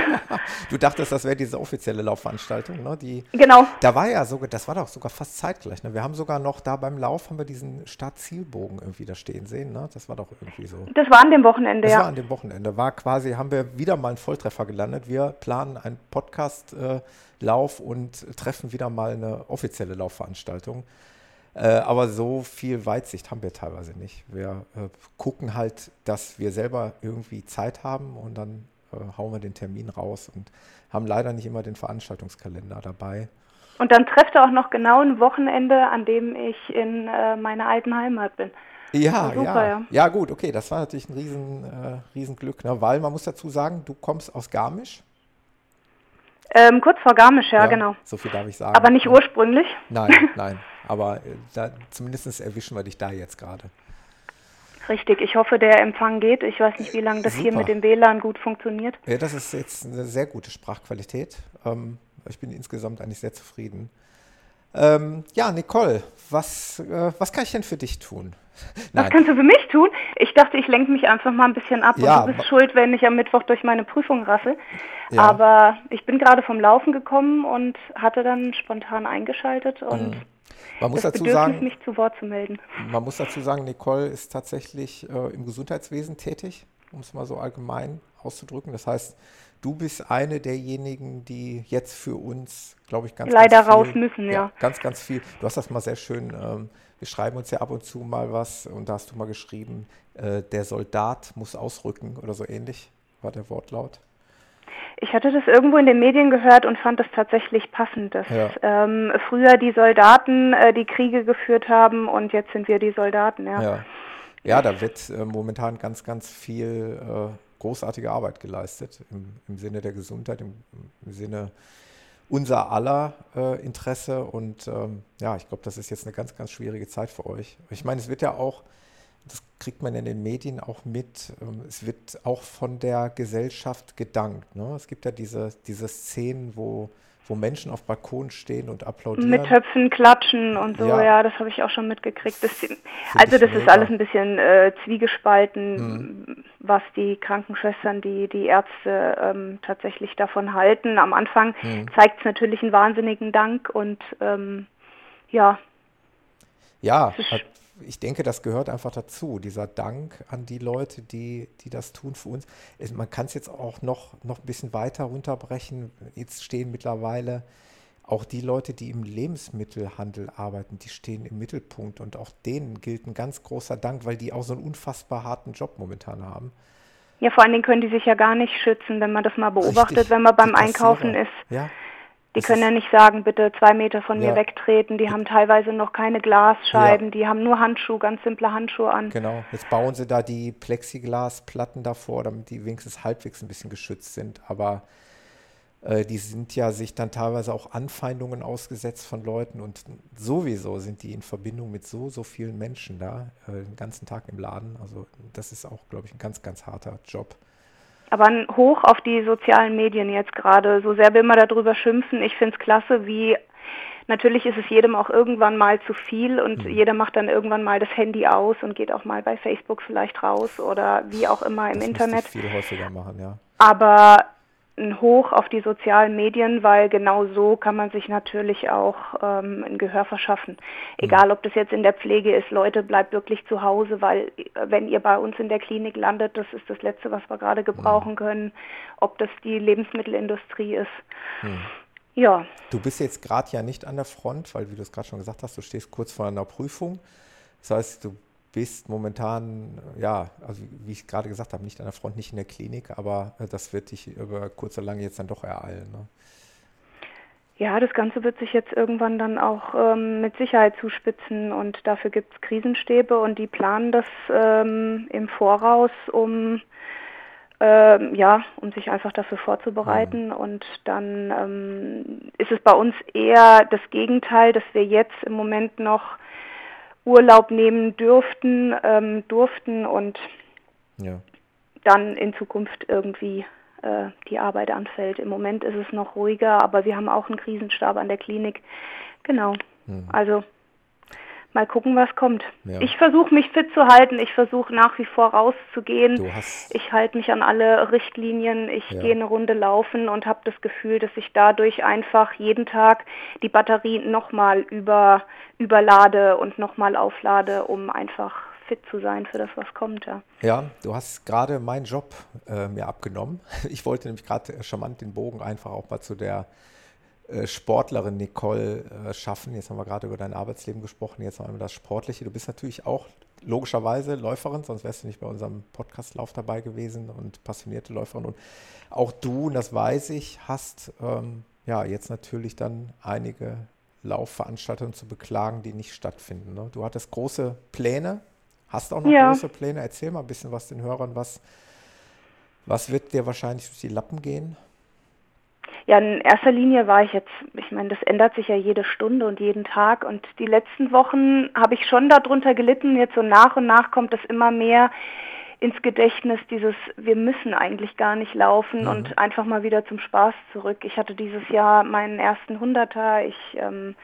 du dachtest, das wäre diese offizielle Laufveranstaltung, ne? Die, genau. Da war ja sogar, das war doch sogar fast zeitgleich. Ne? Wir haben sogar noch da beim Lauf haben wir diesen Start-Zielbogen irgendwie da stehen sehen. Ne? Das war doch irgendwie so. Das war an dem Wochenende, das ja. Das war an dem Wochenende. War quasi, haben wir wieder mal einen Volltreffer gelandet. Wir planen einen Podcast-Lauf äh, und treffen wieder mal eine offizielle Laufveranstaltung. Äh, aber so viel Weitsicht haben wir teilweise nicht. Wir äh, gucken halt, dass wir selber irgendwie Zeit haben und dann äh, hauen wir den Termin raus und haben leider nicht immer den Veranstaltungskalender dabei. Und dann trefft er auch noch genau ein Wochenende, an dem ich in äh, meiner alten Heimat bin. Ja, super, ja. ja. Ja, gut, okay, das war natürlich ein riesen, äh, Riesenglück, ne? weil man muss dazu sagen, du kommst aus Garmisch. Ähm, kurz vor Garmisch, ja, ja, genau. So viel darf ich sagen. Aber nicht ursprünglich. Nein, nein. Aber äh, da, zumindest erwischen wir dich da jetzt gerade. Richtig, ich hoffe, der Empfang geht. Ich weiß nicht, wie lange das Super. hier mit dem WLAN gut funktioniert. Ja, das ist jetzt eine sehr gute Sprachqualität. Ähm, ich bin insgesamt eigentlich sehr zufrieden. Ähm, ja, Nicole, was, äh, was kann ich denn für dich tun? Was kannst du für mich tun? Ich dachte, ich lenke mich einfach mal ein bisschen ab ja, und du bist schuld, wenn ich am Mittwoch durch meine Prüfung rassel. Ja. Aber ich bin gerade vom Laufen gekommen und hatte dann spontan eingeschaltet und mhm. man muss das dazu sagen, mich zu Wort zu melden. Man muss dazu sagen, Nicole ist tatsächlich äh, im Gesundheitswesen tätig, um es mal so allgemein auszudrücken. Das heißt, du bist eine derjenigen, die jetzt für uns, glaube ich, ganz, leider ganz viel, raus müssen, ja. ja. Ganz, ganz viel. Du hast das mal sehr schön. Ähm, wir schreiben uns ja ab und zu mal was und da hast du mal geschrieben, äh, der Soldat muss ausrücken oder so ähnlich war der Wortlaut. Ich hatte das irgendwo in den Medien gehört und fand das tatsächlich passend, dass ja. ähm, früher die Soldaten äh, die Kriege geführt haben und jetzt sind wir die Soldaten. Ja, ja. ja da wird äh, momentan ganz, ganz viel äh, großartige Arbeit geleistet im, im Sinne der Gesundheit, im, im Sinne unser aller äh, Interesse. Und ähm, ja, ich glaube, das ist jetzt eine ganz, ganz schwierige Zeit für euch. Ich meine, es wird ja auch, das kriegt man in den Medien auch mit, ähm, es wird auch von der Gesellschaft gedankt. Ne? Es gibt ja diese, diese Szenen, wo wo Menschen auf Balkonen stehen und applaudieren. Mit Töpfen klatschen und so, ja, ja das habe ich auch schon mitgekriegt. Das, also das mega. ist alles ein bisschen äh, zwiegespalten, mhm. was die Krankenschwestern, die, die Ärzte ähm, tatsächlich davon halten. Am Anfang mhm. zeigt es natürlich einen wahnsinnigen Dank und ähm, ja. Ja, ich denke, das gehört einfach dazu, dieser Dank an die Leute, die, die das tun für uns. Man kann es jetzt auch noch, noch ein bisschen weiter runterbrechen. Jetzt stehen mittlerweile auch die Leute, die im Lebensmittelhandel arbeiten, die stehen im Mittelpunkt und auch denen gilt ein ganz großer Dank, weil die auch so einen unfassbar harten Job momentan haben. Ja, vor allen Dingen können die sich ja gar nicht schützen, wenn man das mal beobachtet, Richtig, wenn man beim Einkaufen ist. Ja, die das können ja nicht sagen, bitte zwei Meter von ja. mir wegtreten. Die haben teilweise noch keine Glasscheiben, ja. die haben nur Handschuhe, ganz simple Handschuhe an. Genau, jetzt bauen sie da die Plexiglasplatten davor, damit die wenigstens halbwegs ein bisschen geschützt sind. Aber äh, die sind ja sich dann teilweise auch Anfeindungen ausgesetzt von Leuten und sowieso sind die in Verbindung mit so, so vielen Menschen da, äh, den ganzen Tag im Laden. Also das ist auch, glaube ich, ein ganz, ganz harter Job. Aber ein Hoch auf die sozialen Medien jetzt gerade. So sehr wir immer darüber schimpfen. Ich finde es klasse, wie natürlich ist es jedem auch irgendwann mal zu viel und mhm. jeder macht dann irgendwann mal das Handy aus und geht auch mal bei Facebook vielleicht raus oder wie auch immer im das Internet. Viel häufiger machen, ja. Aber ein Hoch auf die sozialen Medien, weil genau so kann man sich natürlich auch ähm, ein Gehör verschaffen. Egal, ob das jetzt in der Pflege ist, Leute, bleibt wirklich zu Hause, weil äh, wenn ihr bei uns in der Klinik landet, das ist das Letzte, was wir gerade gebrauchen können. Ob das die Lebensmittelindustrie ist. Hm. Ja. Du bist jetzt gerade ja nicht an der Front, weil, wie du es gerade schon gesagt hast, du stehst kurz vor einer Prüfung. Das heißt, du bist momentan, ja, also wie ich gerade gesagt habe, nicht an der Front, nicht in der Klinik, aber äh, das wird dich über kurz oder lang jetzt dann doch ereilen. Ne? Ja, das Ganze wird sich jetzt irgendwann dann auch ähm, mit Sicherheit zuspitzen und dafür gibt es Krisenstäbe und die planen das ähm, im Voraus, um ähm, ja, um sich einfach dafür vorzubereiten. Mhm. Und dann ähm, ist es bei uns eher das Gegenteil, dass wir jetzt im Moment noch Urlaub nehmen dürften, ähm, durften und ja. dann in Zukunft irgendwie äh, die Arbeit anfällt. Im Moment ist es noch ruhiger, aber wir haben auch einen Krisenstab an der Klinik. Genau. Mhm. Also mal gucken, was kommt. Ja. Ich versuche mich fit zu halten. Ich versuche nach wie vor rauszugehen. Ich halte mich an alle Richtlinien. Ich ja. gehe eine Runde laufen und habe das Gefühl, dass ich dadurch einfach jeden Tag die Batterie nochmal über, überlade und nochmal auflade, um einfach fit zu sein für das, was kommt. Ja, ja du hast gerade meinen Job äh, mir abgenommen. Ich wollte nämlich gerade charmant den Bogen einfach auch mal zu der äh, Sportlerin Nicole äh, schaffen. Jetzt haben wir gerade über dein Arbeitsleben gesprochen, jetzt haben wir das Sportliche. Du bist natürlich auch logischerweise Läuferin, sonst wärst du nicht bei unserem Podcastlauf dabei gewesen und passionierte Läuferin. Und auch du, und das weiß ich, hast ähm, ja jetzt natürlich dann einige Laufveranstaltungen zu beklagen, die nicht stattfinden. Ne? Du hattest große Pläne, hast auch noch ja. große Pläne. Erzähl mal ein bisschen was den Hörern, was, was wird dir wahrscheinlich durch die Lappen gehen? Ja, in erster Linie war ich jetzt, ich meine, das ändert sich ja jede Stunde und jeden Tag und die letzten Wochen habe ich schon darunter gelitten. Jetzt so nach und nach kommt das immer mehr ins Gedächtnis, dieses, wir müssen eigentlich gar nicht laufen mhm. und einfach mal wieder zum Spaß zurück. Ich hatte dieses Jahr meinen ersten Hunderter. Ich ähm,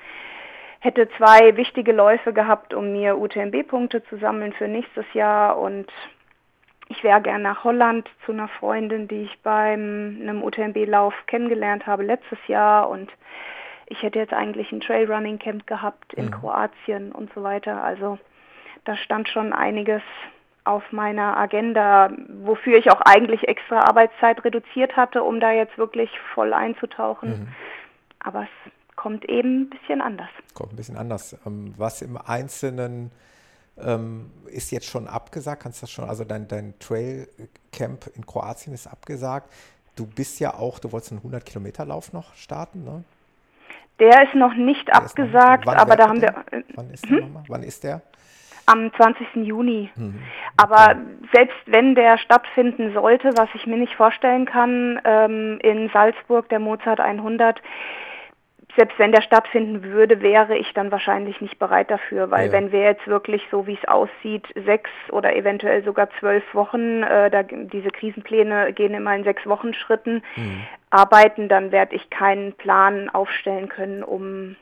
hätte zwei wichtige Läufe gehabt, um mir UTMB-Punkte zu sammeln für nächstes Jahr und ich wäre gern nach Holland zu einer Freundin, die ich beim einem UTMB-Lauf kennengelernt habe letztes Jahr und ich hätte jetzt eigentlich ein Trailrunning-Camp gehabt in mhm. Kroatien und so weiter. Also da stand schon einiges auf meiner Agenda, wofür ich auch eigentlich extra Arbeitszeit reduziert hatte, um da jetzt wirklich voll einzutauchen. Mhm. Aber es kommt eben ein bisschen anders. Kommt ein bisschen anders. Ähm, was im Einzelnen ähm, ist jetzt schon abgesagt, kannst du das schon, also dein, dein Trailcamp in Kroatien ist abgesagt. Du bist ja auch, du wolltest einen 100-Kilometer-Lauf noch starten, ne? Der ist noch nicht der abgesagt, noch, aber da haben der? wir. Äh, wann ist der hm? Wann ist der? Am 20. Juni. Mhm. Okay. Aber selbst wenn der stattfinden sollte, was ich mir nicht vorstellen kann, ähm, in Salzburg, der Mozart 100, selbst wenn der stattfinden würde, wäre ich dann wahrscheinlich nicht bereit dafür, weil ja. wenn wir jetzt wirklich so wie es aussieht, sechs oder eventuell sogar zwölf Wochen, äh, da, diese Krisenpläne gehen immer in sechs Wochen Schritten, mhm. arbeiten, dann werde ich keinen Plan aufstellen können, um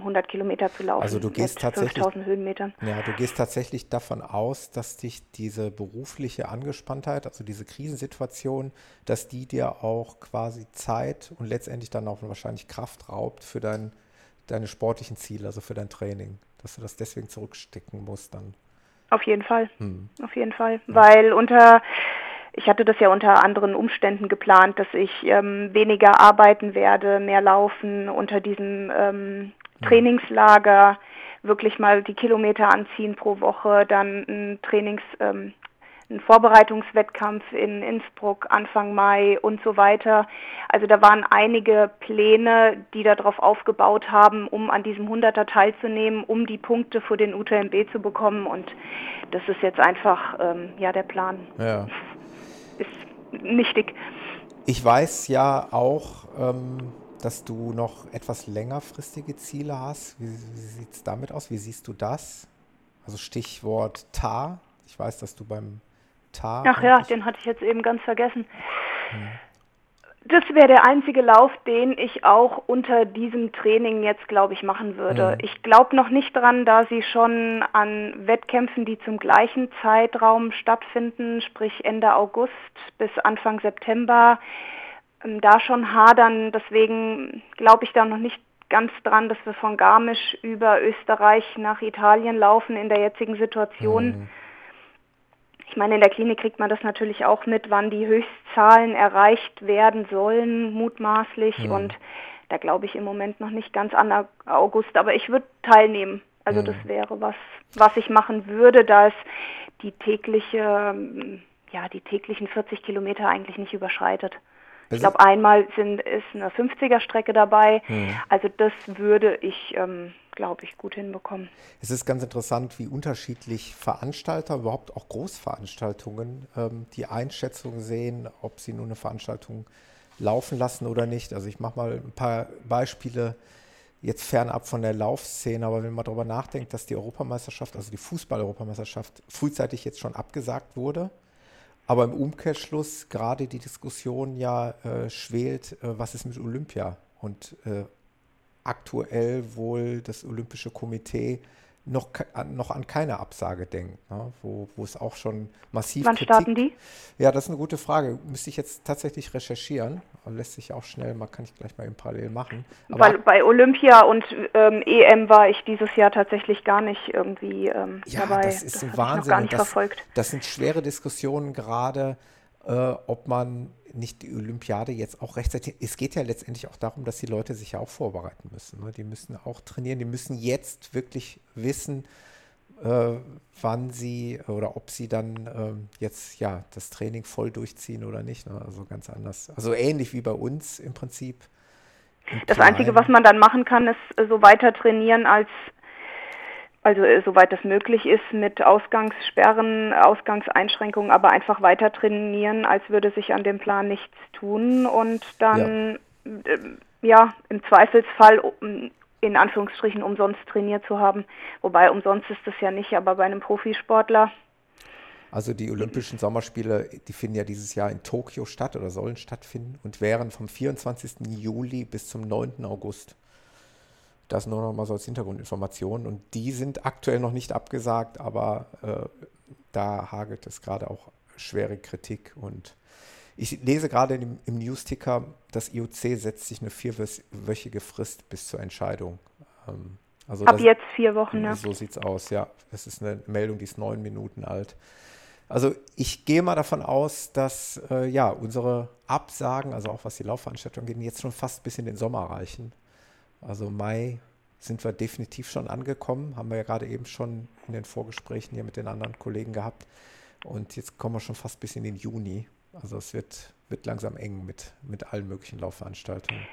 100 Kilometer zu laufen. Also du gehst tatsächlich, Höhenmetern. Ja, du gehst tatsächlich davon aus, dass dich diese berufliche Angespanntheit, also diese Krisensituation, dass die dir auch quasi Zeit und letztendlich dann auch wahrscheinlich Kraft raubt für dein, deine sportlichen Ziele, also für dein Training, dass du das deswegen zurückstecken musst dann. Auf jeden Fall, hm. auf jeden Fall, ja. weil unter ich hatte das ja unter anderen Umständen geplant, dass ich ähm, weniger arbeiten werde, mehr laufen unter diesem ähm, Trainingslager, wirklich mal die Kilometer anziehen pro Woche, dann ein Trainings, ähm, ein Vorbereitungswettkampf in Innsbruck Anfang Mai und so weiter. Also da waren einige Pläne, die darauf aufgebaut haben, um an diesem Hunderter teilzunehmen, um die Punkte für den UTMB zu bekommen. Und das ist jetzt einfach ähm, ja der Plan. Ja. Ist nichtig. Ich weiß ja auch, ähm, dass du noch etwas längerfristige Ziele hast. Wie, wie sieht es damit aus? Wie siehst du das? Also Stichwort TAR. Ich weiß, dass du beim TAR. Ach ja, den hatte ich jetzt eben ganz vergessen. Hm. Das wäre der einzige Lauf, den ich auch unter diesem Training jetzt, glaube ich, machen würde. Mhm. Ich glaube noch nicht dran, da sie schon an Wettkämpfen, die zum gleichen Zeitraum stattfinden, sprich Ende August bis Anfang September, ähm, da schon hadern. Deswegen glaube ich da noch nicht ganz dran, dass wir von Garmisch über Österreich nach Italien laufen in der jetzigen Situation. Mhm ich meine, in der Klinik kriegt man das natürlich auch mit, wann die Höchstzahlen erreicht werden sollen, mutmaßlich. Mhm. Und da glaube ich im Moment noch nicht ganz an August, aber ich würde teilnehmen. Also mhm. das wäre was, was ich machen würde, da es die tägliche, ja, die täglichen 40 Kilometer eigentlich nicht überschreitet. Ich glaube, einmal sind, ist eine 50er-Strecke dabei. Mhm. Also das würde ich, ähm, glaube ich, gut hinbekommen. Es ist ganz interessant, wie unterschiedlich Veranstalter, überhaupt auch Großveranstaltungen, ähm, die Einschätzung sehen, ob sie nur eine Veranstaltung laufen lassen oder nicht. Also ich mache mal ein paar Beispiele jetzt fernab von der Laufszene, aber wenn man darüber nachdenkt, dass die Europameisterschaft, also die Fußball-Europameisterschaft, frühzeitig jetzt schon abgesagt wurde, aber im Umkehrschluss gerade die Diskussion ja äh, schwelt, äh, was ist mit Olympia? Und äh, aktuell wohl das Olympische Komitee noch, noch an keine Absage denkt, ne? wo, wo es auch schon massiv. Wann Kritik, starten die? Ja, das ist eine gute Frage. Müsste ich jetzt tatsächlich recherchieren. Lässt sich auch schnell, mal kann ich gleich mal eben parallel machen. Aber Weil bei Olympia und ähm, EM war ich dieses Jahr tatsächlich gar nicht irgendwie ähm, ja, dabei. Das ist das ein Wahnsinn. gar nicht das, verfolgt. das sind schwere Diskussionen gerade, äh, ob man nicht die Olympiade jetzt auch rechtzeitig. Es geht ja letztendlich auch darum, dass die Leute sich ja auch vorbereiten müssen. Ne? Die müssen auch trainieren, die müssen jetzt wirklich wissen, äh, wann sie oder ob sie dann äh, jetzt ja das Training voll durchziehen oder nicht. Ne? Also ganz anders. Also ähnlich wie bei uns im Prinzip. Das Einzige, was man dann machen kann, ist so weiter trainieren als also äh, soweit das möglich ist, mit Ausgangssperren, Ausgangseinschränkungen, aber einfach weiter trainieren, als würde sich an dem Plan nichts tun und dann ja, äh, ja im Zweifelsfall in Anführungsstrichen umsonst trainiert zu haben. Wobei umsonst ist das ja nicht, aber bei einem Profisportler. Also die Olympischen Sommerspiele, die finden ja dieses Jahr in Tokio statt oder sollen stattfinden und wären vom 24. Juli bis zum 9. August. Das nur noch mal so als Hintergrundinformation. Und die sind aktuell noch nicht abgesagt, aber äh, da hagelt es gerade auch schwere Kritik. Und ich lese gerade im, im Newsticker, das IOC setzt sich eine vierwöchige Frist bis zur Entscheidung. Ähm, also Ab das, jetzt vier Wochen, ja. So sieht es aus, ja. Das ist eine Meldung, die ist neun Minuten alt. Also ich gehe mal davon aus, dass äh, ja unsere Absagen, also auch was die Laufveranstaltung geht, jetzt schon fast bis in den Sommer reichen. Also Mai sind wir definitiv schon angekommen, haben wir ja gerade eben schon in den Vorgesprächen hier mit den anderen Kollegen gehabt. Und jetzt kommen wir schon fast bis in den Juni. Also es wird, wird langsam eng mit, mit allen möglichen Laufveranstaltungen.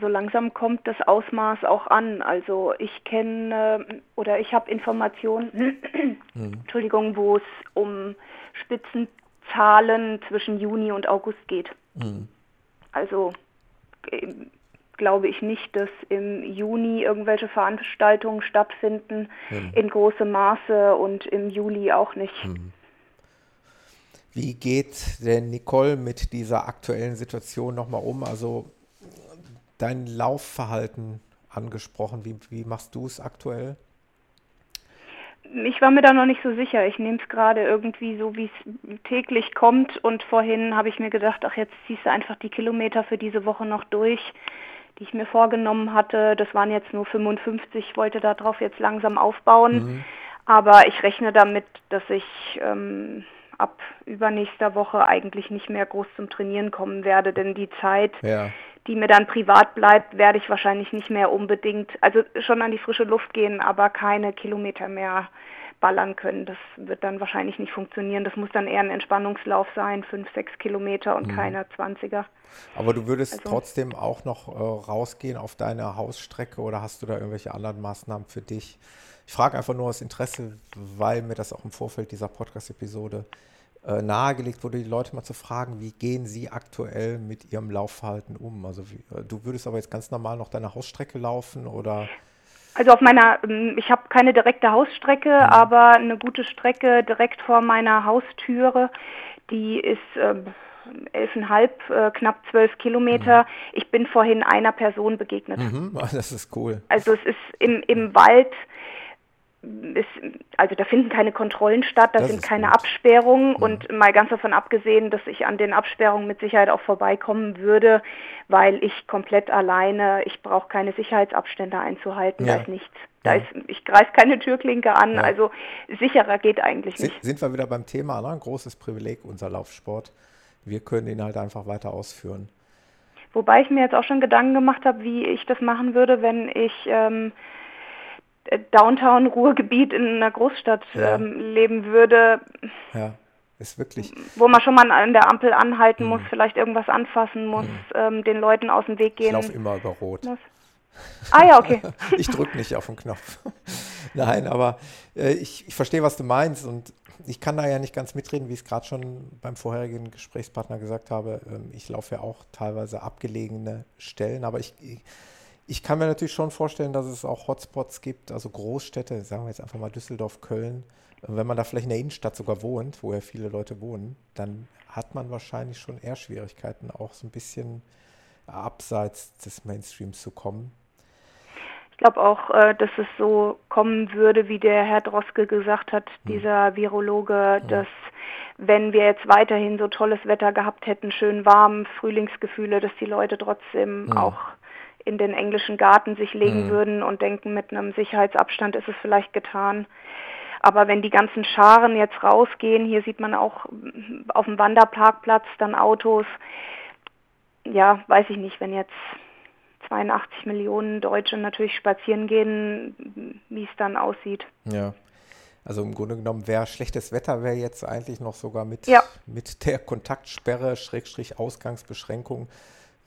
So langsam kommt das Ausmaß auch an. Also ich kenne oder ich habe Informationen, mhm. Entschuldigung, wo es um Spitzenzahlen zwischen Juni und August geht. Mhm. Also glaube ich nicht, dass im Juni irgendwelche Veranstaltungen stattfinden hm. in großem Maße und im Juli auch nicht. Hm. Wie geht denn Nicole mit dieser aktuellen Situation nochmal um? Also dein Laufverhalten angesprochen, wie, wie machst du es aktuell? Ich war mir da noch nicht so sicher. Ich nehme es gerade irgendwie so, wie es täglich kommt. Und vorhin habe ich mir gedacht, ach, jetzt ziehst du einfach die Kilometer für diese Woche noch durch die ich mir vorgenommen hatte. Das waren jetzt nur 55, ich wollte darauf jetzt langsam aufbauen. Mhm. Aber ich rechne damit, dass ich ähm, ab übernächster Woche eigentlich nicht mehr groß zum Trainieren kommen werde, denn die Zeit, ja. die mir dann privat bleibt, werde ich wahrscheinlich nicht mehr unbedingt, also schon an die frische Luft gehen, aber keine Kilometer mehr ballern können. Das wird dann wahrscheinlich nicht funktionieren. Das muss dann eher ein Entspannungslauf sein, fünf, sechs Kilometer und mhm. keine 20er. Aber du würdest also, trotzdem auch noch äh, rausgehen auf deine Hausstrecke oder hast du da irgendwelche anderen Maßnahmen für dich? Ich frage einfach nur aus Interesse, weil mir das auch im Vorfeld dieser Podcast-Episode äh, nahegelegt wurde, die Leute mal zu fragen, wie gehen sie aktuell mit ihrem Laufverhalten um? Also wie, äh, du würdest aber jetzt ganz normal noch deine Hausstrecke laufen oder? Also auf meiner, ähm, ich habe keine direkte Hausstrecke, mhm. aber eine gute Strecke direkt vor meiner Haustüre, die ist, äh, elfeinhalb, äh, knapp zwölf Kilometer. Mhm. Ich bin vorhin einer Person begegnet. Mhm, das ist cool. Also es ist im, im Wald ist, also da finden keine Kontrollen statt, da das sind keine gut. Absperrungen mhm. und mal ganz davon abgesehen, dass ich an den Absperrungen mit Sicherheit auch vorbeikommen würde, weil ich komplett alleine, ich brauche keine Sicherheitsabstände einzuhalten, ja. da ist nichts. Da ja. ist, ich greife keine Türklinke an, ja. also sicherer geht eigentlich nicht. Sind, sind wir wieder beim Thema, ne? ein großes Privileg, unser Laufsport. Wir können ihn halt einfach weiter ausführen. Wobei ich mir jetzt auch schon Gedanken gemacht habe, wie ich das machen würde, wenn ich ähm, Downtown-Ruhrgebiet in einer Großstadt ja. ähm, leben würde. Ja, ist wirklich. Wo man schon mal an der Ampel anhalten mhm. muss, vielleicht irgendwas anfassen muss, mhm. ähm, den Leuten aus dem Weg gehen. Ich laufe immer über Rot. Muss. Ah ja, okay. ich drücke nicht auf den Knopf. Nein, aber äh, ich, ich verstehe, was du meinst und ich kann da ja nicht ganz mitreden, wie ich es gerade schon beim vorherigen Gesprächspartner gesagt habe. Ähm, ich laufe ja auch teilweise abgelegene Stellen, aber ich, ich ich kann mir natürlich schon vorstellen, dass es auch Hotspots gibt, also Großstädte, sagen wir jetzt einfach mal Düsseldorf, Köln. Wenn man da vielleicht in der Innenstadt sogar wohnt, wo ja viele Leute wohnen, dann hat man wahrscheinlich schon eher Schwierigkeiten, auch so ein bisschen abseits des Mainstreams zu kommen. Ich glaube auch, äh, dass es so kommen würde, wie der Herr Droske gesagt hat, hm. dieser Virologe, hm. dass wenn wir jetzt weiterhin so tolles Wetter gehabt hätten, schön warm, Frühlingsgefühle, dass die Leute trotzdem hm. auch in den englischen Garten sich legen mhm. würden und denken, mit einem Sicherheitsabstand ist es vielleicht getan. Aber wenn die ganzen Scharen jetzt rausgehen, hier sieht man auch auf dem Wanderparkplatz dann Autos, ja, weiß ich nicht, wenn jetzt 82 Millionen Deutsche natürlich spazieren gehen, wie es dann aussieht. Ja. Also im Grunde genommen wäre schlechtes Wetter wäre jetzt eigentlich noch sogar mit, ja. mit der Kontaktsperre, Schrägstrich Ausgangsbeschränkung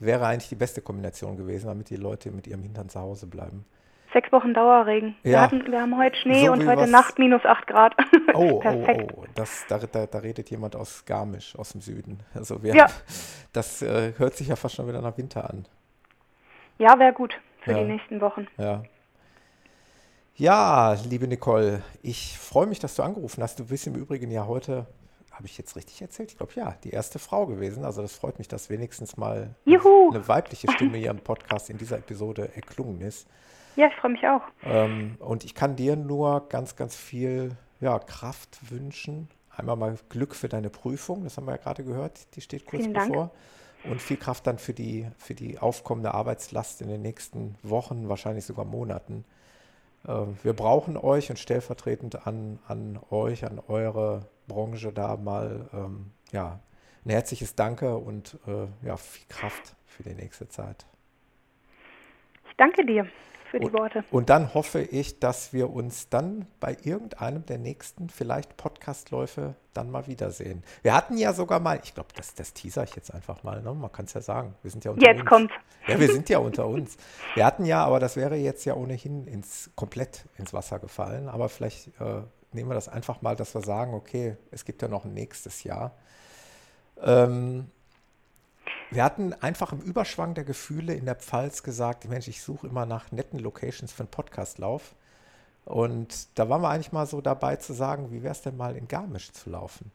wäre eigentlich die beste Kombination gewesen, damit die Leute mit ihrem Hintern zu Hause bleiben. Sechs Wochen Dauerregen. Ja. Wir, hatten, wir haben heute Schnee so und heute Nacht minus acht Grad. Oh, oh, oh. Das, da, da, da, redet jemand aus Garmisch, aus dem Süden. Also wir, ja. das äh, hört sich ja fast schon wieder nach Winter an. Ja, wäre gut für ja. die nächsten Wochen. Ja. Ja, liebe Nicole, ich freue mich, dass du angerufen hast. Du bist im Übrigen ja heute habe ich jetzt richtig erzählt? Ich glaube, ja, die erste Frau gewesen. Also das freut mich, dass wenigstens mal Juhu. eine weibliche Stimme hier im Podcast in dieser Episode erklungen ist. Ja, ich freue mich auch. Ähm, und ich kann dir nur ganz, ganz viel ja, Kraft wünschen. Einmal mal Glück für deine Prüfung, das haben wir ja gerade gehört, die steht kurz Vielen bevor. Dank. Und viel Kraft dann für die, für die aufkommende Arbeitslast in den nächsten Wochen, wahrscheinlich sogar Monaten. Äh, wir brauchen euch und stellvertretend an, an euch, an eure Branche da mal ähm, ja, ein herzliches Danke und äh, ja, viel Kraft für die nächste Zeit. Ich danke dir für die Worte. Und dann hoffe ich, dass wir uns dann bei irgendeinem der nächsten vielleicht Podcastläufe dann mal wiedersehen. Wir hatten ja sogar mal, ich glaube, das, das teaser ich jetzt einfach mal, ne? man kann es ja sagen, wir sind ja unter jetzt uns. kommt. Ja, wir sind ja unter uns. Wir hatten ja, aber das wäre jetzt ja ohnehin ins, komplett ins Wasser gefallen, aber vielleicht äh, nehmen wir das einfach mal, dass wir sagen, okay, es gibt ja noch ein nächstes Jahr. Ähm, wir hatten einfach im Überschwang der Gefühle in der Pfalz gesagt, Mensch, ich suche immer nach netten Locations für einen Podcastlauf. Und da waren wir eigentlich mal so dabei zu sagen, wie wäre es denn mal in Garmisch zu laufen?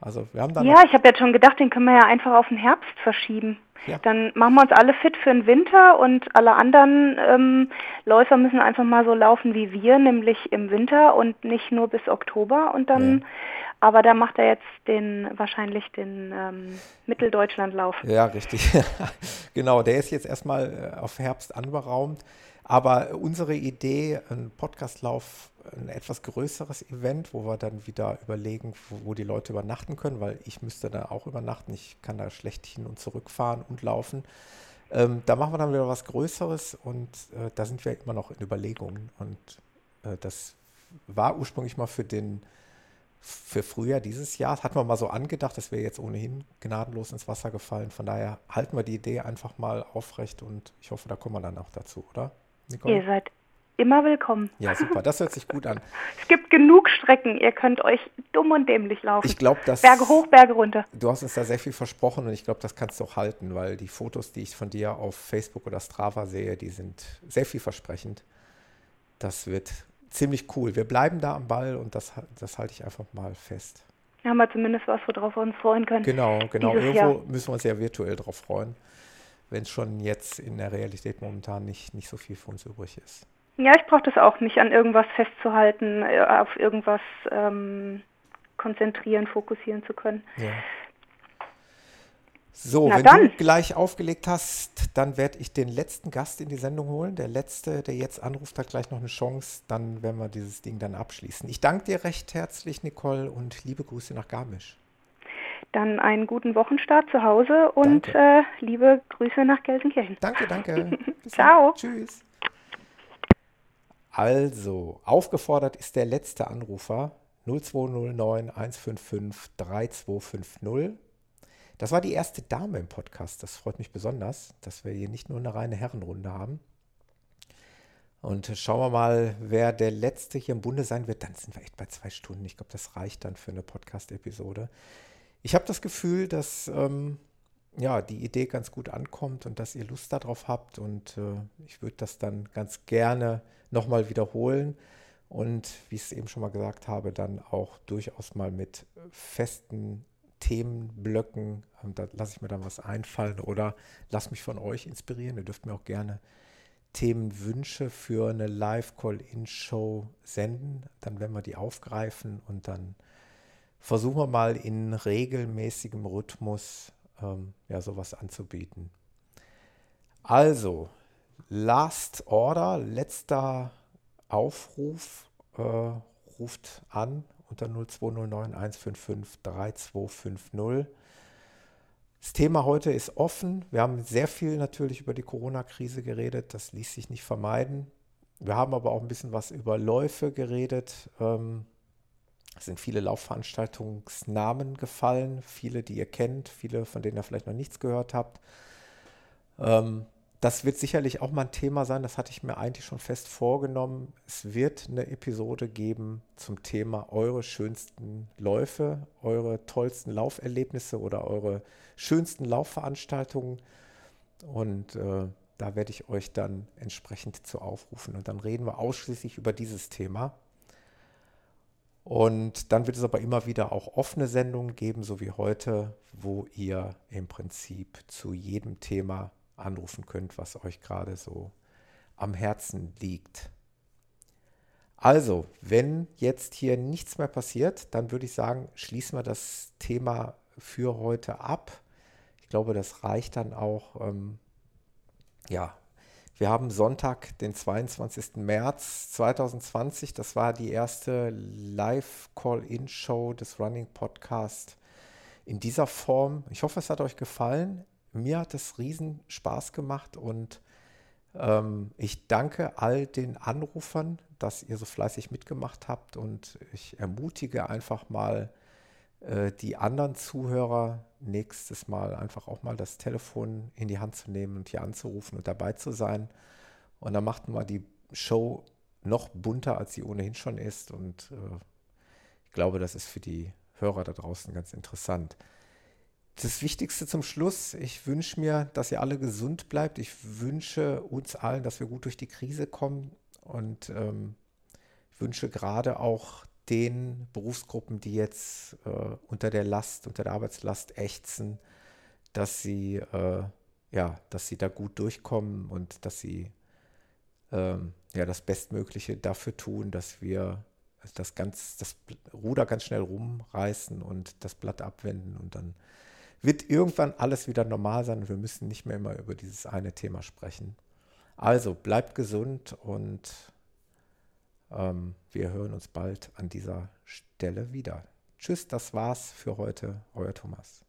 Also wir haben dann ja, ich habe jetzt schon gedacht, den können wir ja einfach auf den Herbst verschieben. Ja. Dann machen wir uns alle fit für den Winter und alle anderen ähm, Läufer müssen einfach mal so laufen wie wir, nämlich im Winter und nicht nur bis Oktober. Und dann, ja. aber da macht er jetzt den wahrscheinlich den ähm, Mitteldeutschlandlauf. Ja, richtig. genau, der ist jetzt erstmal äh, auf Herbst anberaumt. Aber unsere Idee, ein Podcastlauf, ein etwas größeres Event, wo wir dann wieder überlegen, wo, die Leute übernachten können, weil ich müsste da auch übernachten. Ich kann da schlecht hin und zurück fahren und laufen. Ähm, da machen wir dann wieder was Größeres und äh, da sind wir immer noch in Überlegungen. Und äh, das war ursprünglich mal für den für Frühjahr dieses Jahr. Hatten wir mal so angedacht, das wäre jetzt ohnehin gnadenlos ins Wasser gefallen. Von daher halten wir die Idee einfach mal aufrecht und ich hoffe, da kommen wir dann auch dazu, oder? Nicole? Ihr seid immer willkommen. Ja, super, das hört sich gut an. es gibt genug Strecken, ihr könnt euch dumm und dämlich laufen. Ich glaube, dass. Berge hoch, Berge runter. Du hast uns da sehr viel versprochen und ich glaube, das kannst du auch halten, weil die Fotos, die ich von dir auf Facebook oder Strava sehe, die sind sehr vielversprechend. Das wird ziemlich cool. Wir bleiben da am Ball und das, das halte ich einfach mal fest. haben wir zumindest was, worauf wir uns freuen können. Genau, genau. Irgendwo Jahr. müssen wir uns ja virtuell drauf freuen, wenn es schon jetzt in der Realität momentan nicht, nicht so viel für uns übrig ist. Ja, ich brauche das auch, mich an irgendwas festzuhalten, äh, auf irgendwas ähm, konzentrieren, fokussieren zu können. Ja. So, Na wenn dann. du gleich aufgelegt hast, dann werde ich den letzten Gast in die Sendung holen. Der letzte, der jetzt anruft, hat gleich noch eine Chance. Dann werden wir dieses Ding dann abschließen. Ich danke dir recht herzlich, Nicole, und liebe Grüße nach Garmisch. Dann einen guten Wochenstart zu Hause und äh, liebe Grüße nach Gelsenkirchen. Danke, danke. Ciao. Tschüss. Also, aufgefordert ist der letzte Anrufer 0209 155 3250. Das war die erste Dame im Podcast. Das freut mich besonders, dass wir hier nicht nur eine reine Herrenrunde haben. Und schauen wir mal, wer der Letzte hier im Bunde sein wird. Dann sind wir echt bei zwei Stunden. Ich glaube, das reicht dann für eine Podcast-Episode. Ich habe das Gefühl, dass ähm, ja, die Idee ganz gut ankommt und dass ihr Lust darauf habt. Und äh, ich würde das dann ganz gerne nochmal wiederholen. Und wie ich es eben schon mal gesagt habe, dann auch durchaus mal mit festen Themenblöcken. Ähm, da lasse ich mir dann was einfallen oder lasse mich von euch inspirieren. Ihr dürft mir auch gerne Themenwünsche für eine Live-Call-In-Show senden. Dann werden wir die aufgreifen und dann versuchen wir mal in regelmäßigem Rhythmus ähm, ja, sowas anzubieten. Also, Last Order, letzter Aufruf, äh, ruft an unter 0209 155 3250. Das Thema heute ist offen. Wir haben sehr viel natürlich über die Corona-Krise geredet. Das ließ sich nicht vermeiden. Wir haben aber auch ein bisschen was über Läufe geredet. Ähm, es sind viele Laufveranstaltungsnamen gefallen, viele, die ihr kennt, viele, von denen ihr vielleicht noch nichts gehört habt. Ähm, das wird sicherlich auch mal ein Thema sein, das hatte ich mir eigentlich schon fest vorgenommen. Es wird eine Episode geben zum Thema eure schönsten Läufe, eure tollsten Lauferlebnisse oder eure schönsten Laufveranstaltungen. Und äh, da werde ich euch dann entsprechend zu aufrufen. Und dann reden wir ausschließlich über dieses Thema. Und dann wird es aber immer wieder auch offene Sendungen geben, so wie heute, wo ihr im Prinzip zu jedem Thema anrufen könnt, was euch gerade so am Herzen liegt. Also, wenn jetzt hier nichts mehr passiert, dann würde ich sagen, schließen wir das Thema für heute ab. Ich glaube, das reicht dann auch. Ähm, ja, wir haben Sonntag, den 22. März 2020. Das war die erste Live-Call-In-Show des Running Podcast in dieser Form. Ich hoffe, es hat euch gefallen mir hat es riesen Spaß gemacht und ähm, ich danke all den Anrufern, dass ihr so fleißig mitgemacht habt und ich ermutige einfach mal äh, die anderen Zuhörer nächstes Mal einfach auch mal das Telefon in die Hand zu nehmen und hier anzurufen und dabei zu sein. Und dann macht man die Show noch bunter, als sie ohnehin schon ist. Und äh, ich glaube, das ist für die Hörer da draußen ganz interessant das Wichtigste zum Schluss. Ich wünsche mir, dass ihr alle gesund bleibt. Ich wünsche uns allen, dass wir gut durch die Krise kommen. Und ähm, ich wünsche gerade auch den Berufsgruppen, die jetzt äh, unter der Last, unter der Arbeitslast ächzen, dass sie, äh, ja, dass sie da gut durchkommen und dass sie ähm, ja, das Bestmögliche dafür tun, dass wir das, ganz, das Ruder ganz schnell rumreißen und das Blatt abwenden und dann wird irgendwann alles wieder normal sein und wir müssen nicht mehr immer über dieses eine Thema sprechen. Also bleibt gesund und ähm, wir hören uns bald an dieser Stelle wieder. Tschüss, das war's für heute, euer Thomas.